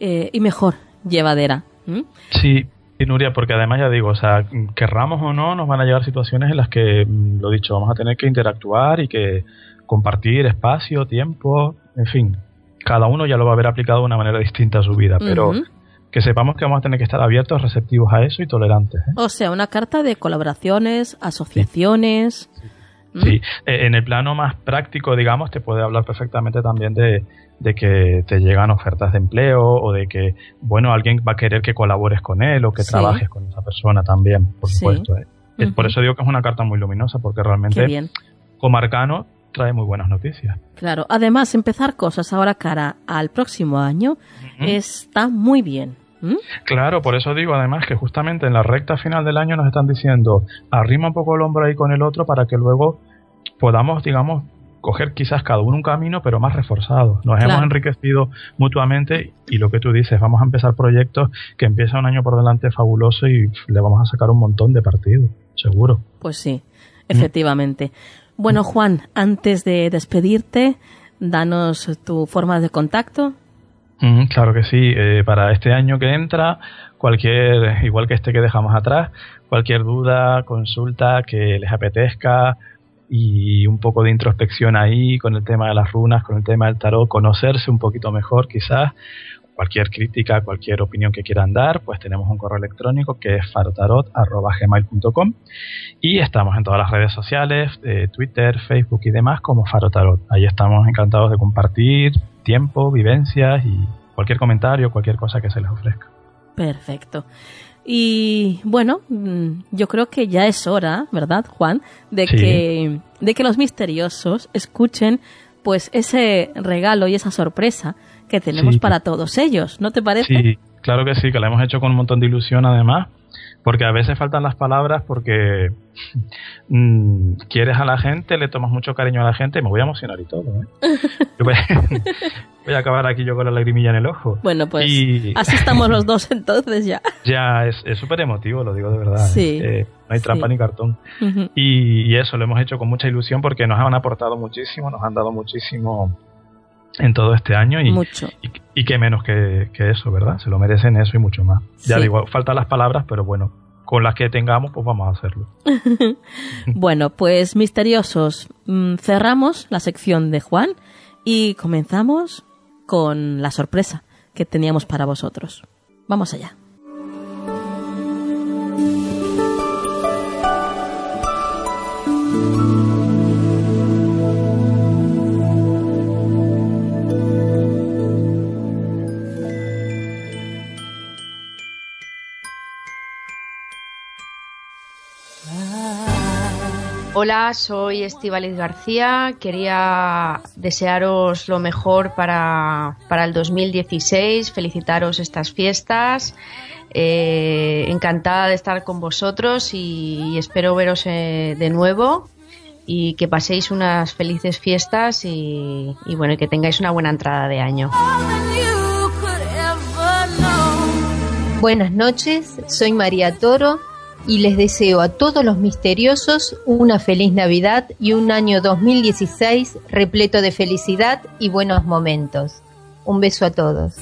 eh, y mejor llevadera. Sí, Nuria, porque además ya digo, o sea, querramos o no, nos van a llegar situaciones en las que, mm, lo dicho, vamos a tener que interactuar y que compartir espacio, tiempo, en fin, cada uno ya lo va a haber aplicado de una manera distinta a su vida, pero que sepamos que vamos a tener que estar abiertos, receptivos a eso y tolerantes. ¿eh? O sea, una carta de colaboraciones, asociaciones. Sí, e, en el plano más práctico, digamos, te puede hablar perfectamente también de, que te llegan ofertas de empleo o de que, bueno, alguien va a querer que colabores con él o que trabajes con esa persona también, por supuesto. ¿eh? Por eso digo que es una carta muy luminosa, porque realmente como arcano trae muy buenas noticias. Claro, además empezar cosas ahora cara al próximo año está muy bien. Claro, por eso digo además que justamente en la recta final del año nos están diciendo arrima un poco el hombro ahí con el otro para que luego podamos, digamos, coger quizás cada uno un camino, pero más reforzado. Nos hemos enriquecido mutuamente y lo que tú dices, vamos a empezar proyectos que empieza un año por delante fabuloso y le vamos a sacar un montón de partido, seguro. Pues sí, efectivamente. Bueno, Juan, antes de despedirte, danos tu forma de contacto. claro que sí. Eh, para este año que entra, cualquier, igual que este que dejamos atrás, cualquier duda, consulta que les apetezca y un poco de introspección ahí con el tema de las runas, con el tema del tarot, conocerse un poquito mejor quizás, cualquier crítica, cualquier opinión que quieran dar, pues tenemos un correo electrónico que es farotarot.gmail.com y estamos en todas las redes sociales, eh, Twitter, Facebook y demás como Farotarot. Ahí estamos encantados de compartir tiempo, vivencias y cualquier comentario, cualquier cosa que se les ofrezca. Perfecto. Y bueno, mm, yo creo que ya es hora, ¿verdad, Juan? De que de que los misteriosos escuchen pues ese regalo y esa sorpresa que tenemos para todos ellos, ¿no te parece? Sí, claro que sí, que lo hemos hecho con un montón de ilusión además, porque a veces faltan las palabras porque mm, quieres a la gente, le tomas mucho cariño a la gente, me voy a emocionar y todo. ¿eh? voy, a acabar aquí yo con la lagrimilla en el ojo. Bueno, pues así estamos los dos entonces ya. Ya, es súper emotivo, lo digo de verdad. ¿eh? Sí. Eh, no hay trampa ni cartón. y, y, eso lo hemos hecho con mucha ilusión porque nos han aportado muchísimo, nos han dado muchísimo en todo este año y, mucho. y, qué menos que, eso, ¿verdad? Se lo merecen eso y mucho más. Ya digo, faltan las palabras, pero bueno, con las que tengamos, pues vamos a hacerlo. bueno, pues misteriosos, mm, cerramos la sección de Juan y comenzamos con la sorpresa que teníamos para vosotros. Vamos allá. Hola, soy Estivalis García. Quería desearos lo mejor para, el 2016, felicitaros estas fiestas. Eh, encantada de estar con vosotros y, espero veros eh, de nuevo y que paséis unas felices fiestas y, y bueno, que tengáis una buena entrada de año. Buenas noches, soy María Toro y les deseo a todos los misteriosos una feliz Navidad y un año 2016 repleto de felicidad y buenos momentos. Un beso a todos.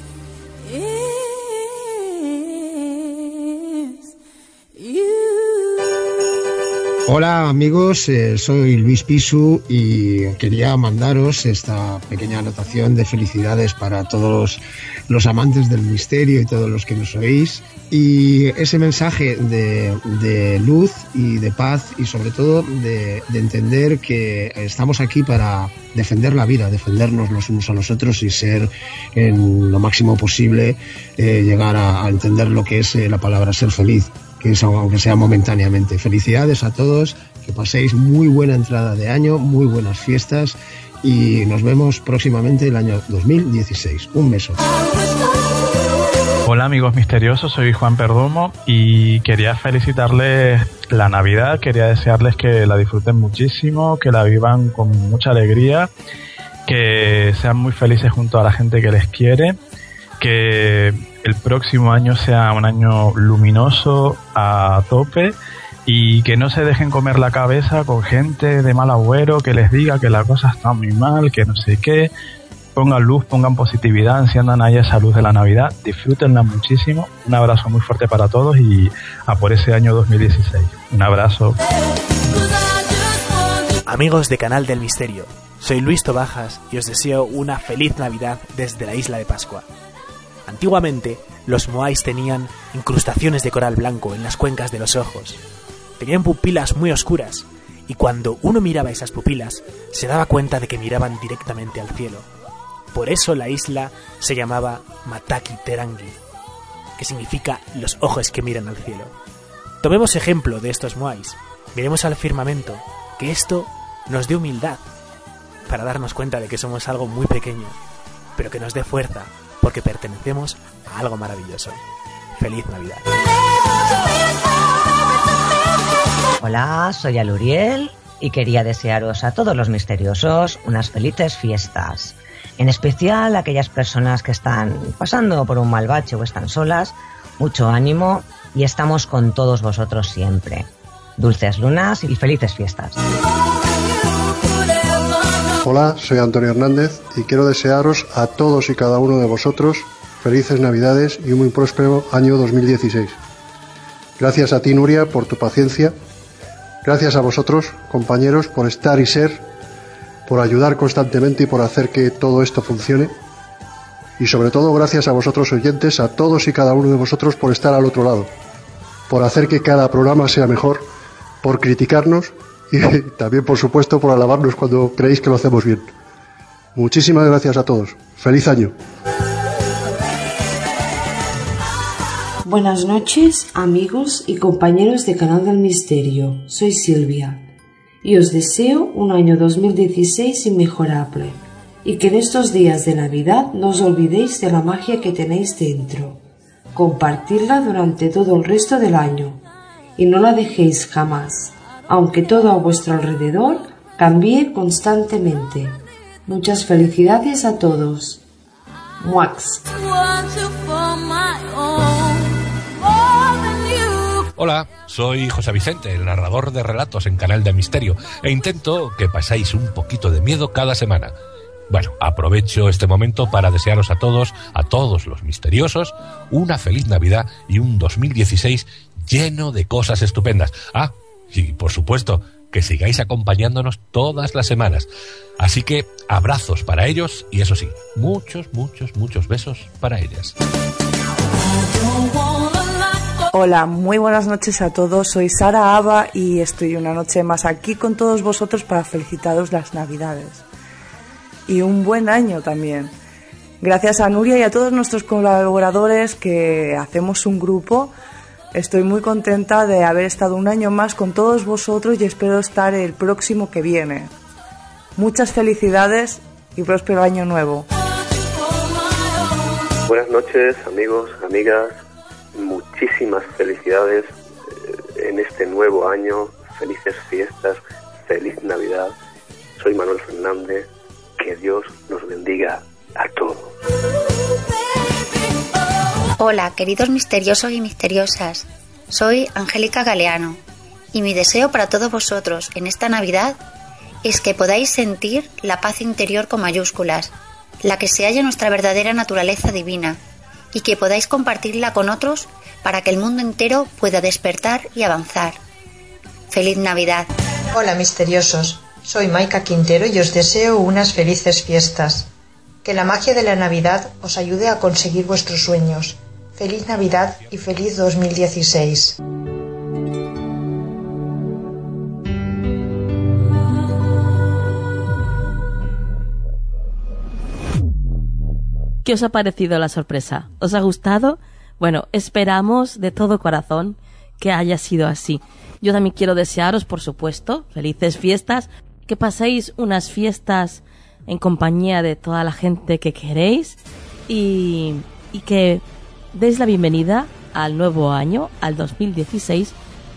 Hola amigos, eh, soy Luis Pisu y quería mandaros esta pequeña anotación de felicidades para todos los, amantes del misterio y todos los que nos oís. Y ese mensaje de, luz y de paz y sobre todo de, entender que estamos aquí para defender la vida, defendernos los unos a los otros y ser en lo máximo posible, eh, llegar a, entender lo que es eh, la palabra ser feliz que eso, aunque sea momentáneamente. Felicidades a todos, que paséis muy buena entrada de año, muy buenas fiestas y nos vemos próximamente el año 2016. Un beso. Hola amigos misteriosos, soy Juan Perdomo y quería felicitarles la Navidad, quería desearles que la disfruten muchísimo, que la vivan con mucha alegría, que sean muy felices junto a la gente que les quiere, que el próximo año sea un año luminoso a tope y que no se dejen comer la cabeza con gente de mal agüero que les diga que la cosa está muy mal, que no sé qué. Pongan luz, pongan positividad, enciendan ahí esa luz de la Navidad, disfrútenla muchísimo. Un abrazo muy fuerte para todos y a por ese año 2016. Un abrazo. Amigos de Canal del Misterio, soy Luis Tobajas y os deseo una feliz Navidad desde la isla de Pascua. Antiguamente, los moais tenían incrustaciones de coral blanco en las cuencas de los ojos. Tenían pupilas muy oscuras, y cuando uno miraba esas pupilas, se daba cuenta de que miraban directamente al cielo. Por eso la isla se llamaba Mataki Terangi, que significa los ojos que miran al cielo. Tomemos ejemplo de estos moais. Miremos al firmamento, que esto nos dé humildad, para darnos cuenta de que somos algo muy pequeño, pero que nos dé fuerza, porque pertenecemos a algo maravilloso. Feliz Navidad. Hola, soy Aluriel y quería desearos a todos los misteriosos unas felices fiestas. En especial a aquellas personas que están pasando por un mal bache o están solas, mucho ánimo y estamos con todos vosotros siempre. Dulces lunas y felices fiestas. Hola, soy Antonio Hernández y quiero desearos a todos y cada uno de vosotros felices Navidades y un muy próspero año 2016. Gracias a ti, Nuria, por tu paciencia. Gracias a vosotros, compañeros, por estar y ser, por ayudar constantemente y por hacer que todo esto funcione. Y sobre todo, gracias a vosotros oyentes, a todos y cada uno de vosotros por estar al otro lado, por hacer que cada programa sea mejor, por criticarnos y también, por supuesto, por alabarnos cuando creéis que lo hacemos bien. Muchísimas gracias a todos. Feliz año. Buenas noches, amigos y compañeros de Canal del Misterio. Soy Silvia y os deseo un año 2016 inmejorable y que en estos días de Navidad no os olvidéis de la magia que tenéis dentro. Compartirla durante todo el resto del año y no la dejéis jamás, aunque todo a vuestro alrededor cambie constantemente. Muchas felicidades a todos. Muax. Hola, soy José Vicente, el narrador de relatos en Canal de Misterio, e intento que pasáis un poquito de miedo cada semana. Bueno, aprovecho este momento para desearos a todos, a todos los misteriosos, una feliz Navidad y un 2016 lleno de cosas estupendas. Ah, y por supuesto, que sigáis acompañándonos todas las semanas. Así que abrazos para ellos y eso sí, muchos, muchos, muchos besos para ellas. Hola, muy buenas noches a todos. Soy Sara Ava y estoy una noche más aquí con todos vosotros para felicitaros las Navidades. Y un buen año también. Gracias a Nuria y a todos nuestros colaboradores que hacemos un grupo. Estoy muy contenta de haber estado un año más con todos vosotros y espero estar el próximo que viene. Muchas felicidades y próspero año nuevo. Buenas noches, amigos, amigas muchísimas felicidades eh, en este nuevo año, felices fiestas, feliz Navidad. Soy Manuel Fernández, que Dios nos bendiga a todos. Hola, queridos misteriosos y misteriosas. Soy Angélica Galeano y mi deseo para todos vosotros en esta Navidad es que podáis sentir la paz interior con mayúsculas, la que se halla en nuestra verdadera naturaleza divina y que podáis compartirla con otros para que el mundo entero pueda despertar y avanzar. Feliz Navidad. Hola misteriosos, soy Maika Quintero y os deseo unas felices fiestas. Que la magia de la Navidad os ayude a conseguir vuestros sueños. Feliz Navidad y feliz 2016. ¿Qué os ha parecido la sorpresa? ¿Os ha gustado? Bueno, esperamos de todo corazón que haya sido así. Yo también quiero desearos, por supuesto, felices fiestas, que paséis unas fiestas en compañía de toda la gente que queréis y, y que deis la bienvenida al nuevo año, al 2016,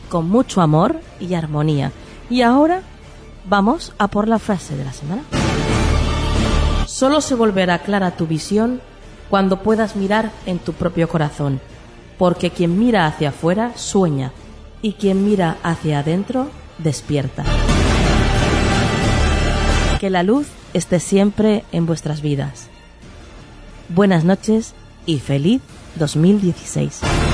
con mucho amor y armonía. Y ahora vamos a por la frase de la semana. Solo se volverá clara tu visión cuando puedas mirar en tu propio corazón, porque quien mira hacia afuera sueña y quien mira hacia adentro despierta. Que la luz esté siempre en vuestras vidas. Buenas noches y feliz 2016.